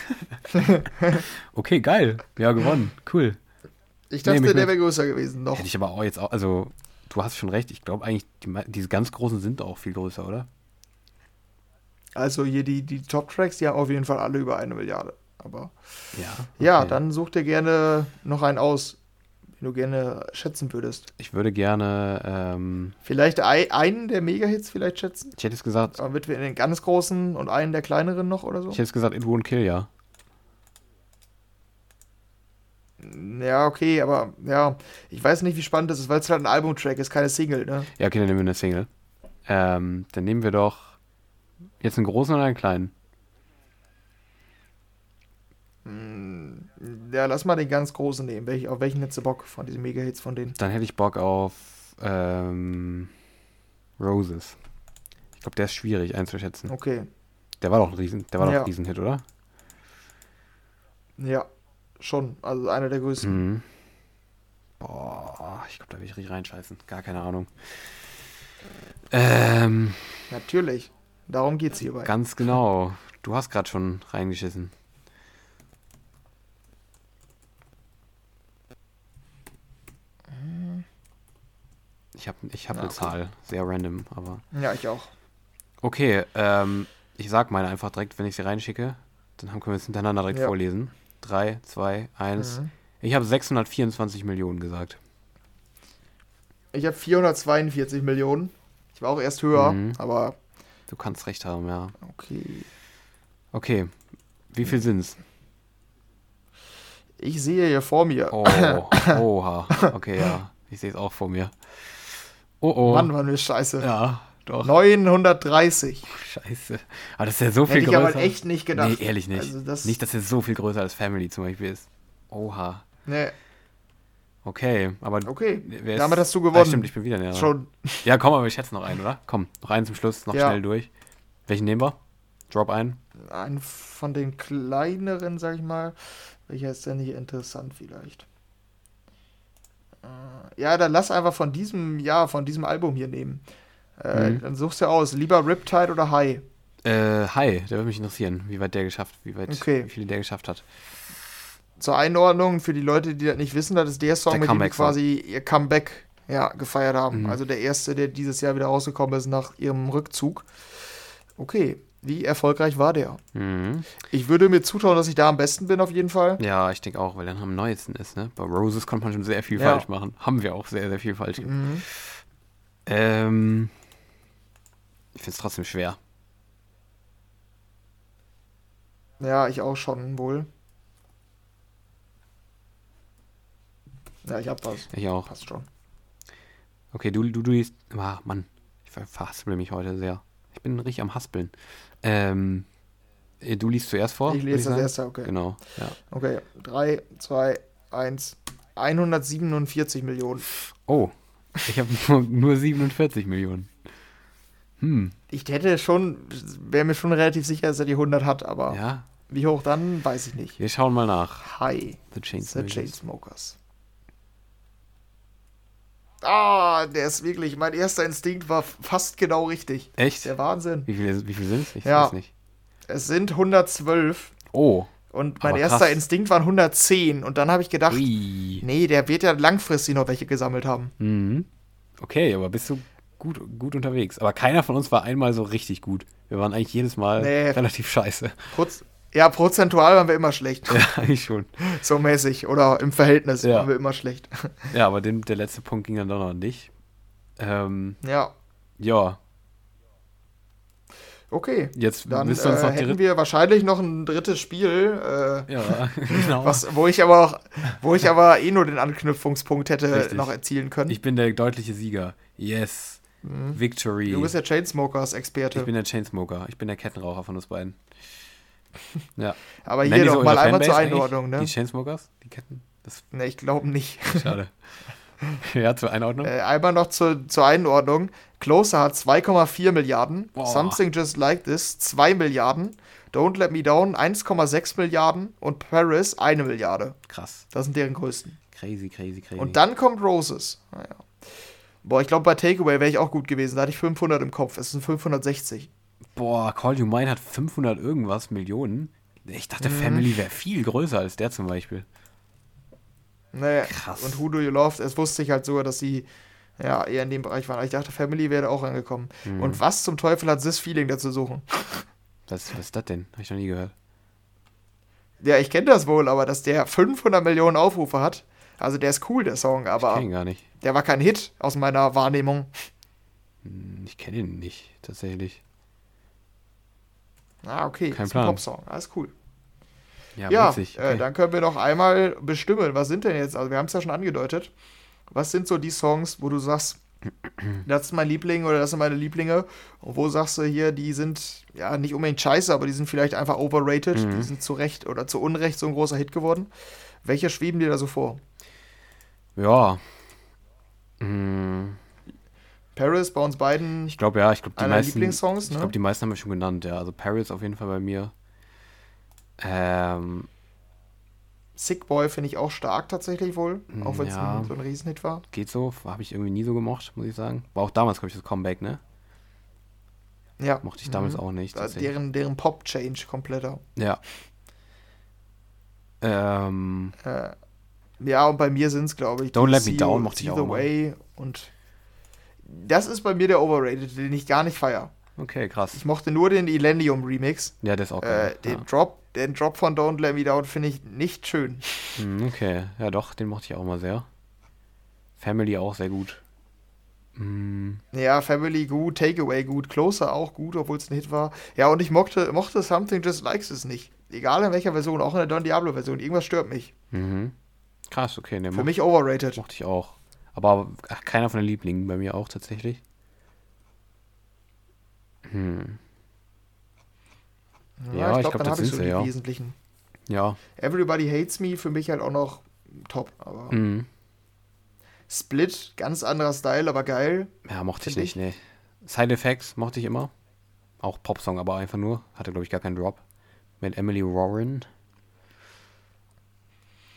okay, geil. Ja, gewonnen. Cool. ich dachte, ich der wäre größer gewesen. Noch. Hätte ich aber auch jetzt auch, also, du hast schon recht. Ich glaube eigentlich, die, diese ganz großen sind auch viel größer, oder? Also hier die, die Top-Tracks, die haben auf jeden Fall alle über eine Milliarde. Aber Ja. ja, okay. dann such dir gerne noch einen aus, den du gerne schätzen würdest. Ich würde gerne, ähm, Vielleicht ei- einen der Mega-Hits vielleicht schätzen, ich hätte jetzt gesagt, damit wir in den ganz großen und einen der kleineren noch oder so. ich hätte jetzt gesagt, It Won't Kill, ja. Ja, okay, aber ja, ich weiß nicht, wie spannend das ist, weil es halt ein Albumtrack ist, keine Single, ne? Ja, okay, dann nehmen wir eine Single. Ähm, dann nehmen wir doch jetzt einen großen oder einen kleinen? Hm, Ja, lass mal den ganz großen nehmen. Welch, auf welchen hättest du Bock von diesen Mega-Hits von denen? Dann hätte ich Bock auf ähm, Roses. Ich glaube, der ist schwierig einzuschätzen. Okay, Der war doch ein Riesen, der war doch Ja. ein Riesenhit, oder? ja, schon. Also einer der größten. Mhm. Boah, ich glaube, da will ich richtig reinscheißen. Gar keine Ahnung. Ähm, Natürlich. Darum geht's hierbei. ganz genau. Du hast gerade schon reingeschissen. Ich habe ich hab Na, eine okay. Zahl, sehr random, aber. Ja, ich auch. Okay, ähm, ich sag meine einfach direkt, wenn ich sie reinschicke. Dann können wir es hintereinander direkt Ja. vorlesen. 3, 2, 1. Mhm. Ich habe 624 Millionen gesagt. Ich habe 442 Millionen. Ich war auch erst höher, Mhm. aber Du kannst recht haben, ja. okay. Okay, wie viel sind's? Ich sehe hier vor mir. Oh, oha. Okay, ja. Ich sehe es auch vor mir. Oh, oh. Mann, waren wir scheiße. Ja, doch. 930. Scheiße. Aber das ist ja so viel Hätte ich größer. aber echt nicht gedacht. Nee, ehrlich nicht. Also das, nicht, dass er so viel größer als Family zum Beispiel ist. Oha. Nee, Okay, aber okay. Damit hast du Ah, gewonnen. stimmt, ich bin wieder näher. Schon. Ja, komm, aber ich schätze noch einen, oder? Komm, noch einen zum Schluss, noch Ja. schnell durch. Welchen nehmen wir? Drop ein. Ein von den kleineren, sag ich mal. Welcher ist denn hier interessant vielleicht? Äh, Ja, dann lass einfach von diesem, ja, von diesem Album hier nehmen. Äh, Mhm. Dann suchst du aus, lieber Riptide oder High. Äh, hi, der würde mich interessieren, wie weit der geschafft, wie weit, Okay. wie viele der geschafft hat. Zur Einordnung für die Leute, die das nicht wissen, das ist der Song, Der mit dem die Comeback-Song. quasi ihr Comeback ja, gefeiert haben. Mhm. Also der erste, der dieses Jahr wieder rausgekommen ist nach ihrem Rückzug. Okay, wie erfolgreich war der? Mhm. Ich würde mir zutrauen, dass ich da am besten bin, auf jeden Fall. Ja, ich denke auch, weil dann am neuesten ist, ne? Bei Roses konnte man schon sehr viel Ja. falsch machen. Haben wir auch sehr, sehr viel falsch gemacht. Mhm. Ähm, ich finde es trotzdem schwer. Ja, ich auch schon wohl. Ja, ich hab was. Ich auch. Passt schon. Okay, du, du, du liest. Ah, Mann, ich ver- verhaspel mich heute sehr. Ich bin richtig am Haspeln. Ähm, äh, du liest zuerst vor. ich lese das sagen? erste, okay. Genau, ja. Okay, 3, 2, 1. 147 Millionen. Oh, ich habe nur, nur 47 Millionen. Hm, Ich hätte schon, wäre mir schon relativ sicher, dass er die 100 hat, aber ja. wie hoch dann, weiß ich nicht. Wir schauen mal nach. Hi, The The Chainsmokers. Ah, der ist wirklich, mein erster Instinkt war fast genau richtig. Echt? Der Wahnsinn. Wie viele, wie viele sind es? Ich Ja. weiß nicht. Es sind 112 Oh. und mein erster krass. Instinkt waren 110 und dann habe ich gedacht, Ui. nee, der wird ja langfristig noch welche gesammelt haben. Mhm. Okay, aber bist du gut, gut unterwegs. Aber keiner von uns war einmal so richtig gut. Wir waren eigentlich jedes Mal Nee. relativ scheiße. Proz ja, prozentual waren wir immer schlecht. Ja, eigentlich schon. So mäßig. Oder im Verhältnis Ja. waren wir immer schlecht. Ja, aber den, der letzte Punkt ging dann doch noch an dich. Ähm, ja, ja, okay. jetzt Dann du uns äh, noch die hätten wir wahrscheinlich noch ein drittes Spiel, äh, Ja, genau. was, wo ich aber auch, wo ich aber eh nur den Anknüpfungspunkt hätte Richtig. noch erzielen können. Ich bin der deutliche Sieger. Yes. Victory. Mhm. du bist der ich Chainsmokers-Experte. bin der Chainsmoker. Ich bin der Kettenraucher von uns beiden. Ja. Aber Nennen hier noch mal einmal zur Einordnung, ne? Die Chainsmokers? Die Ketten? Das Ne, ich glaube nicht. schade. ja, zur Einordnung. Äh, einmal noch zur, zur Einordnung. Closer hat 2,4 Milliarden. Boah. Something Just Like This 2 Milliarden. Don't Let Me Down 1,6 Milliarden. Und Paris 1 Milliarde. Krass. Das sind deren größten. Crazy, crazy, crazy. Und dann kommt Roses. Naja. Boah, ich glaube, bei Takeaway wäre ich auch gut gewesen. Da hatte ich 500 im Kopf. Es sind 560. Boah, Call You Mine hat 500 irgendwas Millionen. Ich dachte, Mhm. Family wäre viel größer als der zum Beispiel. Naja. Krass. Und Who Do You Love, es wusste ich halt sogar, dass sie ja, eher in dem Bereich waren. Aber ich dachte, Family wäre auch angekommen. Mhm. Und was zum Teufel hat This Feeling dazu suchen? Was, was ist das denn? Habe ich noch nie gehört. Ja, ich kenne das wohl, aber dass der 500 Millionen Aufrufe hat, also der ist cool, der Song, Ich aber kenne ihn gar nicht. der war kein Hit aus meiner Wahrnehmung. Hm, Ich kenne ihn nicht, tatsächlich. Ah, okay, Kein ist Plan. ein Popsong, alles cool. Ja, Ja, witzig. äh, dann können wir noch einmal bestimmen, was sind denn jetzt, also wir haben es ja schon angedeutet, was sind so die Songs, wo du sagst, das ist mein Liebling oder das sind meine Lieblinge und wo sagst du hier, die sind ja nicht unbedingt scheiße, aber die sind vielleicht einfach overrated, Mhm. die sind zu Recht oder zu Unrecht so ein großer Hit geworden. Welche schweben dir da so vor? Ja. Hm, Paris bei uns beiden Ich glaube, ja, ich glaube, die meisten. Lieblingssongs, Ich ne? glaube, die meisten haben wir schon genannt, ja. Also Paris auf jeden Fall bei mir. Ähm, Sick Boy finde ich auch stark tatsächlich wohl, Mm, auch wenn es ja. so ein Riesenhit war. geht so. Habe ich irgendwie nie so gemocht, muss ich sagen. War auch damals, glaube ich, das Comeback, ne? Ja. Mochte ich damals Mhm. auch nicht. Deren, deren Pop-Change kompletter. Ja. Ähm, Äh, ja, und bei mir sind es, glaube ich, Don't Let Me Down mochte ich auch. Way und das ist bei mir der Overrated, den ich gar nicht feier. okay, krass. Ich mochte nur den Millennium Remix. Ja, der ist auch Äh, geil. den, ja. Drop, den Drop von Don't Let Me Down finde ich nicht schön. Hm, okay, ja doch, den mochte ich auch mal sehr. Family auch sehr gut. Hm, Ja, Family gut, Takeaway gut, Closer auch gut, obwohl es ein Hit war. Ja, und ich mochte, mochte Something Just Likes es nicht. Egal in welcher Version, auch in der Don Diablo Version. Irgendwas stört mich. mhm. Krass, okay, den Für mich overrated. mochte ich auch. Aber ach, keiner von den Lieblingen, bei mir auch tatsächlich. Hm. Ja, ich glaub, dann das ich sind so sie, die ja. Wesentlichen. Ja. Everybody Hates Me für mich halt auch noch top. Aber Mhm. Split, ganz anderer Style, aber geil. Ja, mochte ich nicht, nee. Side Effects mochte ich immer. Auch Popsong, aber einfach nur. Hatte, glaube ich, gar keinen Drop. Mit Emily Warren.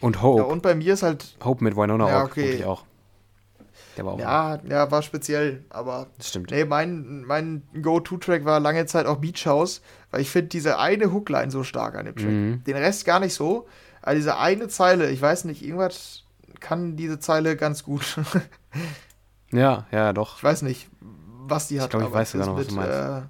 Und Hope. Ja, und bei mir ist halt, Hope mit Winona Ja, okay. ich auch. Der war auch. ja, ja, war speziell, aber Das stimmt. Nee, mein, mein Go-To-Track war lange Zeit auch Beach House, weil ich finde diese eine Hookline so stark an dem Track. Mhm. Den Rest gar nicht so. Aber diese eine Zeile, ich weiß nicht, irgendwas kann diese Zeile ganz gut. Ja, ja, doch. ich weiß nicht, was die hat. ich aber weiß sogar noch, was du mit, meinst. Äh,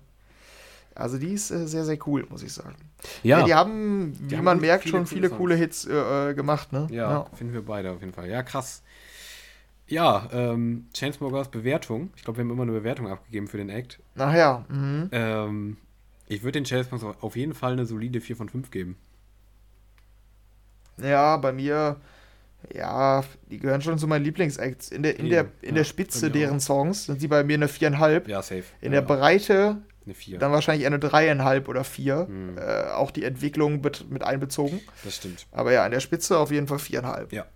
also die ist äh, sehr, sehr cool, muss ich sagen. Ja, Ja, die haben, wie haben man gut merkt, viele schon viele coole Hits äh, äh, gemacht, ne? ja, finden wir beide auf jeden Fall. Ja, krass. Ja, ähm, Chainsmokers Bewertung. Ich glaube, wir haben immer eine Bewertung abgegeben für den Act. Ach ja, mhm. Ähm, ich würde den Chainsmokers auf jeden Fall eine solide 4 von 5 geben. Ja, bei mir, ja, die gehören schon zu meinen Lieblingsacts. In der, in der, Eben, in ja, der Spitze deren Songs sind sie bei mir eine viereinhalb. Ja, safe. In ja, der Breite eine 4. dann wahrscheinlich eine dreieinhalb oder vier. Hm. Äh, auch die Entwicklung mit, mit einbezogen. Das stimmt. Aber ja, in der Spitze auf jeden Fall viereinhalb. Ja.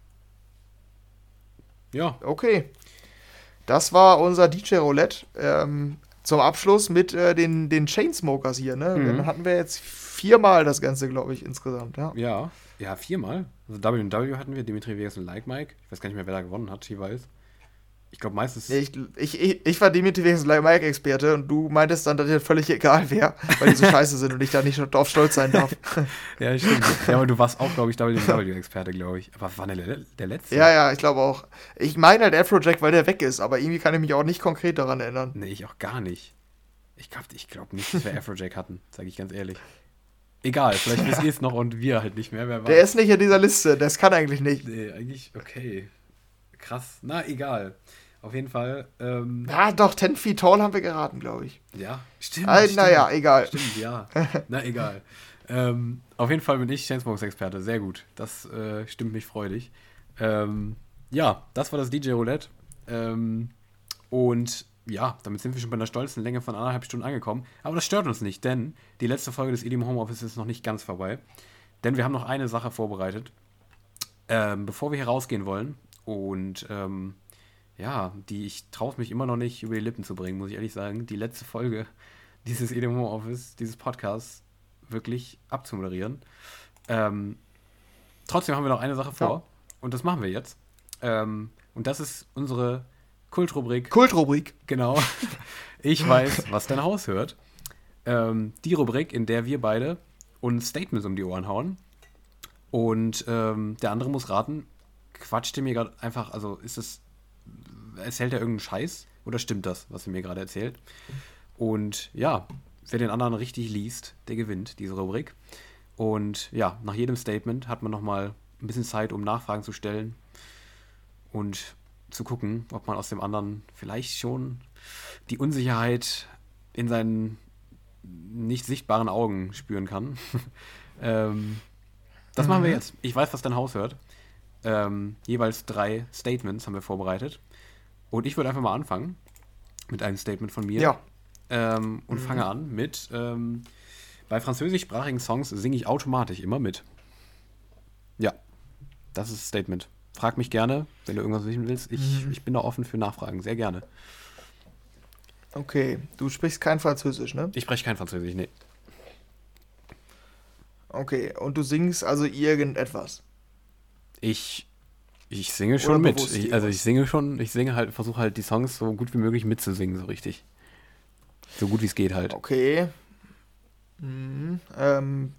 Ja, Okay. Das war unser DJ Roulette. Ähm, zum Abschluss mit äh, den, den Chainsmokers hier. Ne? Mhm. Dann hatten wir jetzt viermal das Ganze, glaube ich, insgesamt. Ja. ja. Ja, viermal. Also W&W hatten wir, Dimitri Vegas und Like Mike. Ich weiß gar nicht mehr, wer da gewonnen hat, jeweils. Ich glaube meistens. Nee, Ich, ich, ich, ich war Dimitri Vegas Like Mike Experte und du meintest dann, dass dir völlig egal wäre, weil die so scheiße sind und ich da nicht drauf stolz sein darf. Ja, stimmt. ja, aber du warst auch, glaube ich, W&W-Experte, glaube ich. Aber war der, der letzte? ja, ja, ich glaube auch. Ich meine halt Afrojack, weil der weg ist, aber irgendwie kann ich mich auch nicht konkret daran erinnern. Nee, ich auch gar nicht. Ich glaube ich glaub nicht, dass wir Afrojack hatten, sage ich ganz ehrlich. Egal, vielleicht wisst ihr es noch und wir halt nicht mehr. Wer Der ist nicht in dieser Liste, das kann eigentlich nicht. Nee, eigentlich okay. Krass. Na, egal. Auf jeden Fall. Ähm, Ja, doch, 10 Feet Tall haben wir geraten, glaube ich. ja, stimmt. Stimmt. naja, egal. Stimmt, ja. Na, egal. Ähm, auf jeden Fall bin ich Chainsmokers-Experte. Sehr gut. Das äh, stimmt mich freudig. Ähm, ja, das war das DJ Roulette. Ähm, und ja, damit sind wir schon bei einer stolzen Länge von anderthalb Stunden angekommen. Aber das stört uns nicht, denn die letzte Folge des Idiom Homeoffice ist noch nicht ganz vorbei. Denn wir haben noch eine Sache vorbereitet, ähm, bevor wir hier rausgehen wollen. Und ähm, ja, die ich traue mich immer noch nicht über die Lippen zu bringen, muss ich ehrlich sagen. Die letzte Folge dieses Idiom Homeoffice, dieses Podcasts, wirklich abzumoderieren. Ähm, trotzdem haben wir noch eine Sache vor. Ja. Und das machen wir jetzt. Ähm, und das ist unsere Kultrubrik. Kultrubrik. Genau. Ich weiß, was dein Haus hört. Ähm, die Rubrik, in der wir beide uns Statements um die Ohren hauen. Und ähm, der andere muss raten, quatscht er mir gerade einfach, also ist es, erzählt er irgendeinen Scheiß oder stimmt das, was er mir gerade erzählt? Und ja, wer den anderen richtig liest, der gewinnt diese Rubrik. Und ja, nach jedem Statement hat man nochmal ein bisschen Zeit, um Nachfragen zu stellen und zu gucken, ob man aus dem anderen vielleicht schon die Unsicherheit in seinen nicht sichtbaren Augen spüren kann. ähm, das machen wir Mhm. jetzt. Ich weiß, was dein Haus hört. Ähm, jeweils drei Statements haben wir vorbereitet. Und ich würde einfach mal anfangen mit einem Statement von mir. Ja. Ähm, und fange an mit, ähm, bei französischsprachigen Songs singe ich automatisch immer mit. Ja, das ist das Statement. Frag mich gerne, wenn du irgendwas wissen willst. Ich, Mhm. ich bin da offen für Nachfragen, sehr gerne. Okay, du sprichst kein Französisch, ne? Ich spreche kein Französisch, nee. Okay, und du singst also irgendetwas. Ich, ich singe schon mit. Ich, also ich singe schon, ich singe halt, versuche halt die Songs so gut wie möglich mitzusingen, so richtig. So gut wie es geht halt. Okay. Mhm. Ähm,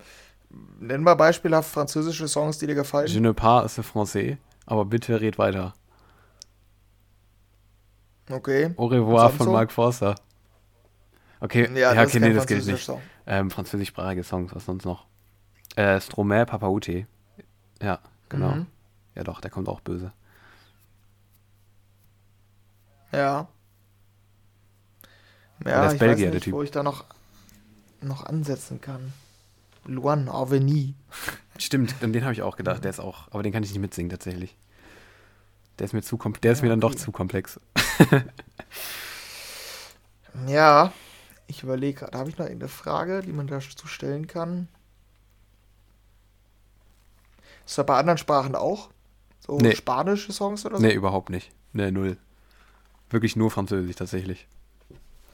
nenn mal beispielhaft französische Songs, die dir gefallen. Je ne pas c'est français, aber bitte red weiter. Okay. Au revoir von so? Mark Forster. Okay, Ja, ja, das okay, nee, das gilt nicht. Song. Ähm, französischsprachige Songs, was sonst noch? Äh, Stromae, Papaute. Ja, genau. Mhm. Ja doch, der kommt auch böse. Ja. der Ja, ich Belgier, weiß der nicht, Typ. wo ich da noch, noch ansetzen kann. Luan Avenue. Stimmt, an den habe ich auch gedacht, der ist auch, aber den kann ich nicht mitsingen tatsächlich. Der ist mir zu der ist mir dann doch okay. zu komplex. Ja, ich überlege gerade, habe ich noch irgendeine Frage, die man dazu stellen kann? Ist das bei anderen Sprachen auch? So Nee. spanische Songs oder so? Nee, überhaupt nicht. Nee, null. Wirklich nur Französisch tatsächlich.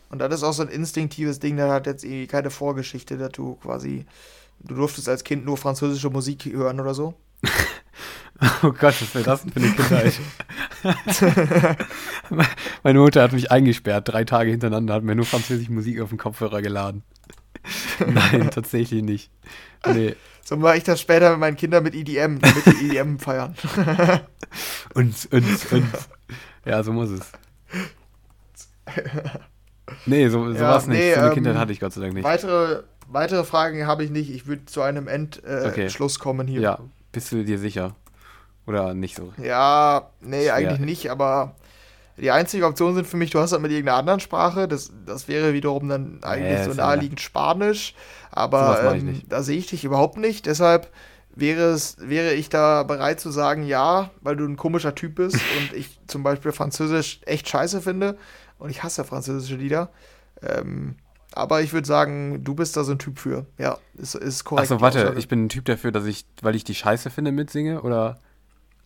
Und das ist auch so ein instinktives Ding, der hat jetzt irgendwie keine Vorgeschichte, dass du quasi, du durftest als Kind nur französische Musik hören oder so. Oh Gott, was wäre das denn für eine Kindheit? Meine Mutter hat mich eingesperrt, drei Tage hintereinander, hat mir nur französische Musik auf den Kopfhörer geladen. Nein, tatsächlich nicht. Nee. So mache ich das später mit meinen Kindern mit EDM, damit die EDM feiern. Und, und, und. Ja, so muss es. Nee, so, so Ja, war's nicht. nee, so eine ähm, Kindheit hatte ich Gott sei Dank nicht. Weitere, weitere Fragen habe ich nicht. Ich würde zu einem Endschluss äh, Okay. Kommen hier. Ja, bist du dir sicher? Oder nicht so? Ja, nee, Schwer. eigentlich nicht, aber die einzige Option sind für mich, du hast halt mit irgendeiner anderen Sprache, das, das wäre wiederum dann eigentlich Nee, so naheliegend Spanisch, aber ähm, da sehe ich dich überhaupt nicht, deshalb wäre es, wäre ich da bereit zu sagen, ja, weil du ein komischer Typ bist und ich zum Beispiel Französisch echt scheiße finde und ich hasse französische Lieder, ähm, aber ich würde sagen, du bist da so ein Typ für. Ja, ist, ist korrekt. Achso, warte, ich bin ein Typ dafür, dass ich, weil ich die Scheiße finde, mitsinge? Oder.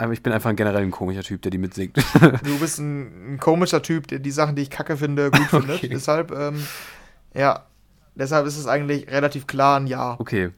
Aber ich bin einfach ein generell ein komischer Typ, der die mitsingt. Du bist ein, ein komischer Typ, der die Sachen, die ich kacke finde, gut findet. Okay. Deshalb, ähm, ja, deshalb ist es eigentlich relativ klar ein Ja. okay.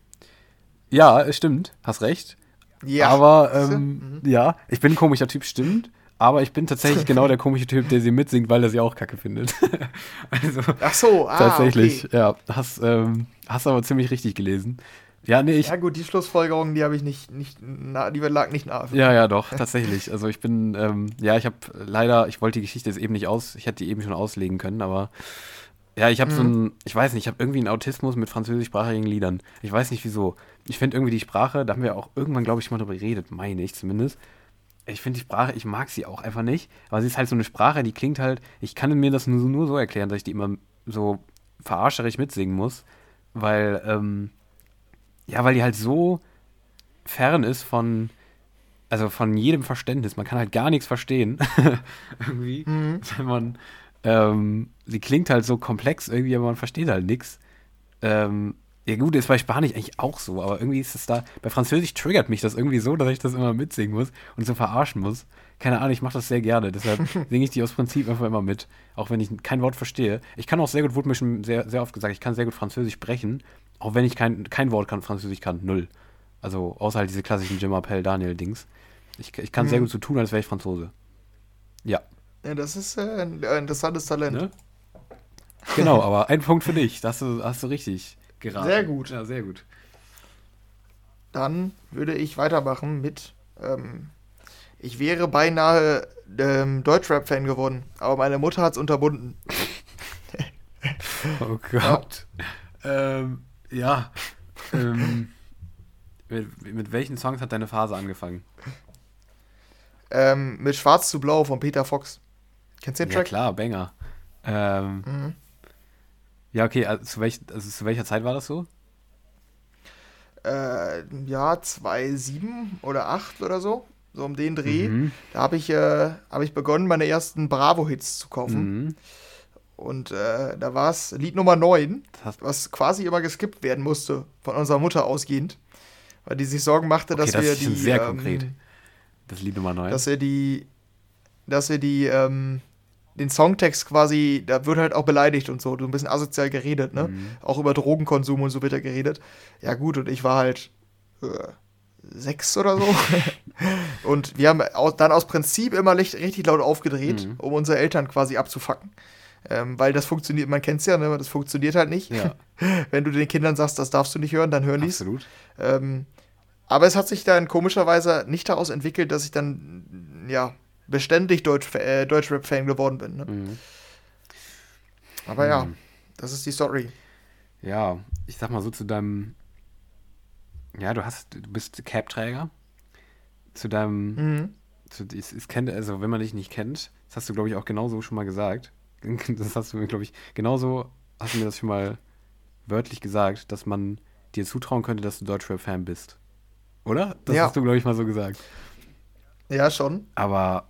Ja, es stimmt, hast recht. Ja. aber, ähm, ja, ich bin ein komischer Typ, stimmt. Aber ich bin tatsächlich genau der komische Typ, der sie mitsingt, weil er sie auch kacke findet. also, Ach so, ah, tatsächlich, Okay. ja. Hast, ähm, hast aber ziemlich richtig gelesen. Ja, nee, ich. Ja gut, die Schlussfolgerung, die habe ich nicht, nicht na, die lag nicht nahe. Ja, ja, doch, tatsächlich. Also ich bin, ähm, ja, ich habe leider, ich wollte die Geschichte jetzt eben nicht aus, ich hätte die eben schon auslegen können, aber ja, ich habe so Mhm. ein, ich weiß nicht, ich habe irgendwie einen Autismus mit französischsprachigen Liedern. Ich weiß nicht wieso. Ich finde irgendwie die Sprache, da haben wir auch irgendwann, glaube ich, mal drüber geredet, meine ich zumindest. Ich finde die Sprache, ich mag sie auch einfach nicht, aber sie ist halt so eine Sprache, die klingt halt, ich kann mir das nur, nur so erklären, dass ich die immer so verarscherisch mitsingen muss, weil, ähm, ja, weil die halt so fern ist von, also von jedem Verständnis. Man kann halt gar nichts verstehen. irgendwie. Mhm. Wenn man, ähm, sie klingt halt so komplex irgendwie, aber man versteht halt nichts. Ähm, ja gut, ist bei Spanisch eigentlich auch so, aber irgendwie ist es da, bei Französisch triggert mich das irgendwie so, dass ich das immer mitsingen muss und so verarschen muss. Keine Ahnung, ich mache das sehr gerne, deshalb singe ich die aus Prinzip einfach immer mit, auch wenn ich kein Wort verstehe. Ich kann auch sehr gut, wurde mir schon sehr, sehr oft gesagt, ich kann sehr gut Französisch sprechen, auch wenn ich kein, kein Wort kann, Französisch kann, null. Also außer halt diese klassischen Jim Appel Daniel-Dings. Ich, ich kann sehr Mhm. gut so tun, als wäre ich Franzose. Ja, Ja, das ist äh, ein äh, interessantes Talent. ne? Genau, aber ein Punkt für dich. Das hast du, hast du richtig geraten. Sehr gut. Ja, sehr gut. Dann würde ich weitermachen mit, ähm, ich wäre beinahe ähm, Deutschrap-Fan geworden, aber meine Mutter hat es unterbunden. Oh Gott. Ähm, ja. Ähm, mit, mit welchen Songs hat deine Phase angefangen? Ähm, mit Schwarz zu Blau von Peter Fox. Kennst du den Ja Track? klar, Banger. Ähm, Mhm. ja, okay, also zu, welch, also zu welcher Zeit war das so? Äh, ja, 2007 oder 8 oder so. So um den Dreh. Mhm. Da habe ich, äh, hab ich begonnen, meine ersten Bravo-Hits zu kaufen. Mhm. Und äh, da war es Lied Nummer 9, Das hast, was quasi immer geskippt werden musste, von unserer Mutter ausgehend. Weil die sich Sorgen machte, Okay, dass das wir ist die. sehr ähm, konkret. das Lied Nummer 9. Dass wir die. Dass wir die. Ähm, den Songtext quasi, da wird halt auch beleidigt und so, so ein bisschen asozial geredet, ne? Mhm. Auch über Drogenkonsum und so wird da geredet. Ja, gut, und ich war halt äh, sechs oder so. und wir haben aus, dann aus Prinzip immer richtig laut aufgedreht, Mhm. um unsere Eltern quasi abzufacken. Ähm, weil das funktioniert, man kennt es ja, ne? das funktioniert halt nicht. Ja, Wenn du den Kindern sagst, das darfst du nicht hören, dann hören die es. absolut. Ähm, aber es hat sich dann komischerweise nicht daraus entwickelt, dass ich dann, ja, beständig Deutsch, äh, Deutschrap-Fan geworden bin. Ne? Mhm. Aber ja, Mhm. das ist die Story. Ja, ich sag mal so zu deinem. Ja, du hast, du bist Cap-Träger. Zu deinem. Mhm. Zu, ich, ich kenne, also wenn man dich nicht kennt, das hast du, glaube ich, auch genauso schon mal gesagt. Das hast du mir, glaube ich, genauso hast du mir das schon mal wörtlich gesagt, dass man dir zutrauen könnte, dass du Deutschrap-Fan bist. Oder? Das Ja. hast du, glaube ich, mal so gesagt. Ja, schon. Aber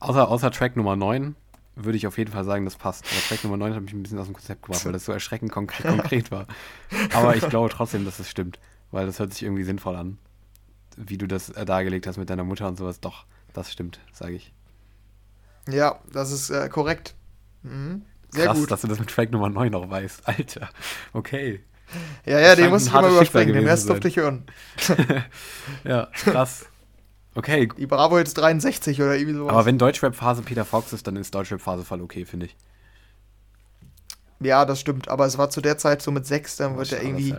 außer, außer Track Nummer 9 würde ich auf jeden Fall sagen, das passt. Aber Track Nummer 9 hat mich ein bisschen aus dem Konzept gebracht, weil das so erschreckend konkret, konkret war. Aber ich glaube trotzdem, dass es stimmt, weil das hört sich irgendwie sinnvoll an. Wie du das äh, dargelegt hast mit deiner Mutter und sowas. Doch, das stimmt, sage ich. Ja, das ist äh, korrekt. Mhm. Sehr Krass, gut. dass du das mit Track Nummer 9 noch weißt. Alter, okay. Ja, ja, den ein ich immer überspringen. Den Rest durfte ich hören. Ja, krass. Okay, Die Bravo jetzt 63 oder irgendwie sowas. aber wenn Deutschrap-Phase Peter Fox ist, dann ist Deutschrap-Phase voll okay, finde ich. ja, das stimmt. Aber es war zu der Zeit so mit 6, dann wird er irgendwie. ja.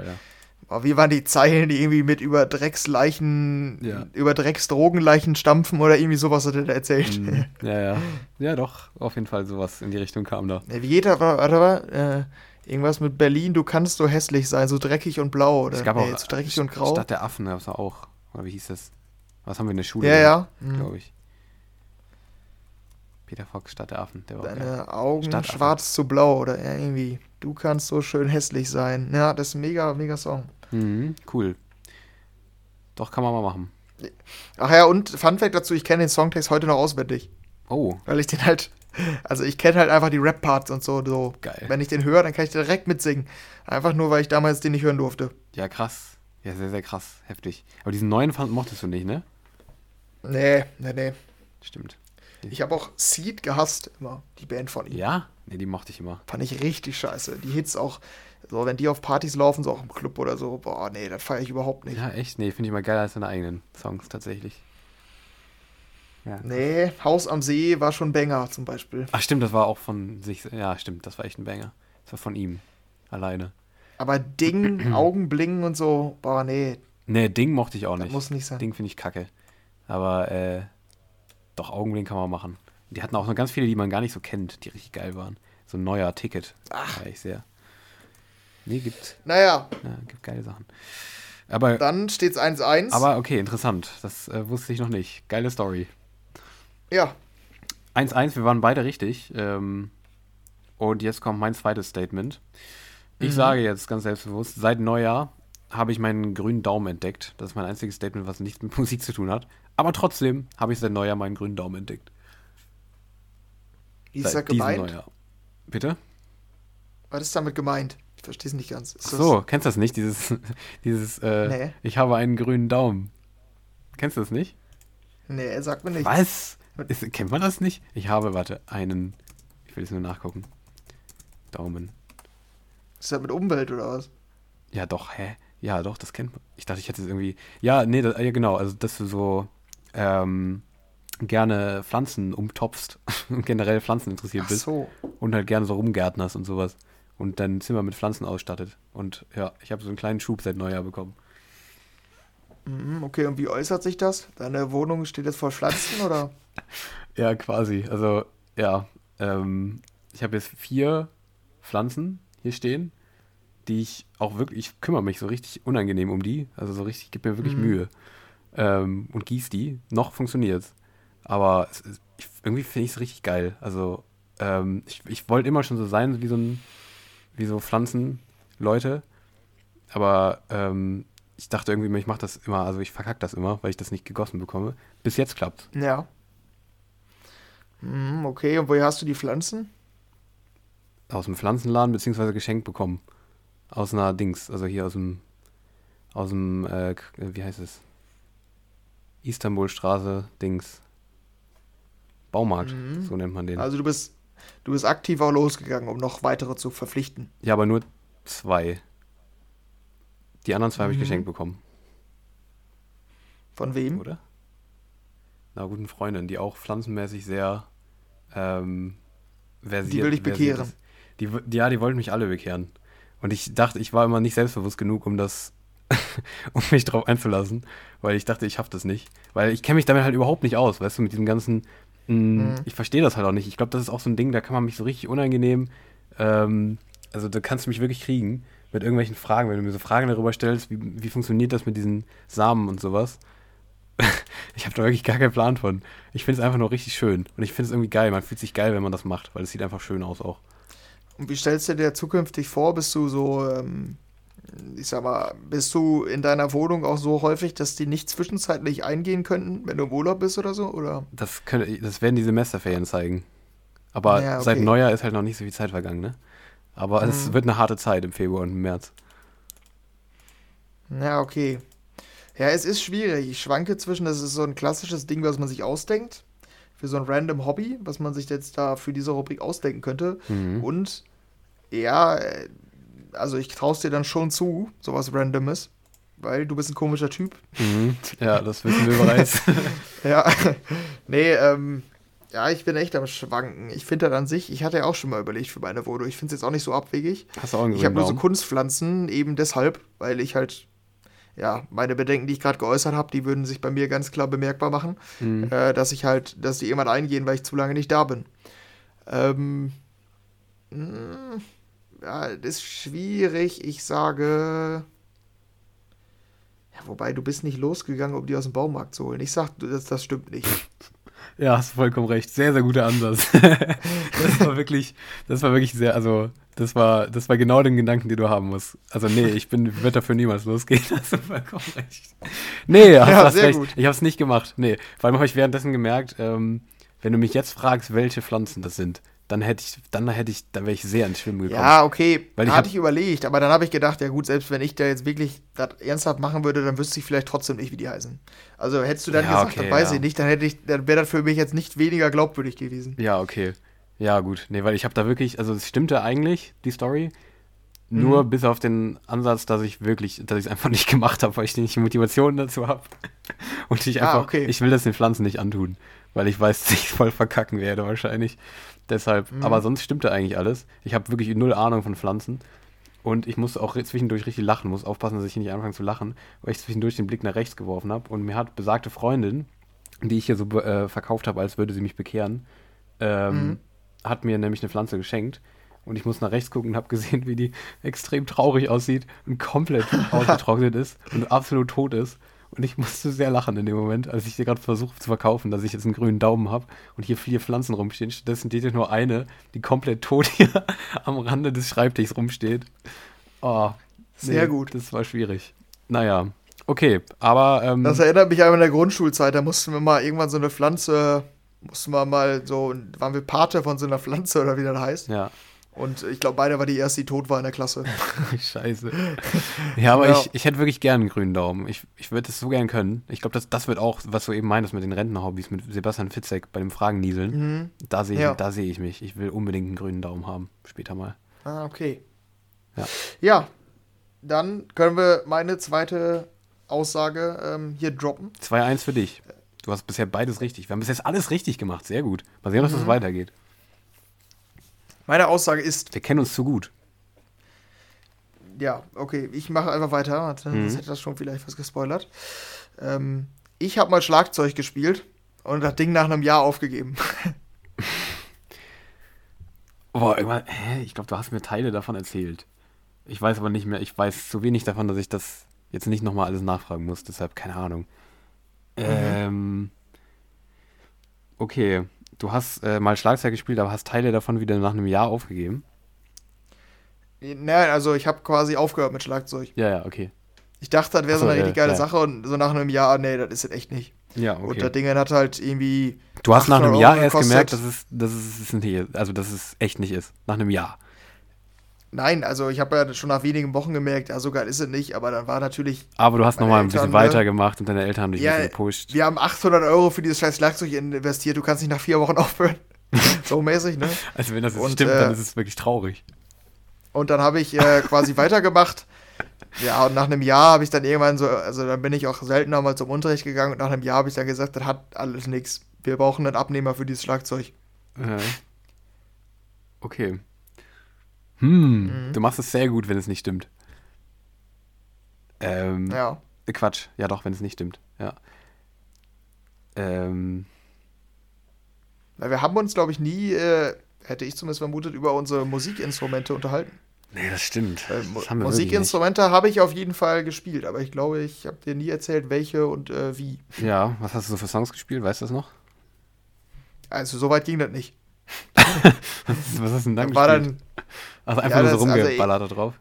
Oh, wie waren die Zeilen, die irgendwie mit über Drecksleichen, Ja. über Drecksdrogenleichen stampfen oder irgendwie sowas hat er da erzählt. Mhm. Ja, ja. Ja, doch, auf jeden Fall sowas in die Richtung kam da. Wie geht er? Warte mal. Äh, irgendwas mit Berlin, du kannst so hässlich sein, so dreckig und blau oder Es gab nee, auch so dreckig und grau. Stadt der Affen, das war auch. Oder wie hieß das? Was haben wir in der Schule? ja, ja. Mhm. Glaube ich. Peter Fox, Stadt der Affen. Der war. Deine Augen Stadtaffen. schwarz zu blau oder irgendwie. Du kannst so schön hässlich sein. Ja, das ist ein mega, mega Song. Mhm, cool. Doch, kann man mal machen. Ach ja, und Fun Fact dazu, ich kenne den Songtext heute noch auswendig. Oh, Weil ich den halt, also ich kenne halt einfach die Rap-Parts und so, so. Geil. Wenn ich den höre, dann kann ich direkt mitsingen. Einfach nur, weil ich damals den nicht hören durfte. ja, krass. Ja, sehr, sehr krass. Heftig. Aber diesen neuen fand, mochtest du nicht, ne? Nee, nee, nee. Stimmt. Ich habe auch Seed gehasst, immer, die Band von ihm. Ja? Ne, die mochte ich immer. Fand ich richtig scheiße. Die Hits auch, so, wenn die auf Partys laufen, so auch im Club oder so, boah, nee, das feiere ich überhaupt nicht. Ja, echt? Nee, finde ich mal geiler als seine eigenen Songs, tatsächlich. Ja. Nee, Haus am See war schon Banger zum Beispiel. Ach, stimmt, das war auch von sich. Ja, stimmt, das war echt ein Banger. Das war von ihm. Alleine. Aber Ding, Augenblingen und so, boah, nee, Nee, Ding mochte ich auch das nicht. muss nicht sein. Ding finde ich kacke. Aber, äh, doch, Augenblick kann man machen. Die hatten auch noch ganz viele, die man gar nicht so kennt, die richtig geil waren. So ein neuer Ticket. Ach. Ja, ich sehr. Nee, gibt, Naja, ja, gibt geile Sachen. Aber, dann steht's 1-1. aber okay, interessant. Das äh, wusste ich noch nicht. Geile Story. ja, 1-1, wir waren beide richtig. Ähm, und jetzt kommt mein zweites Statement. Ich Mhm. sage jetzt ganz selbstbewusst, seit Neujahr habe ich meinen grünen Daumen entdeckt. Das ist mein einziges Statement, was nichts mit Musik zu tun hat. Aber trotzdem habe ich seit Neujahr meinen grünen Daumen entdeckt. wie ist seit das gemeint? Neujahr. Bitte? Was ist damit gemeint? Verstehe es nicht ganz. Ist Ach das- so, kennst du das nicht? Dieses, dieses äh, Nee. ich habe einen grünen Daumen. Kennst du das nicht? Nee, sag mir nicht. Was? Ist, kennt man das nicht? Ich habe, warte, einen. Ich will es nur nachgucken. Daumen. Ist das mit Umwelt oder was? Ja, doch, hä? Ja, doch, das kennt man. Ich dachte, ich hätte es irgendwie. Ja, nee, das, ja, genau. Also, dass du so ähm, gerne Pflanzen umtopfst und generell Pflanzen interessiert Ach bist so. und halt gerne so rumgärtnerst und sowas und dein Zimmer mit Pflanzen ausstattet. Und ja, ich habe so einen kleinen Schub seit Neujahr bekommen. Mhm, okay, und wie äußert sich das? Deine Wohnung steht jetzt vor Pflanzen oder? Ja, quasi. Also, ja, ähm, ich habe jetzt vier Pflanzen hier stehen, die ich auch wirklich, ich kümmere mich so richtig unangenehm um die. Also so richtig, gebe mir wirklich Mhm. Mühe. Ähm, und gieß die. Noch funktioniert's. Aber es ich, irgendwie finde ich es richtig geil. Also, ähm, ich, ich wollte immer schon so sein wie so ein, wie so Pflanzenleute. Aber ähm, ich dachte irgendwie, ich mache das immer, also ich verkacke das immer, weil ich das nicht gegossen bekomme. Bis jetzt klappt's. Ja. Mhm, okay, und woher hast du die Pflanzen? aus dem Pflanzenladen beziehungsweise geschenkt bekommen. Aus einer Dings, also hier aus dem, aus dem, äh, K- wie heißt es? Istanbulstraße, Dings. Baumarkt, Mhm. so nennt man den. Also du bist, du bist aktiv auch losgegangen, um noch weitere zu verpflichten. ja, aber nur zwei. Die anderen zwei habe ich Mhm. geschenkt bekommen, Von wem? oder? Einer guten Freundin, die auch pflanzenmäßig sehr ähm, versiert Die will dich bekehren. Die, die, ja, die wollten mich alle bekehren. Und ich dachte, ich war immer nicht selbstbewusst genug, um das, um mich drauf einzulassen, weil ich dachte, ich schaff das nicht. Weil ich kenne mich damit halt überhaupt nicht aus, weißt du, mit diesem ganzen, Mhm. ich verstehe das halt auch nicht. Ich glaube, das ist auch so ein Ding, da kann man mich so richtig unangenehm Ähm, also da kannst du mich wirklich kriegen mit irgendwelchen Fragen, wenn du mir so Fragen darüber stellst, wie, wie funktioniert das mit diesen Samen und sowas. ich habe da wirklich gar keinen Plan von. Ich finde es einfach nur richtig schön. Und ich finde es irgendwie geil. Man fühlt sich geil, wenn man das macht, weil es sieht einfach schön aus auch. Und wie stellst du dir zukünftig vor? Bist du so, ähm, ich sag mal, bist du in deiner Wohnung auch so häufig, dass die nicht zwischenzeitlich eingehen könnten, wenn du im Urlaub bist oder so? Oder? Das, könnte, das werden die Semesterferien zeigen. Aber Ja, okay. seit Neujahr ist halt noch nicht so viel Zeit vergangen, ne? Aber es Mhm. wird eine harte Zeit im Februar und im März. Ja, okay. Ja, es ist schwierig. Ich schwanke zwischen, das ist so ein klassisches Ding, was man sich ausdenkt. Für so ein random Hobby, was man sich jetzt da für diese Rubrik ausdenken könnte. Mhm. Und ja, äh, also ich traue es dir dann schon zu, sowas Randomes. Weil du bist ein komischer Typ. Mhm. Ja, das wissen wir bereits. Ja, nee, ähm, ja, ich bin echt am Schwanken. Ich finde das an sich, ich hatte ja auch schon mal überlegt für meine Wohnung. Ich finde es jetzt auch nicht so abwegig. Hast du auch einen Ich habe nur so? Kunstpflanzen, eben deshalb, weil ich halt, ja, meine Bedenken, die ich gerade geäußert habe, die würden sich bei mir ganz klar bemerkbar machen, Mhm. äh, dass ich halt, dass die irgendwann eingehen, weil ich zu lange nicht da bin. Ähm, mh, ja, das ist schwierig. Ich sage, ja, wobei du bist nicht losgegangen, um die aus dem Baumarkt zu holen. Ich sag, das, das stimmt nicht. Ja, hast du vollkommen recht. Sehr, sehr guter Ansatz. das war wirklich, das war wirklich sehr, also, das war, das war genau den Gedanken, den du haben musst. Also, nee, ich bin, wird dafür niemals losgehen. Hast du vollkommen recht. Nee, hast, Ja, hast recht. gut. Ich habe es nicht gemacht. Nee, vor allem habe ich währenddessen gemerkt, ähm, wenn du mich jetzt fragst, welche Pflanzen das sind, dann hätte ich, dann hätte ich, dann wäre ich sehr ins Schwimmen gekommen. Ja, okay, Weil ich hatte ich überlegt, aber dann habe ich gedacht, ja gut, selbst wenn ich da jetzt wirklich das ernsthaft machen würde, dann wüsste ich vielleicht trotzdem nicht, wie die heißen. Also hättest du dann Ja, gesagt, okay, dann weiß ja. ich nicht, dann hätte ich, dann wäre das für mich jetzt nicht weniger glaubwürdig gewesen. Ja, okay. Ja, gut. Nee, weil ich habe da wirklich, also es stimmte eigentlich, die Story. Nur Mhm. bis auf den Ansatz, dass ich wirklich, dass ich es einfach nicht gemacht habe, weil ich nicht die Motivation dazu habe. Und ich Ah, einfach, okay. ich will das den Pflanzen nicht antun, weil ich weiß, dass ich voll verkacken werde wahrscheinlich. Deshalb, Mhm. aber sonst stimmte eigentlich alles. Ich habe wirklich null Ahnung von Pflanzen. Und ich musste auch zwischendurch richtig lachen, muss aufpassen, dass ich nicht anfange zu lachen, weil ich zwischendurch den Blick nach rechts geworfen habe. Und mir hat besagte Freundin, die ich hier so äh, verkauft habe, als würde sie mich bekehren, ähm, Mhm. hat mir nämlich eine Pflanze geschenkt. Und ich muss nach rechts gucken und habe gesehen, wie die extrem traurig aussieht und komplett ausgetrocknet ist und absolut tot ist. Und ich musste sehr lachen in dem Moment, als ich dir gerade versucht zu verkaufen, dass ich jetzt einen grünen Daumen habe und hier vier Pflanzen rumstehen. Stattdessen steht hier nur eine, die komplett tot hier am Rande des Schreibtischs rumsteht. Oh, Sehr gut. Das war schwierig. Naja, okay, aber ähm, Das erinnert mich an der Grundschulzeit, da mussten wir mal irgendwann so eine Pflanze, mussten wir mal so, waren wir Pate von so einer Pflanze oder wie das heißt. ja, Und ich glaube, beide war die erste, die tot war in der Klasse. scheiße. Ja, aber Ja. Ich, ich hätte wirklich gern einen grünen Daumen. Ich, ich würde es so gern können. Ich glaube, das, das wird auch, was du eben meintest mit den Rentnerhobbys, mit Sebastian Fitzek bei dem Fragennieseln. Mhm. Da sehe ich, Ja. da sehe ich mich. Ich will unbedingt einen grünen Daumen haben, später mal. Ah, okay. Ja. Ja, dann können wir meine zweite Aussage ähm, hier droppen. 2-1 für dich. Du hast bisher beides richtig. Wir haben bis jetzt alles richtig gemacht. Sehr gut. Mal sehen, was Mhm. das weitergeht. Meine Aussage ist, Wir kennen uns zu gut. ja, okay, ich mache einfach weiter, warte, Mhm. hätte das schon vielleicht was gespoilert. Ähm, ich habe mal Schlagzeug gespielt und das Ding nach einem Jahr aufgegeben. Boah, irgendwann, hä? Ich glaube, du hast mir Teile davon erzählt. Ich weiß aber nicht mehr, ich weiß zu wenig davon, dass ich das jetzt nicht nochmal alles nachfragen muss, deshalb keine Ahnung. Ähm, okay, du hast äh, mal Schlagzeug gespielt, aber hast Teile davon wieder nach einem Jahr aufgegeben. Nein, also ich habe quasi aufgehört mit Schlagzeug. Ja, ja, okay. Ich dachte, das wäre so so, eine richtig äh, geile ja. Sache und so nach einem Jahr, nee, das ist es echt nicht. Ja, Und das Ding hat halt irgendwie. Du hast nach einem 800 Jahr erst gekostet. gemerkt, dass es, dass es nicht, also dass es echt nicht ist. Nach einem Jahr. Nein, also ich habe ja schon nach wenigen Wochen gemerkt, ja, so geil ist es nicht, aber dann war natürlich. Aber du hast nochmal ein bisschen ne? weitergemacht und deine Eltern haben dich Ja, ein bisschen gepusht. Wir haben 800 Euro für dieses scheiß Schlagzeug investiert, du kannst nicht nach vier Wochen aufhören. so mäßig, ne? Also wenn das jetzt Und, stimmt, äh, dann ist es wirklich traurig. Und dann habe ich äh, quasi weitergemacht. Ja, und nach einem Jahr habe ich dann irgendwann so, also dann bin ich auch seltener mal zum Unterricht gegangen und nach einem Jahr habe ich dann gesagt, das hat alles nichts. Wir brauchen einen Abnehmer für dieses Schlagzeug. Okay. Hm, Mhm. du machst es sehr gut, wenn es nicht stimmt. Ähm, Ja. äh, Quatsch. Ja, doch, wenn es nicht stimmt. Ja. Ähm, Weil wir haben uns, glaube ich, nie, äh, hätte ich zumindest vermutet, über unsere Musikinstrumente unterhalten. Nee, das stimmt. Äh, Das haben Musikinstrumente habe ich auf jeden Fall gespielt, aber ich glaube, ich habe dir nie erzählt, welche und äh, wie. Ja, was hast du so für Songs gespielt? Weißt du das noch? Also so weit ging das nicht. Was, was hast du denn dann War gespielt? dann, also einfach Ja, nur so also rumgeballert da drauf.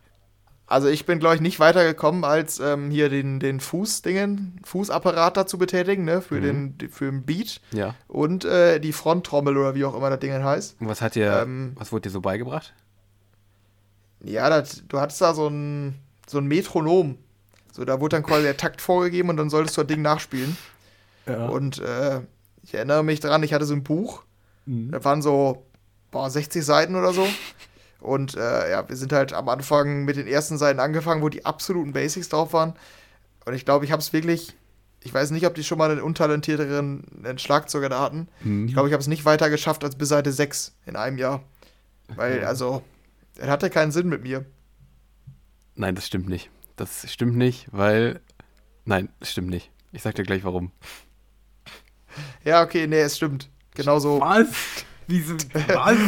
also ich bin, glaube ich, nicht weitergekommen, als ähm, hier den, den Fußdingen, Fußapparat dazu betätigen, ne, für, Mhm. den, für den Beat Ja. und äh, die Fronttrommel oder wie auch immer das Ding heißt. Und was hat dir, Ähm, was wurde dir so beigebracht? Ja, das, du hattest da so ein, so ein Metronom. So, da wurde dann quasi der Takt vorgegeben und dann solltest du das Ding nachspielen. Ja. Und äh, ich erinnere mich dran, ich hatte so ein Buch, Mhm. da waren so boah, 60 Seiten oder so. Und äh, ja, wir sind halt am Anfang mit den ersten Seiten angefangen, wo die absoluten Basics drauf waren. Und ich glaube, ich habe es wirklich, ich weiß nicht, ob die schon mal einen untalentierteren einen Schlagzeuger da hatten. Mhm. Ich glaube, ich habe es nicht weiter geschafft als bis Seite 6 in einem Jahr. Weil, also, er hatte keinen Sinn mit mir. Nein, das stimmt nicht. Das stimmt nicht, weil. Nein, das stimmt nicht. Ich sag dir gleich warum. Ja, okay, nee, es stimmt. Genau so. Was? Wieso? Was?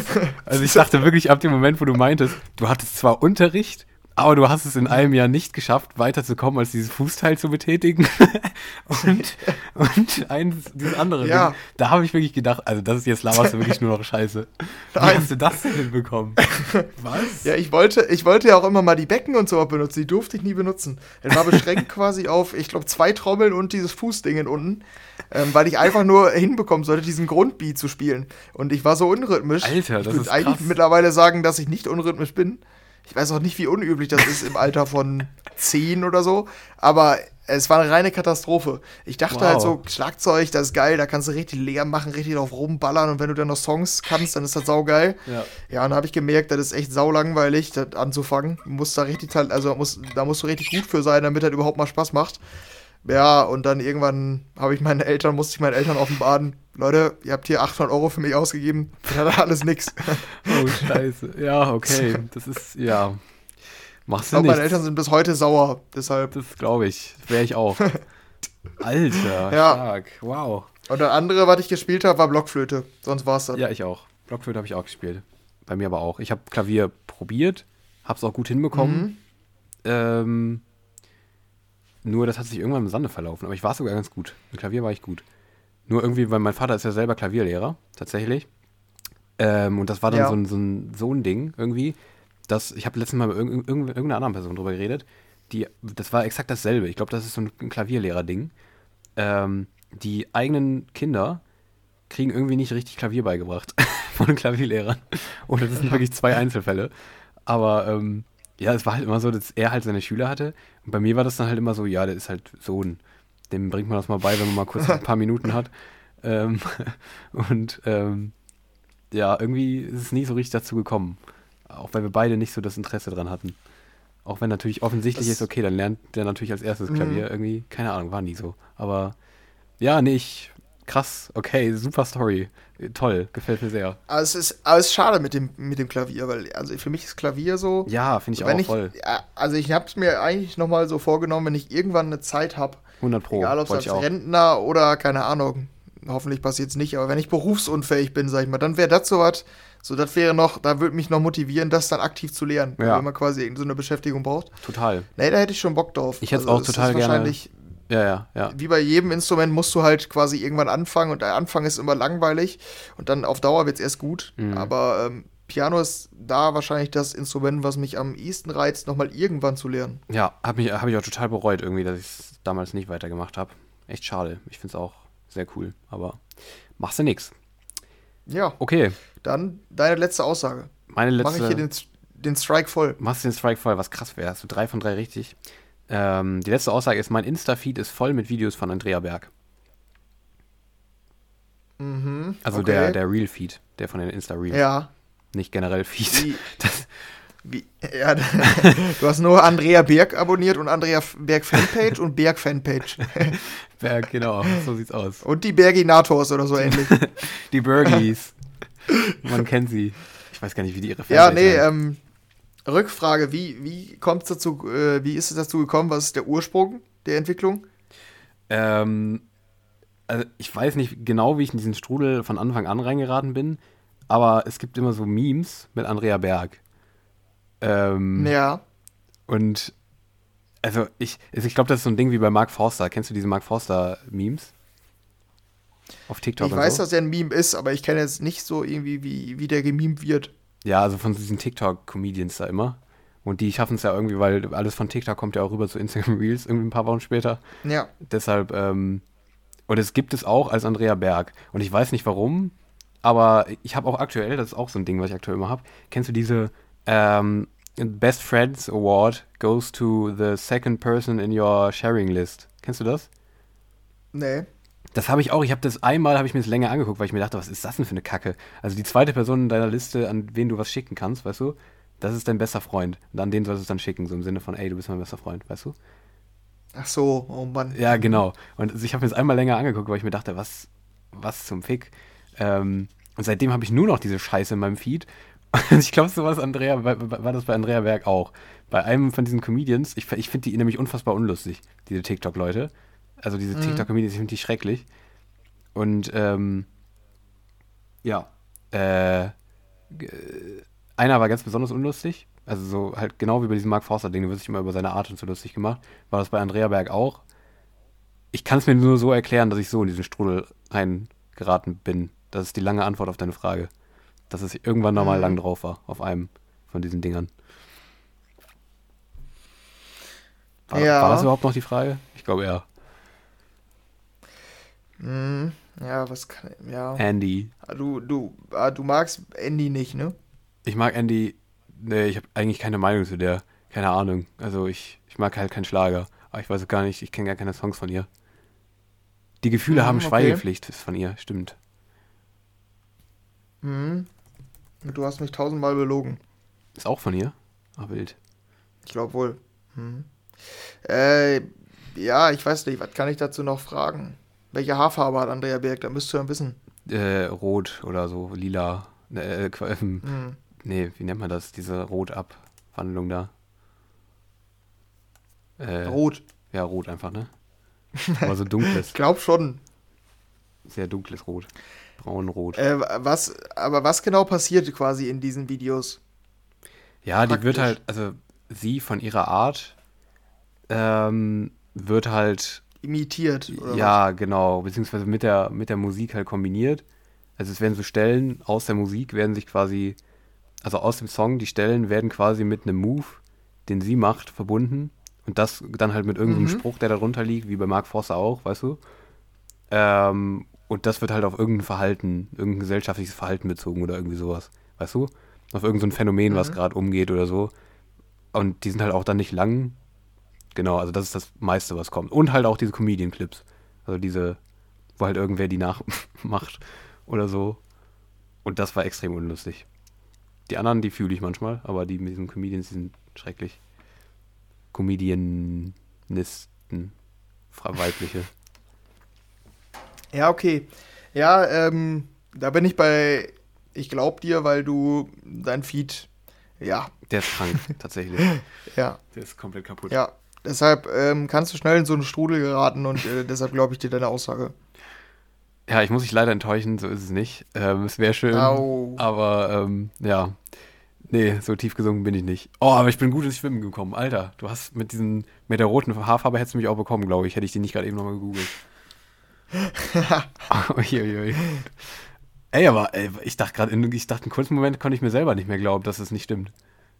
Also ich dachte wirklich ab dem Moment, wo du meintest, du hattest zwar Unterricht, aber du hast es in einem Jahr nicht geschafft, weiterzukommen, als dieses Fußteil zu betätigen. und, und eins, dieses andere. Ja. Ding. Da habe ich wirklich gedacht, also das ist jetzt laberst du wirklich nur noch Scheiße. Wie Nein. hast du das denn hinbekommen? Was? Ja, ich wollte, ich wollte ja auch immer mal die Becken und so benutzen. Die durfte ich nie benutzen. Es war beschränkt quasi auf, ich glaube, zwei Trommeln und dieses Fußding unten. Ähm, weil ich einfach nur hinbekommen sollte, diesen Grundbeat zu spielen. Und ich war so unrhythmisch. Alter, das ich würde ist eigentlich krass. mittlerweile sagen, dass ich nicht unrhythmisch bin. Ich weiß auch nicht, wie unüblich das ist im Alter von 10 oder so. Aber es war eine reine Katastrophe. Ich dachte Wow. halt so, Schlagzeug, das ist geil, da kannst du richtig leer machen, richtig drauf rumballern. Und wenn du dann noch Songs kannst, dann ist das saugeil. Ja. Ja, und da habe ich gemerkt, das ist echt saulangweilig, das anzufangen. Du musst da richtig, also muss, da musst du richtig gut für sein, damit das überhaupt mal Spaß macht. Ja, und dann irgendwann habe ich meinen Eltern, musste ich meinen Eltern offenbaren, Leute, ihr habt hier 800 Euro für mich ausgegeben, das hat alles nix. Oh, scheiße. Ja, okay. Das ist, ja. Machst du nicht. meine Eltern sind bis heute sauer, deshalb. Das glaube ich. Wäre ich auch. Alter, Ja. stark. Wow. Und das andere, was ich gespielt habe, war Blockflöte. Sonst war es das. Ja, ich auch. Blockflöte habe ich auch gespielt. Bei mir aber auch. Ich habe Klavier probiert, habe es auch gut hinbekommen. Mhm. Ähm, nur das hat sich irgendwann im Sande verlaufen. Aber ich war sogar ganz gut. Mit Klavier war ich gut. Nur irgendwie, weil mein Vater ist ja selber Klavierlehrer, tatsächlich. Ähm, und das war dann Ja. so, ein, so, ein, so ein Ding irgendwie. Das, ich habe letztes Mal mit irgend, irgendeiner anderen Person drüber geredet. Die, das war exakt dasselbe. Ich glaube, das ist so ein Klavierlehrer-Ding. Ähm, die eigenen Kinder kriegen irgendwie nicht richtig Klavier beigebracht von Klavierlehrern. Oder das sind wirklich zwei Einzelfälle. Aber ähm, ja, es war halt immer so, dass er halt seine Schüler hatte. Bei mir war das dann halt immer so, ja, der ist halt Sohn. Dem bringt man das mal bei, wenn man mal kurz ein paar Minuten hat. Ähm, und ähm, ja, irgendwie ist es nie so richtig dazu gekommen. Auch weil wir beide nicht so das Interesse dran hatten. Auch wenn natürlich offensichtlich Das- ist, okay, dann lernt der natürlich als erstes Mhm. Klavier irgendwie. Keine Ahnung, war nie so. Aber ja, nee, ich, krass, okay, super Story. Toll, gefällt mir sehr. Aber es ist, aber es ist schade mit dem, mit dem Klavier, weil also für mich ist Klavier so. Ja, finde ich auch ich, voll. also ich habe es mir eigentlich nochmal so vorgenommen, wenn ich irgendwann eine Zeit habe, 100 Pro. egal ob es als. Rentner oder keine Ahnung, hoffentlich passiert es nicht, aber wenn ich berufsunfähig bin, sag ich mal, dann wäre das so was, so das wäre noch, da würde mich noch motivieren, das dann aktiv zu lernen, Ja. wenn man quasi irgendeine so eine Beschäftigung braucht. Total. Nee, da hätte ich schon Bock drauf. Ich hätte es Also auch total gerne- Wahrscheinlich, Ja, ja, ja. wie bei jedem Instrument musst du halt quasi irgendwann anfangen und der Anfang ist immer langweilig und dann auf Dauer wird es erst gut. Mhm. Aber ähm, Piano ist da wahrscheinlich das Instrument, was mich am ehesten reizt, nochmal irgendwann zu lernen. Ja, habe ich, hab ich auch total bereut irgendwie, dass ich es damals nicht weitergemacht habe. Echt schade. Ich finde es auch sehr cool. Aber machst du nix. Ja, Okay, dann deine letzte Aussage. meine Mache letzte. ich hier den, den Strike voll. machst du den Strike voll, was krass wäre. Hast du drei von drei richtig. Ähm, die letzte Aussage ist, mein Insta-Feed ist voll mit Videos von Andrea Berg. Mhm. Also okay. der, der Real-Feed, der von den Insta-Reels. Ja. Nicht generell Feed. Wie, Das, wie, ja, du hast nur Andrea Berg abonniert und Andrea Berg Fanpage und Berg Fanpage. Berg, genau, so sieht's aus. Und die Berginators oder so ähnlich. Die Burgies. Man kennt sie. Ich weiß gar nicht, wie die ihre Ja, Fanpage nee, heißt. ähm, Rückfrage, wie, wie kommt es dazu, äh, wie ist es dazu gekommen, was ist der Ursprung der Entwicklung? Ähm, also ich weiß nicht genau, wie ich in diesen Strudel von Anfang an reingeraten bin, aber es gibt immer so Memes mit Andrea Berg. Ähm, Ja. Und also ich, also ich glaube, das ist so ein Ding wie bei Mark Forster. Kennst du diese Mark Forster-Memes? Auf TikTok Ich weiß, so? dass er ein Meme ist, aber ich kenne jetzt nicht so irgendwie, wie, wie der gemimt wird. Ja, also von diesen TikTok-Comedians da immer. Und die schaffen es ja irgendwie, weil alles von TikTok kommt ja auch rüber zu Instagram Reels irgendwie ein paar Wochen später. Ja. Deshalb, ähm, und es gibt es auch als Andrea Berg. Und ich weiß nicht warum, aber ich habe auch aktuell, das ist auch so ein Ding, was ich aktuell immer habe. Kennst du diese ähm, Best Friends Award goes to the second person in your sharing list? Kennst du das? Nee. Das habe ich auch. Ich habe das einmal, habe ich mir das länger angeguckt, weil ich mir dachte, was ist das denn für eine Kacke? Also die zweite Person in deiner Liste, an wen du was schicken kannst, weißt du? Das ist dein bester Freund. Und an den sollst du es dann schicken, so im Sinne von, ey, du bist mein bester Freund, weißt du? Ach so, oh Mann. Ja, genau. Und ich habe mir das einmal länger angeguckt, weil ich mir dachte, was, was zum Fick? Ähm, und seitdem habe ich nur noch diese Scheiße in meinem Feed. Und ich glaube, so war das Andrea, war, war das bei Andrea Berg auch. Bei einem von diesen Comedians, ich, ich finde die nämlich unfassbar unlustig, diese TikTok-Leute. Also diese Mhm. TikTok-Comedians, finde die schrecklich. Und ähm, ja, äh, g- einer war ganz besonders unlustig. Also so halt genau wie bei diesem Mark Forster-Ding, der wird sich immer über seine Art und so lustig gemacht. War das bei Andrea Berg auch. Ich kann es mir nur so erklären, dass ich so in diesen Strudel reingeraten bin. Das ist die lange Antwort auf deine Frage. Dass es irgendwann nochmal Mhm. lang drauf war, auf einem von diesen Dingern. War, Ja. war das überhaupt noch die Frage? Ich glaube ja. Hm, ja, was kann. Ja. Andy. Ah, Du, du, ah, du magst Andy nicht, ne? Ich mag Andy. Nee, ich habe eigentlich keine Meinung zu der. Keine Ahnung. Also ich, ich mag halt keinen Schlager. Aber ich weiß gar nicht, ich kenne gar keine Songs von ihr. Die Gefühle Mhm, haben okay. Schweigepflicht, ist von ihr, stimmt. Hm. Du hast mich tausendmal belogen. Ist auch von ihr? Ah, wild. Ich glaube wohl. Hm. Äh, ja, ich weiß nicht, was kann ich dazu noch fragen? Welche Haarfarbe hat Andrea Berg? Da müsst ihr ja wissen. Äh, rot oder so, lila. Äh, Qu- ähm, Hm. nee, wie nennt man das? Diese Rot-Abwandlung da. Äh, Rot. Ja, rot einfach, ne? Aber so dunkles, Ich glaube schon. sehr dunkles Rot. Braun-rot. Äh, was, aber was genau passiert quasi in diesen Videos? Ja, die wird Praktisch. halt, also sie von ihrer Art ähm, wird halt, Imitiert? Ja, genau, beziehungsweise mit der, mit der Musik halt kombiniert. Also es werden so Stellen aus der Musik werden sich quasi, also aus dem Song, die Stellen werden quasi mit einem Move, den sie macht, verbunden. Und das dann halt mit irgendeinem Mhm. Spruch, der darunter liegt, wie bei Mark Forster auch, weißt du? Ähm, und das wird halt auf irgendein Verhalten, irgendein gesellschaftliches Verhalten bezogen oder irgendwie sowas, weißt du? Auf irgendein so Phänomen, was Mhm. gerade umgeht oder so. Und die sind halt auch dann nicht lang. Genau, also das ist das meiste, was kommt. Und halt auch diese Comedian-Clips. Also diese, wo halt irgendwer die nachmacht oder so. Und das war extrem unlustig. Die anderen, die fühle ich manchmal, aber die mit diesen Comedians, die sind schrecklich. Comedianisten, weibliche. Ja, okay. Ja, ähm, da bin ich bei, ich glaub dir, weil du dein Feed, ja, Der ist krank, tatsächlich. ja, Der ist komplett kaputt. ja. Deshalb ähm, kannst du schnell in so einen Strudel geraten und äh, deshalb glaube ich dir deine Aussage. Ja, ich muss dich leider enttäuschen, so ist es nicht. Ähm, es wäre schön, Au. aber ähm, ja. Nee, so tief gesungen bin ich nicht. Oh, aber ich bin gut ins Schwimmen gekommen. Alter, du hast mit diesen, mit der roten Haarfarbe hättest du mich auch bekommen, glaube ich. Hätte ich die nicht gerade eben nochmal gegoogelt. Uiuiui. Ey, aber ey, ich dachte gerade, ich dachte einen kurzen Moment konnte ich mir selber nicht mehr glauben, dass es nicht stimmt.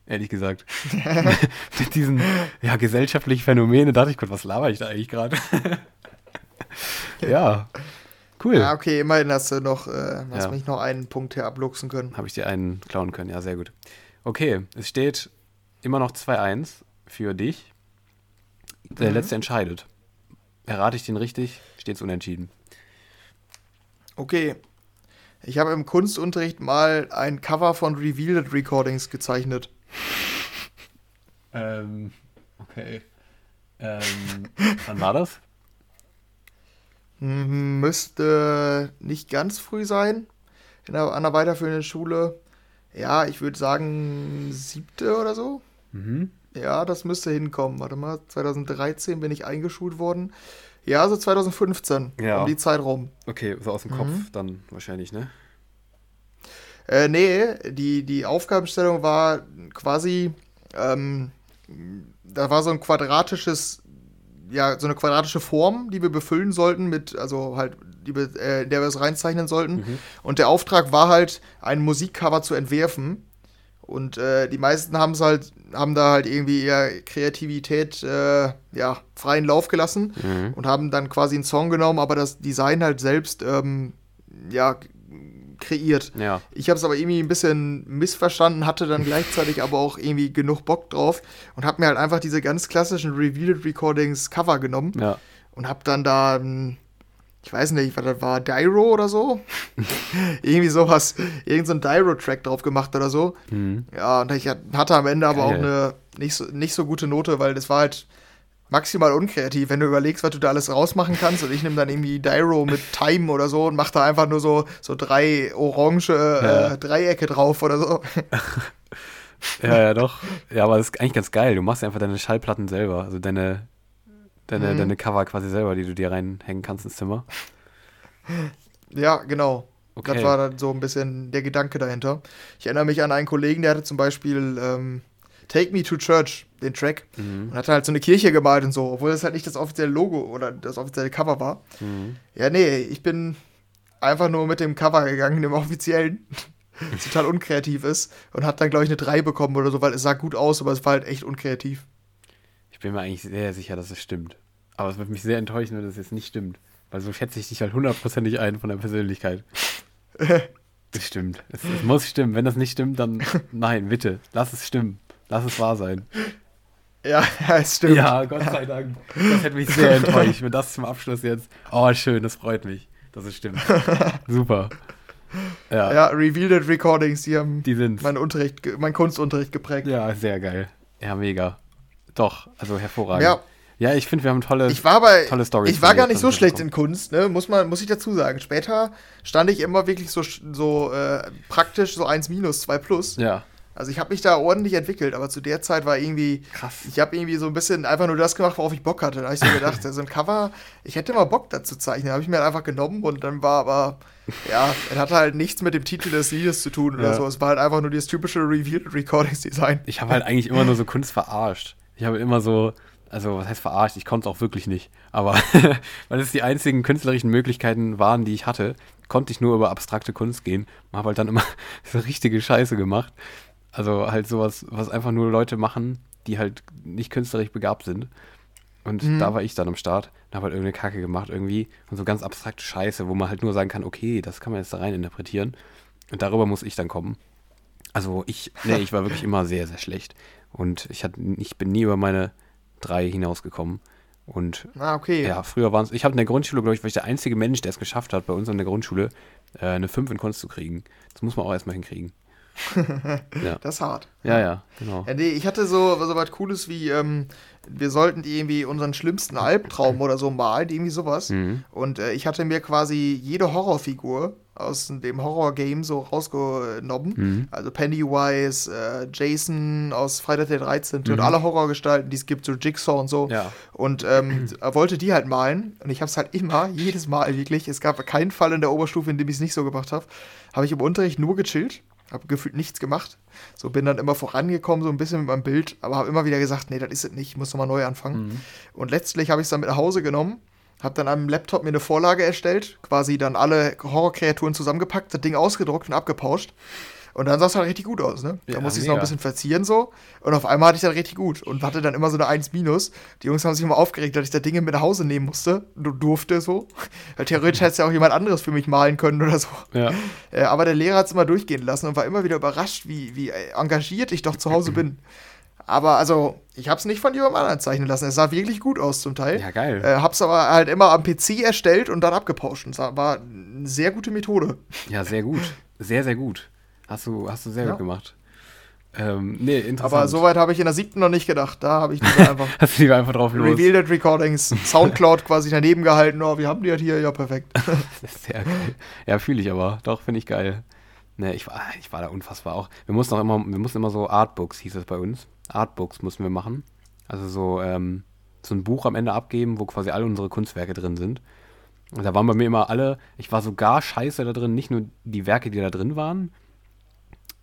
Ehrlich gesagt. mit diesen ja, gesellschaftlichen Phänomenen dachte ich, Gott, was laber ich da eigentlich gerade? ja. Cool. Ja, okay, immerhin hast du noch, äh, hast Ja. mich noch einen Punkt hier abluchsen können. Habe ich dir einen klauen können, ja, sehr gut. Okay, es steht immer noch 2-1 für dich. Der Mhm. letzte entscheidet. Errate ich den richtig, steht es unentschieden. Okay. Ich habe im Kunstunterricht mal ein Cover von Revealed Recordings gezeichnet. Ähm, okay. Ähm, wann war das? Müsste nicht ganz früh sein. In einer, an einer weiterführenden Schule. Ja, ich würde sagen siebte oder so. Mhm. Ja, das müsste hinkommen. Warte mal, 2013 bin ich eingeschult worden. Ja, so 2015. Ja. Um die Zeit rum. Okay, so aus dem Mhm. Kopf dann wahrscheinlich, ne? Äh, nee, die, die Aufgabenstellung war quasi, ähm, da war so ein quadratisches, ja, so eine quadratische Form, die wir befüllen sollten mit, also halt, die wir, äh, in der wir es reinzeichnen sollten. Mhm. Und der Auftrag war halt, ein Musikcover zu entwerfen. Und äh, die meisten haben es halt, haben da halt irgendwie ihre Kreativität, äh, ja, freien Lauf gelassen Mhm. und haben dann quasi einen Song genommen, aber das Design halt selbst, ähm, ja, kreiert. Ja. Ich habe es aber irgendwie ein bisschen missverstanden, hatte dann gleichzeitig aber auch irgendwie genug Bock drauf und habe mir halt einfach diese ganz klassischen Revealed Recordings Cover genommen Ja. und habe dann da, ähm, ich weiß nicht, was das war, Dyro oder so? irgendwie sowas, irgend so ein Dyro-Track drauf gemacht oder so. Mhm. Ja, und ich hatte am Ende aber auch Geil. eine nicht so, nicht so gute Note, weil das war halt maximal unkreativ, wenn du überlegst, was du da alles rausmachen kannst. Und ich nehme dann irgendwie Dyro mit Time oder so und mache da einfach nur so, so drei orange Ja. äh, Dreiecke drauf oder so. Ja, ja, doch. Ja, aber das ist eigentlich ganz geil. Du machst einfach deine Schallplatten selber. Also deine, deine, Mhm. deine Cover quasi selber, die du dir reinhängen kannst ins Zimmer. Ja, genau. Okay. Das war dann so ein bisschen der Gedanke dahinter. Ich erinnere mich an einen Kollegen, der hatte zum Beispiel ähm, Take Me to Church, den Track, Mhm. und hatte halt so eine Kirche gemalt und so, obwohl das halt nicht das offizielle Logo oder das offizielle Cover war. Mhm. Ja, nee, ich bin einfach nur mit dem Cover gegangen, dem offiziellen, das total unkreativ ist und hat dann, glaube ich, eine 3 bekommen oder so, weil es sah gut aus, aber es war halt echt unkreativ. Ich bin mir eigentlich sehr sicher, dass es stimmt. Aber es wird mich sehr enttäuschen, wenn das jetzt nicht stimmt. Weil so schätze ich dich halt hundertprozentig ein von der Persönlichkeit. Das stimmt. Es, es muss stimmen. Wenn das nicht stimmt, dann nein, bitte. Lass es stimmen. Lass es wahr sein. Ja, ja, es stimmt. Ja, Gott sei Dank. Das hätte mich sehr enttäuscht, wenn das zum Abschluss jetzt. Oh, schön, das freut mich, dass es stimmt. Super. Ja, Ja, Revealed Recordings, die haben die sind. meinen Unterricht, meinen Kunstunterricht geprägt. Ja, sehr geil. Ja, mega. Doch, also hervorragend. Ja. Ja, ich finde, wir haben tolle. Ich war aber, Tolle Storys ich war gar nicht so schlecht in Kunst, ne? muss, man, muss ich dazu sagen. Später stand ich immer wirklich so, so äh, praktisch so 1 minus, 2 plus. ja, Also ich habe mich da ordentlich entwickelt, aber zu der Zeit war irgendwie, krass. ich habe irgendwie so ein bisschen einfach nur das gemacht, worauf ich Bock hatte. Da habe ich so gedacht, so ein Cover, ich hätte mal Bock dazu zeichnen. habe ich mir halt einfach genommen und dann war aber, ja, es hatte halt nichts mit dem Titel des Liedes zu tun oder Ja. so. Es war halt einfach nur dieses typische Revealed Recordings Design. Ich habe halt eigentlich immer nur so Kunst verarscht. Ich habe immer so, also was heißt verarscht? Ich konnte es auch wirklich nicht. Aber weil es die einzigen künstlerischen Möglichkeiten waren, die ich hatte, konnte ich nur über abstrakte Kunst gehen. Und habe halt dann immer so richtige Scheiße gemacht. Also halt sowas, was einfach nur Leute machen, die halt nicht künstlerisch begabt sind. Und Mhm. da war ich dann am Start und habe halt irgendeine Kacke gemacht irgendwie. Und so ganz abstrakte Scheiße, wo man halt nur sagen kann, okay, das kann man jetzt da rein interpretieren. Und darüber muss ich dann kommen. Also ich, nee, ich war wirklich immer sehr, sehr schlecht. Und ich, hatte, ich bin nie über meine drei hinausgekommen. Und Ah, okay. ja, früher waren es, ich habe in der Grundschule, glaube ich, war ich der einzige Mensch, der es geschafft hat, bei uns in der Grundschule äh, eine 5 in Kunst zu kriegen. Das muss man auch erstmal hinkriegen. ja. Das ist hart. ja, ja, genau. Ja, nee, ich hatte so, so was Cooles wie, ähm, wir sollten irgendwie unseren schlimmsten Albtraum oder so malen, irgendwie sowas. Mhm. Und äh, ich hatte mir quasi jede Horrorfigur aus dem Horror-Game so rausgenommen. Mhm. Also Pennywise, äh, Jason aus Freitag der 13. und Mhm. alle Horrorgestalten, die es gibt, so Jigsaw und so. Ja. Und ähm, er wollte die halt malen. Und ich habe es halt immer, jedes Mal wirklich, es gab keinen Fall in der Oberstufe, in dem ich es nicht so gemacht habe, habe ich im Unterricht nur gechillt, habe gefühlt nichts gemacht. So bin dann immer vorangekommen, so ein bisschen mit meinem Bild, aber habe immer wieder gesagt, nee, das ist es nicht, ich muss nochmal neu anfangen. Mhm. Und letztlich habe ich es dann mit nach Hause genommen, habe dann am Laptop mir eine Vorlage erstellt, quasi dann alle Horrorkreaturen zusammengepackt, das Ding ausgedruckt und abgepauscht. Und dann sah es halt richtig gut aus, ne? Da Ja, musste ich es noch ein bisschen verzieren so. Und auf einmal hatte ich dann richtig gut und hatte dann immer so eine 1 minus. Die Jungs haben sich immer aufgeregt, dass ich da Dinge mit nach Hause nehmen musste. Du durfte so. Weil theoretisch hätte es ja auch jemand anderes für mich malen können oder so. Ja. Äh, aber der Lehrer hat es immer durchgehen lassen und war immer wieder überrascht, wie, wie äh, engagiert ich doch zu Hause bin. Aber also, ich habe es nicht von jemandem anderen zeichnen lassen. Es sah wirklich gut aus zum Teil. Ja, geil. Äh, hab's aber halt immer am PC erstellt und dann abgepauscht. Und das war eine sehr gute Methode. Ja, sehr gut. Sehr, sehr gut. Hast du, hast du sehr Ja. gut gemacht. Ähm, nee, interessant. Aber soweit habe ich in der siebten noch nicht gedacht. Da habe ich lieber einfach Hast du lieber einfach drauf los. Revealed Recordings, Soundcloud quasi daneben gehalten. Oh, wir haben die halt hier. Ja, perfekt. Sehr geil. Ja, fühle ich aber. Doch, finde ich geil. Ne, ich war, ich war da unfassbar auch. Wir mussten auch immer, wir mussten immer so Artbooks, hieß es bei uns. Artbooks mussten wir machen. Also so, ähm, so ein Buch am Ende abgeben, wo quasi alle unsere Kunstwerke drin sind. Und da waren bei mir immer alle, ich war sogar scheiße da drin, nicht nur die Werke, die da drin waren,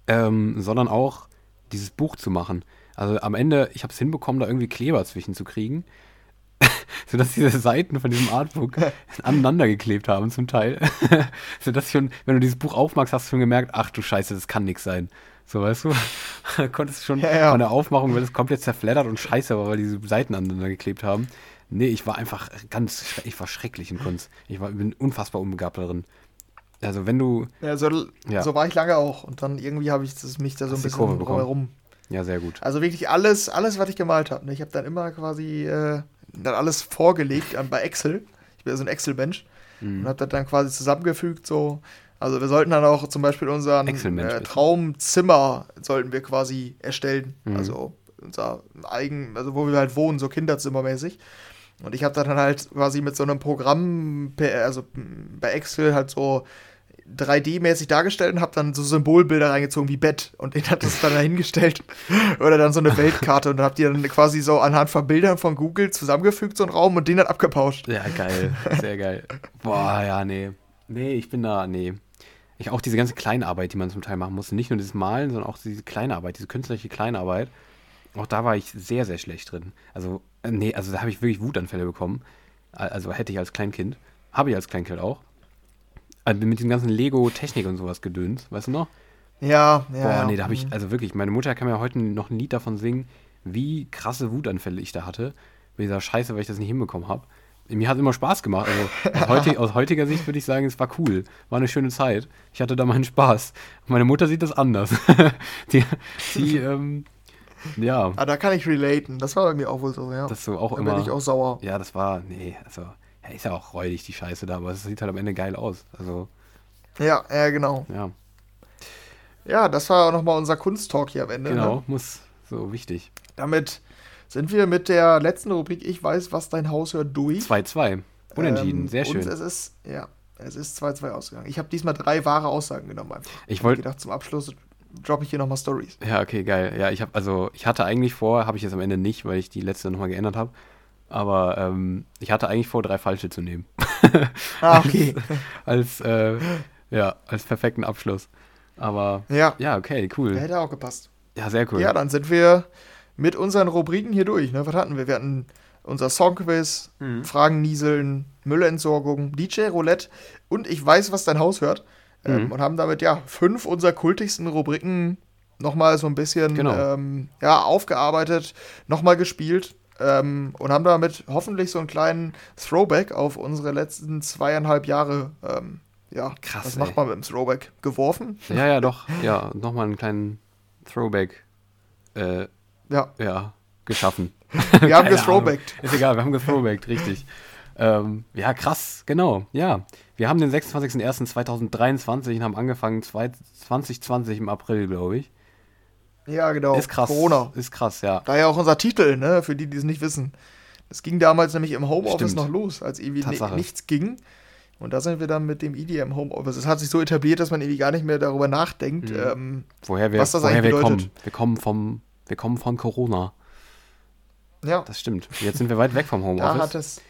ähm, sondern auch dieses Buch zu machen. Also am Ende, ich habe es hinbekommen, da irgendwie Kleber zwischen zu kriegen, sodass diese Seiten von diesem Artbook aneinander geklebt haben zum Teil. sodass schon, wenn du dieses Buch aufmachst, hast du schon gemerkt, ach du Scheiße, das kann nix sein. So, weißt du? Da konntest schon Ja, ja. von der Aufmachung, wird es komplett zerfleddert und scheiße, war, weil diese Seiten aneinander geklebt haben. Nee, ich war einfach ganz, ich war schrecklich in Kunst. Ich war, bin unfassbar unbegabt darin. Also wenn du, Ja, so, Ja. so war ich lange auch. Und dann irgendwie habe ich das, mich da so ein Hast bisschen drumherum. ja sehr gut. Also wirklich alles, alles, was ich gemalt habe. Ne? Ich habe dann immer quasi äh, dann alles vorgelegt an, bei Excel. Ich bin ja so ein Excel-Mensch. Mhm. Und habe das dann quasi zusammengefügt. So. Also wir sollten dann auch zum Beispiel unseren äh. Traumzimmer sollten wir quasi erstellen. Mhm. Also unser eigen, also wo wir halt wohnen, so Kinderzimmermäßig. Und ich habe dann halt quasi mit so einem Programm, per- also bei Excel halt so 3D-mäßig dargestellt und habe dann so Symbolbilder reingezogen wie Bett und den hat das dann dahingestellt. Oder dann so eine Weltkarte und dann habt ihr dann quasi so anhand von Bildern von Google zusammengefügt, so einen Raum und den dann abgepauscht. Ja, geil. Sehr geil. Boah, ja, nee. Nee, ich bin da, nee. Ich auch diese ganze Kleinarbeit, die man zum Teil machen musste. Nicht nur dieses Malen, sondern auch diese Kleinarbeit, diese künstlerische Kleinarbeit. Auch da war ich sehr, sehr schlecht drin. Also, äh, nee, also da habe ich wirklich Wutanfälle bekommen. Al- Also hätte ich als Kleinkind. Habe ich als Kleinkind auch. Also mit diesem ganzen Lego-Technik und sowas gedöns, weißt du noch? Ja, ja. Boah, nee, da habe ich, Mhm. also wirklich, meine Mutter kann mir heute noch ein Lied davon singen, wie krasse Wutanfälle ich da hatte. Mit dieser Scheiße, weil ich das nicht hinbekommen habe. Mir hat immer Spaß gemacht. Also aus, heutig, aus heutiger Sicht würde ich sagen, es war cool. War eine schöne Zeit. Ich hatte da meinen Spaß. Meine Mutter sieht das anders. die, die ähm, ja, Ah, da kann ich relaten. Das war bei mir auch wohl so, ja. das so auch da immer. bin ich auch sauer. Ja, das war, nee, also, ja, ist ja auch räudig, die Scheiße da, aber es sieht halt am Ende geil aus. Also, Ja, ja, genau. ja, Ja, das war auch nochmal unser Kunsttalk hier am Ende. genau, Ne? muss so wichtig. Damit sind wir mit der letzten Rubrik Ich weiß, was dein Haus hört durch. 2-2. Unentschieden, Ähm, sehr schön. Und es ist, ja, es ist 2-2 ausgegangen. Ich habe diesmal drei wahre Aussagen genommen einfach. Ich Hab wollt- gedacht, zum Abschluss droppe ich hier nochmal Stories. Ja, okay, geil. Ja, ich habe also ich hatte eigentlich vor, habe ich jetzt am Ende nicht, weil ich die letzte nochmal geändert habe. Aber ähm, ich hatte eigentlich vor, drei falsche zu nehmen. Ah, okay. als äh, ja, als perfekten Abschluss. Aber ja, ja, okay, der cool. hätte auch gepasst. Ja, sehr cool. Ja, dann sind wir mit unseren Rubriken hier durch. Ne? Was hatten wir? Wir hatten unser Songquiz, Mhm. Fragen nieseln, Müllentsorgung, DJ Roulette und ich weiß, was dein Haus hört. Ähm, Mhm. und haben damit ja fünf unserer kultigsten Rubriken nochmal so ein bisschen Genau. ähm, ja, aufgearbeitet, nochmal gespielt ähm, und haben damit hoffentlich so einen kleinen Throwback auf unsere letzten zweieinhalb Jahre, ähm, ja, Krass, was ey. macht man mit dem Throwback? Geworfen? Ja, ja, doch. Ja, nochmal einen kleinen Throwback äh, Ja, ja, geschaffen. wir haben gethrowbackt. Ist egal, wir haben gethrowbackt, richtig. Ähm, ja, krass, genau. Ja, wir haben den 26.01.2023 und haben angefangen zwei- 2020 im April, glaube ich. Ja, genau. Ist krass. Corona. Ist krass, ja. Daher auch unser Titel, ne, für die, die es nicht wissen. Das ging damals nämlich im Homeoffice Stimmt. noch los, als irgendwie ni Tatsache. nichts ging. Und da sind wir dann mit dem EDM Homeoffice. Es hat sich so etabliert, dass man irgendwie gar nicht mehr darüber nachdenkt. Mhm. Ähm, Woher wir, Was das woher wir eigentlich kommen. bedeutet. Wir kommen vom, wir kommen von Corona. ja, Das stimmt. Jetzt sind wir weit weg vom da Homeoffice. hat es.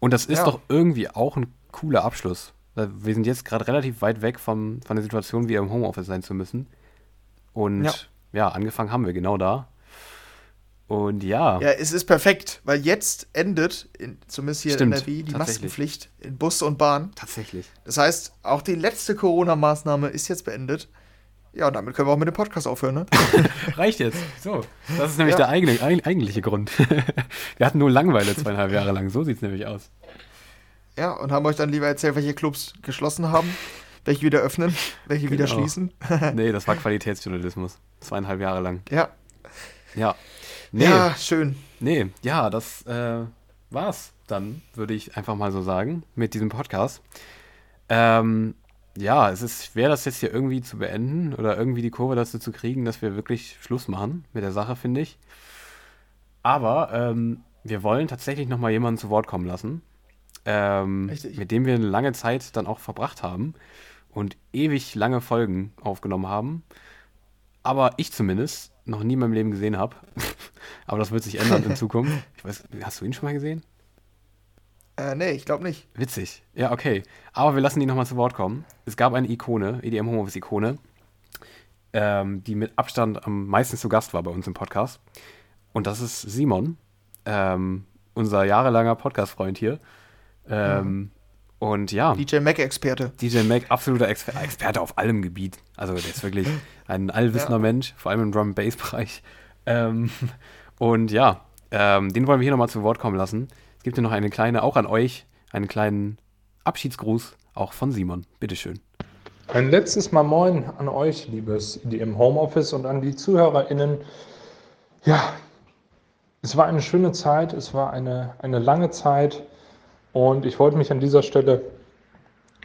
Und das ist Ja. doch irgendwie auch ein cooler Abschluss. Wir sind jetzt gerade relativ weit weg vom, von der Situation, wieder im Homeoffice sein zu müssen. Und ja. Ja. angefangen haben wir genau da. Und ja, Ja, es ist perfekt, weil jetzt endet, in, zumindest hier Stimmt, in NRW, die. Maskenpflicht in Bus und Bahn. tatsächlich. Das heißt, auch die letzte Corona-Maßnahme ist jetzt beendet. Ja, und damit können wir auch mit dem Podcast aufhören, ne? Reicht jetzt. So. Das ist nämlich Ja. der eigene, eig- eigentliche Grund. wir hatten nur Langeweile zweieinhalb Jahre lang. So sieht es nämlich aus. Ja, und haben euch dann lieber erzählt, welche Clubs geschlossen haben, welche wieder öffnen, welche wieder Genau. schließen. nee, das war Qualitätsjournalismus. Zweieinhalb Jahre lang. Ja, Ja. Nee, ja, schön. nee, ja, das äh, war's dann, würde ich einfach mal so sagen, mit diesem Podcast. Ähm, ja, es ist schwer, das jetzt hier irgendwie zu beenden oder irgendwie die Kurve dazu zu kriegen, dass wir wirklich Schluss machen mit der Sache, finde ich. Aber ähm, wir wollen tatsächlich nochmal jemanden zu Wort kommen lassen, ähm, mit dem wir eine lange Zeit dann auch verbracht haben und ewig lange Folgen aufgenommen haben. Aber ich zumindest noch nie in meinem Leben gesehen habe. Aber das wird sich ändern in Zukunft. Ich weiß, hast du ihn schon mal gesehen? Äh, nee, ich glaube nicht. Witzig. Ja, okay. Aber wir lassen ihn nochmal zu Wort kommen. Es gab eine Ikone, EDM Homeoffice Ikone. ähm, die mit Abstand am meisten zu Gast war bei uns im Podcast. Und das ist Simon, ähm, unser jahrelanger Podcast-Freund hier. Ähm, mhm. Und ja. DJ Mac-Experte. DJ Mac, absoluter Exper Experte auf allem Gebiet. Also der ist wirklich ein allwissender ja. Mensch, vor allem im Drum-Bass-Bereich. Ähm, und ja, ähm, den wollen wir hier nochmal zu Wort kommen lassen. Es gibt ja noch eine kleine, auch an euch, einen kleinen Abschiedsgruß, auch von Simon. Bitteschön. Ein letztes Mal Moin an euch, liebes IDM Homeoffice und an die ZuhörerInnen. Ja, es war eine schöne Zeit, es war eine, eine lange Zeit und ich wollte mich an dieser Stelle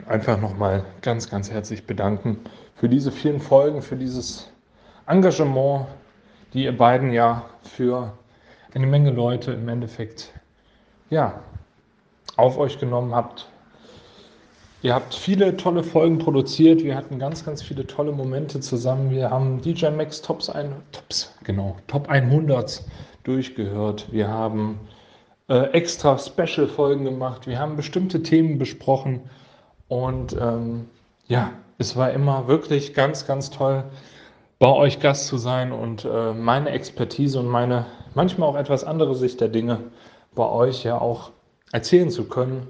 einfach nochmal ganz, ganz herzlich bedanken für diese vielen Folgen, für dieses Engagement, die ihr beiden ja für eine Menge Leute im Endeffekt ja, auf euch genommen habt, Ihr habt viele tolle Folgen produziert. Wir hatten ganz, ganz viele tolle Momente zusammen. Wir haben DJ Max Tops, ein, Tops genau, Top 100 durchgehört. Wir haben äh, extra Special-Folgen gemacht. Wir haben bestimmte Themen besprochen. Und ähm, ja, es war immer wirklich ganz, ganz toll, bei euch Gast zu sein und äh, meine Expertise und meine manchmal auch etwas andere Sicht der Dinge bei euch ja auch erzählen zu können.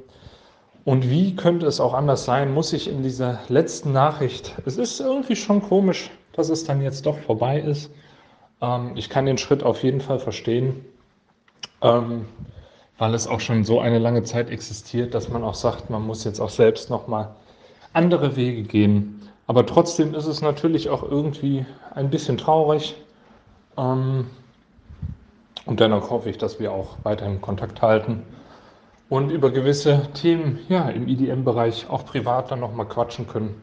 Und wie könnte es auch anders sein, muss ich in dieser letzten Nachricht, es ist irgendwie schon komisch, dass es dann jetzt doch vorbei ist. Ähm, ich kann den Schritt auf jeden Fall verstehen, ähm, weil es auch schon so eine lange Zeit existiert, dass man auch sagt, man muss jetzt auch selbst nochmal andere Wege gehen. Aber trotzdem ist es natürlich auch irgendwie ein bisschen traurig. Ähm, und dennoch hoffe ich, dass wir auch weiterhin Kontakt halten und über gewisse Themen ja, im EDM-Bereich auch privat dann nochmal quatschen können.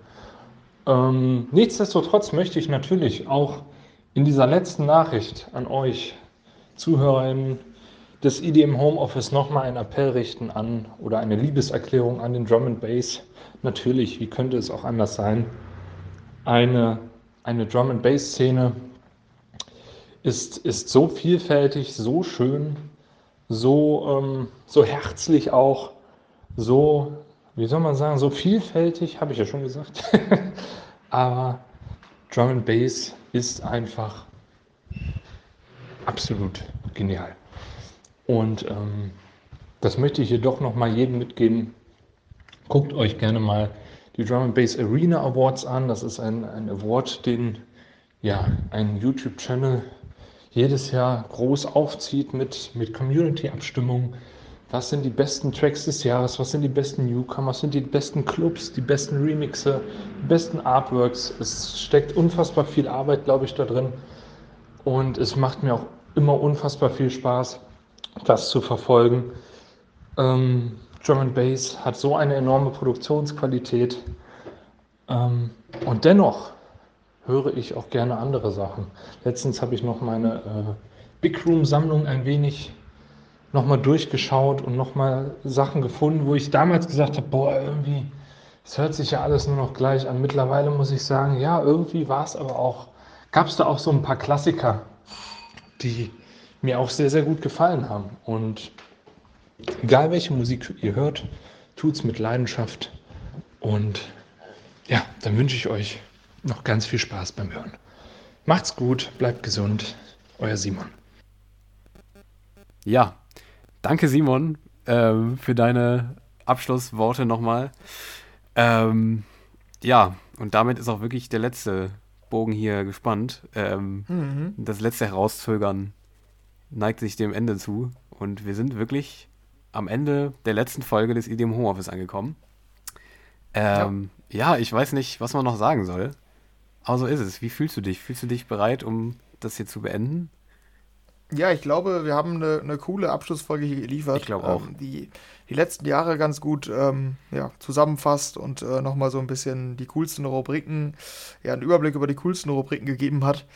Ähm, nichtsdestotrotz möchte ich natürlich auch in dieser letzten Nachricht an euch ZuhörerInnen des EDM Homeoffice nochmal einen Appell richten an oder eine Liebeserklärung an den Drum and Bass. Natürlich, wie könnte es auch anders sein? Eine, eine Drum and Bass Szene ist, ist so vielfältig, so schön, so, ähm, so herzlich auch, so, wie soll man sagen, so vielfältig, habe ich ja schon gesagt. Aber Drum and Bass ist einfach absolut genial. Und ähm, das möchte ich hier doch nochmal jedem mitgeben. Guckt euch gerne mal die Drum Bass Arena Awards an. Das ist ein, ein Award, den ja, ein YouTube-Channel jedes Jahr groß aufzieht mit, mit Community-Abstimmungen. Was sind die besten Tracks des Jahres? Was sind die besten Newcomer? Was sind die besten Clubs, die besten Remixe, die besten Artworks? Es steckt unfassbar viel Arbeit, glaube ich, da drin. Und es macht mir auch immer unfassbar viel Spaß, das zu verfolgen. Ähm, Drum and Bass hat so eine enorme Produktionsqualität. Ähm, und dennoch höre ich auch gerne andere Sachen. Letztens habe ich noch meine äh, Big Room-Sammlung ein wenig nochmal durchgeschaut und nochmal Sachen gefunden, wo ich damals gesagt habe, boah, irgendwie, es hört sich ja alles nur noch gleich an. Mittlerweile muss ich sagen, ja, irgendwie war es aber auch, gab es da auch so ein paar Klassiker, die mir auch sehr, sehr gut gefallen haben. Und egal welche Musik ihr hört, tut es mit Leidenschaft. Und ja, dann wünsche ich euch noch ganz viel Spaß beim Hören. Macht's gut, bleibt gesund, euer Simon. Ja, danke Simon ähm, für deine Abschlussworte nochmal. Ähm, ja, und damit ist auch wirklich der letzte Bogen hier gespannt. Ähm, mhm. Das letzte Herauszögern neigt sich dem Ende zu. Und wir sind wirklich am Ende der letzten Folge des IDM Homeoffice angekommen. Ähm, ja. ja. ich weiß nicht, was man noch sagen soll. Aber so ist es. Wie fühlst du dich? Fühlst du dich bereit, um das hier zu beenden? Ja, ich glaube, wir haben eine, eine coole Abschlussfolge hier geliefert. Ich glaube auch. Ähm, die die letzten Jahre ganz gut ähm, ja, zusammenfasst und äh, nochmal so ein bisschen die coolsten Rubriken, ja, einen Überblick über die coolsten Rubriken gegeben hat.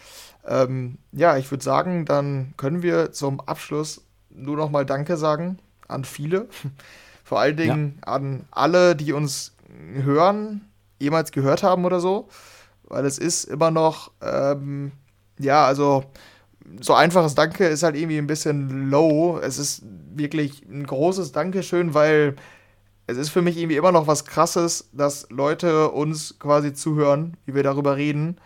Ähm, ja, ich würde sagen, dann können wir zum Abschluss nur nochmal Danke sagen an viele. Vor allen Dingen ja. an alle, die uns hören, jemals gehört haben oder so weil es ist immer noch, ähm, ja, also so einfaches Danke ist halt irgendwie ein bisschen low. Es ist wirklich ein großes Dankeschön, weil es ist für mich irgendwie immer noch was Krasses, dass Leute uns quasi zuhören, wie wir darüber reden.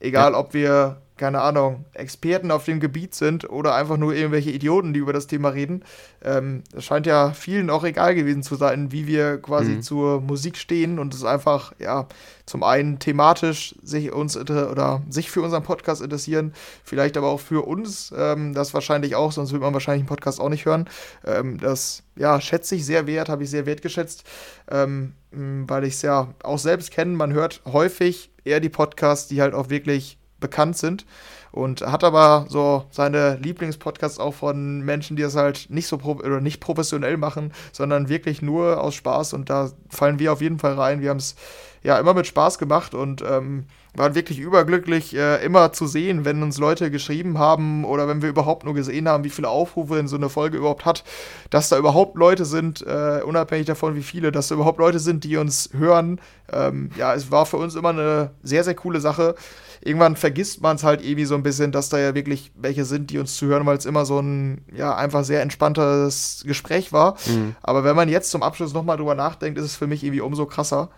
Egal, ja. ob wir keine Ahnung, Experten auf dem Gebiet sind oder einfach nur irgendwelche Idioten, die über das Thema reden. Ähm, das scheint ja vielen auch egal gewesen zu sein, wie wir quasi mhm. zur Musik stehen und es einfach, ja, zum einen thematisch sich uns oder sich für unseren Podcast interessieren, vielleicht aber auch für uns, ähm, das wahrscheinlich auch, sonst würde man wahrscheinlich einen Podcast auch nicht hören. Ähm, das, ja, schätze ich sehr wert, habe ich sehr wertgeschätzt, ähm, weil ich es ja auch selbst kenne. Man hört häufig eher die Podcasts, die halt auch wirklich bekannt sind. Und hat aber so seine Lieblingspodcasts auch von Menschen, die das halt nicht so oder nicht professionell machen, sondern wirklich nur aus Spaß. Und da fallen wir auf jeden Fall rein. Wir haben es ja immer mit Spaß gemacht und ähm, waren wirklich überglücklich, äh, immer zu sehen, wenn uns Leute geschrieben haben oder wenn wir überhaupt nur gesehen haben, wie viele Aufrufe in so eine Folge überhaupt hat, dass da überhaupt Leute sind, äh, unabhängig davon, wie viele, dass da überhaupt Leute sind, die uns hören. Ähm, ja, es war für uns immer eine sehr, sehr coole Sache irgendwann vergisst man es halt irgendwie so ein bisschen, dass da ja wirklich welche sind, die uns zuhören, weil es immer so ein, ja, einfach sehr entspanntes Gespräch war. Mhm. Aber wenn man jetzt zum Abschluss nochmal drüber nachdenkt, ist es für mich irgendwie umso krasser.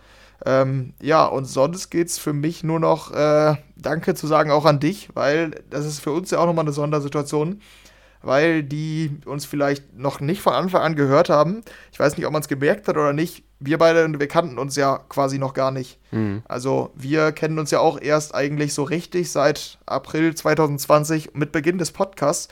Ähm, ja, und sonst geht es für mich nur noch äh, Danke zu sagen auch an dich, weil das ist für uns ja auch nochmal eine Sondersituation weil die uns vielleicht noch nicht von Anfang an gehört haben. Ich weiß nicht, ob man es gemerkt hat oder nicht. Wir beide, wir kannten uns ja quasi noch gar nicht. Mhm. Also wir kennen uns ja auch erst eigentlich so richtig seit April 2020 mit Beginn des Podcasts.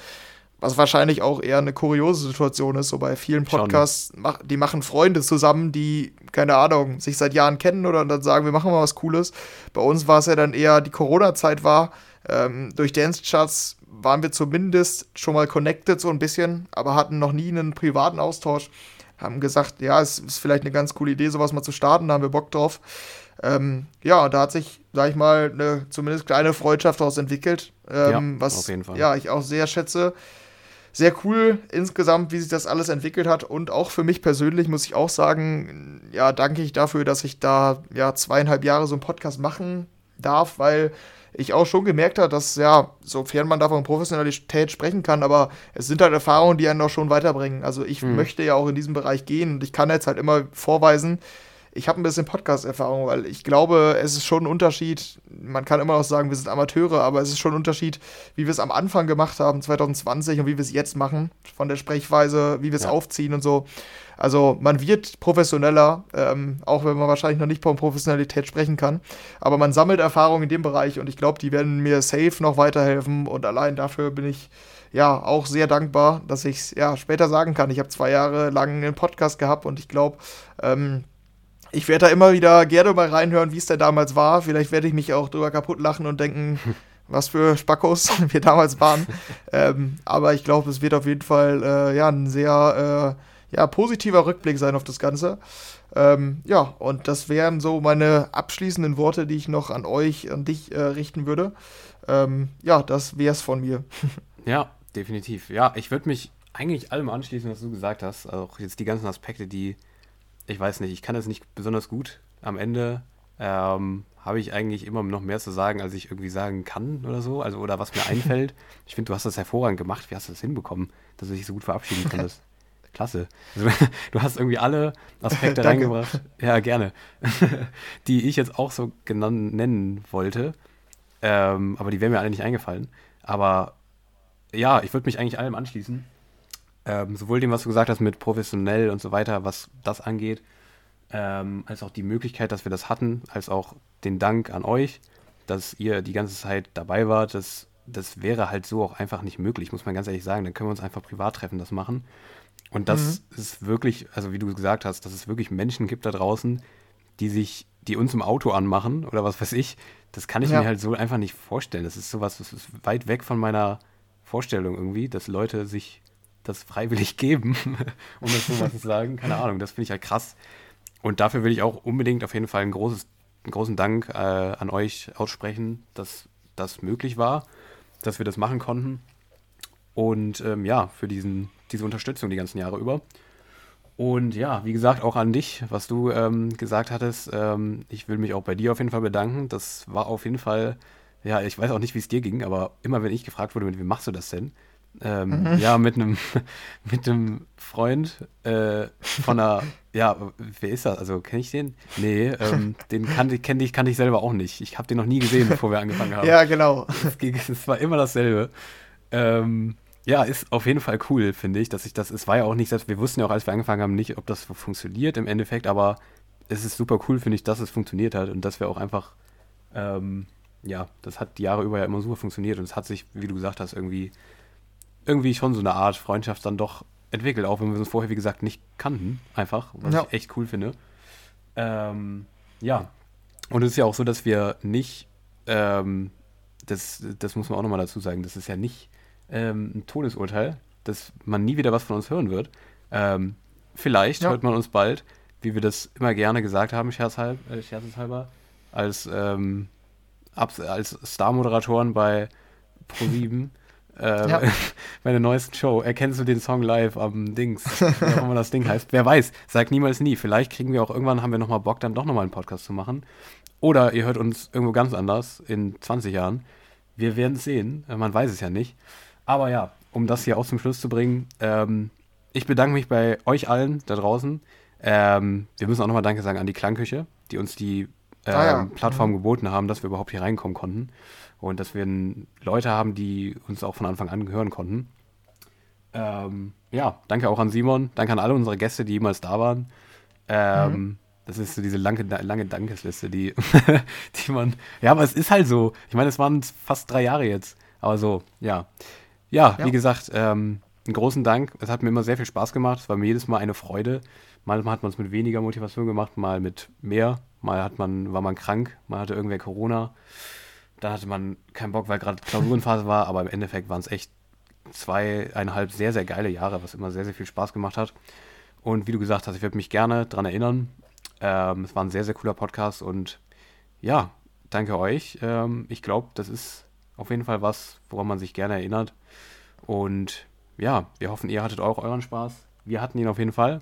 Was wahrscheinlich auch eher eine kuriose Situation ist, so bei vielen Podcasts, Schon. die machen Freunde zusammen, die, keine Ahnung, sich seit Jahren kennen oder dann sagen, wir machen mal was Cooles. Bei uns war es ja dann eher die Corona-Zeit war. Ähm, durch Dance-Charts waren wir zumindest schon mal connected so ein bisschen, aber hatten noch nie einen privaten Austausch. Haben gesagt, ja, es ist vielleicht eine ganz coole Idee, sowas mal zu starten, da haben wir Bock drauf. Ähm, ja, da hat sich, sag ich mal, eine zumindest kleine Freundschaft daraus entwickelt. Ähm, ja, was auf jeden Fall. Ja, ich auch sehr schätze. Sehr cool insgesamt, wie sich das alles entwickelt hat. Und auch für mich persönlich muss ich auch sagen, ja, danke ich dafür, dass ich da ja zweieinhalb Jahre so einen Podcast machen darf, weil ich auch schon gemerkt habe, dass, ja, sofern man davon Professionalität sprechen kann, aber es sind halt Erfahrungen, die einen auch schon weiterbringen. Also ich mhm. möchte ja auch in diesem Bereich gehen und ich kann jetzt halt immer vorweisen, ich habe ein bisschen Podcast-Erfahrung, weil ich glaube, es ist schon ein Unterschied. Man kann immer noch sagen, wir sind Amateure, aber es ist schon ein Unterschied, wie wir es am Anfang gemacht haben, 2020, und wie wir es jetzt machen. Von der Sprechweise, wie wir es ja. aufziehen und so. Also man wird professioneller, ähm, auch wenn man wahrscheinlich noch nicht von Professionalität sprechen kann. Aber man sammelt Erfahrung in dem Bereich und ich glaube, die werden mir safe noch weiterhelfen. Und allein dafür bin ich ja auch sehr dankbar, dass ich es ja später sagen kann. Ich habe zwei Jahre lang einen Podcast gehabt und ich glaube, ähm, ich werde da immer wieder gerne mal reinhören, wie es denn damals war. Vielleicht werde ich mich auch drüber kaputt lachen und denken, was für Spackos wir damals waren. ähm, aber ich glaube, es wird auf jeden Fall äh, ja, ein sehr äh, ja, positiver Rückblick sein auf das Ganze. Ähm, ja, und das wären so meine abschließenden Worte, die ich noch an euch, an dich äh, richten würde. Ähm, ja, das wäre es von mir. ja, definitiv. Ja, ich würde mich eigentlich allem anschließen, was du gesagt hast. Auch jetzt die ganzen Aspekte, die ich weiß nicht, ich kann es nicht besonders gut. Am Ende ähm, habe ich eigentlich immer noch mehr zu sagen, als ich irgendwie sagen kann oder so, also oder was mir einfällt. Ich finde, du hast das hervorragend gemacht. Wie hast du das hinbekommen, dass du dich so gut verabschieden konntest? Klasse. Also, du hast irgendwie alle Aspekte reingebracht. Ja, gerne. die ich jetzt auch so genannt nennen wollte. Ähm, aber die wären mir alle nicht eingefallen. Aber ja, ich würde mich eigentlich allem anschließen. Ähm, sowohl dem, was du gesagt hast mit professionell und so weiter, was das angeht, ähm, als auch die Möglichkeit, dass wir das hatten, als auch den Dank an euch, dass ihr die ganze Zeit dabei wart. Das, das wäre halt so auch einfach nicht möglich, muss man ganz ehrlich sagen. Dann können wir uns einfach privat treffen, das machen. Und das mhm. ist wirklich, also wie du gesagt hast, dass es wirklich Menschen gibt da draußen, die sich, die uns im Auto anmachen oder was weiß ich, das kann ich ja. mir halt so einfach nicht vorstellen. Das ist sowas, das ist weit weg von meiner Vorstellung irgendwie, dass Leute sich das freiwillig geben, um das so mal zu sagen. Keine Ahnung, das finde ich halt krass. Und dafür will ich auch unbedingt auf jeden Fall ein großes, einen großen Dank äh, an euch aussprechen, dass das möglich war, dass wir das machen konnten. Und ähm, ja, für diesen, diese Unterstützung die ganzen Jahre über. Und ja, wie gesagt, auch an dich, was du ähm, gesagt hattest. Ähm, ich will mich auch bei dir auf jeden Fall bedanken. Das war auf jeden Fall, ja, ich weiß auch nicht, wie es dir ging, aber immer wenn ich gefragt wurde, wie machst du das denn? Ähm, mhm. Ja, mit einem mit einem Freund äh, von einer, ja, wer ist das? Also kenne ich den? Nee, ähm, den kannte kenn ich, kannte ich selber auch nicht. Ich habe den noch nie gesehen, bevor wir angefangen haben. ja, genau. Es war immer dasselbe. Ähm, ja, ist auf jeden Fall cool, finde ich, dass ich das, es war ja auch nicht, wir wussten ja auch, als wir angefangen haben, nicht, ob das funktioniert im Endeffekt, aber es ist super cool, finde ich, dass es funktioniert hat und dass wir auch einfach, ähm, ja, das hat die Jahre über ja immer super funktioniert und es hat sich, wie du gesagt hast, irgendwie, irgendwie schon so eine Art Freundschaft dann doch entwickelt, auch wenn wir uns vorher, wie gesagt, nicht kannten, einfach, was ja. ich echt cool finde. Ähm, ja, und es ist ja auch so, dass wir nicht, ähm, das, das muss man auch nochmal dazu sagen, das ist ja nicht ähm, ein Todesurteil, dass man nie wieder was von uns hören wird. Ähm, vielleicht ja. hört man uns bald, wie wir das immer gerne gesagt haben, scherzhalb, äh, scherzeshalber, als, ähm, als Star-Moderatoren bei Pro7. Äh, ja. meine neuesten Show. Erkennst du den Song live am Dings, wie auch immer das Ding heißt? Wer weiß, sag niemals nie. Vielleicht kriegen wir auch irgendwann, haben wir nochmal Bock, dann doch nochmal einen Podcast zu machen. Oder ihr hört uns irgendwo ganz anders in 20 Jahren. Wir werden es sehen. Äh, man weiß es ja nicht. Aber ja, um das hier auch zum Schluss zu bringen, ähm, ich bedanke mich bei euch allen da draußen. Ähm, wir müssen auch nochmal Danke sagen an die Klangküche, die uns die ähm, ah, ja. Plattform mhm. geboten haben, dass wir überhaupt hier reinkommen konnten. Und dass wir Leute haben, die uns auch von Anfang an gehören konnten. Ähm, ja, danke auch an Simon. Danke an alle unsere Gäste, die jemals da waren. Ähm, mhm. Das ist so diese lange, lange Dankesliste, die, die man. Ja, aber es ist halt so. Ich meine, es waren fast drei Jahre jetzt. Aber so, ja. Ja, ja. wie gesagt, ähm, einen großen Dank. Es hat mir immer sehr viel Spaß gemacht. Es war mir jedes Mal eine Freude. Mal hat man es mit weniger Motivation gemacht, mal mit mehr. Mal hat man, war man krank, mal hatte irgendwer Corona. Da hatte man keinen Bock, weil gerade Klausurenphase war, aber im Endeffekt waren es echt zweieinhalb sehr, sehr geile Jahre, was immer sehr, sehr viel Spaß gemacht hat. Und wie du gesagt hast, ich würde mich gerne daran erinnern. Ähm, es war ein sehr, sehr cooler Podcast und ja, danke euch. Ähm, ich glaube, das ist auf jeden Fall was, woran man sich gerne erinnert. Und ja, wir hoffen, ihr hattet auch euren Spaß. Wir hatten ihn auf jeden Fall.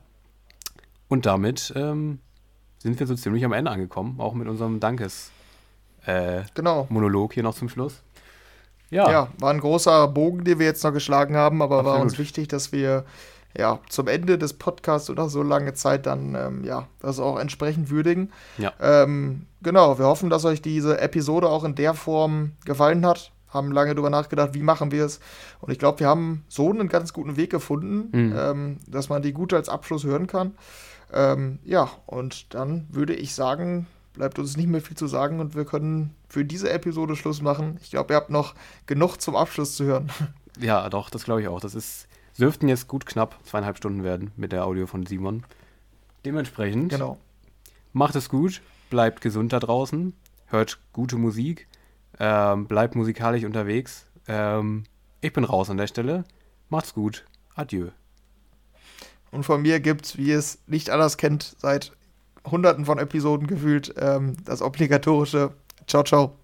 Und damit ähm, sind wir so ziemlich am Ende angekommen, auch mit unserem Dankes äh, genau. Monolog hier noch zum Schluss. Ja. ja, war ein großer Bogen, den wir jetzt noch geschlagen haben, aber Absolut. war uns wichtig, dass wir ja zum Ende des Podcasts oder so lange Zeit dann ähm, ja das auch entsprechend würdigen. Ja. Ähm, genau, wir hoffen, dass euch diese Episode auch in der Form gefallen hat haben lange darüber nachgedacht, wie machen wir es. Und ich glaube, wir haben so einen ganz guten Weg gefunden, mhm. ähm, dass man die gut als Abschluss hören kann. Ähm, ja, und dann würde ich sagen, bleibt uns nicht mehr viel zu sagen und wir können für diese Episode Schluss machen. Ich glaube, ihr habt noch genug zum Abschluss zu hören. Ja, doch, das glaube ich auch. Das ist, dürften jetzt gut knapp zweieinhalb Stunden werden mit der Audio von Simon. Dementsprechend, genau. macht es gut, bleibt gesund da draußen, hört gute Musik ähm, bleibt musikalisch unterwegs. Ähm, ich bin raus an der Stelle. Macht's gut. Adieu. Und von mir gibt's, wie ihr es nicht anders kennt, seit hunderten von Episoden gefühlt, ähm, das obligatorische Ciao, ciao.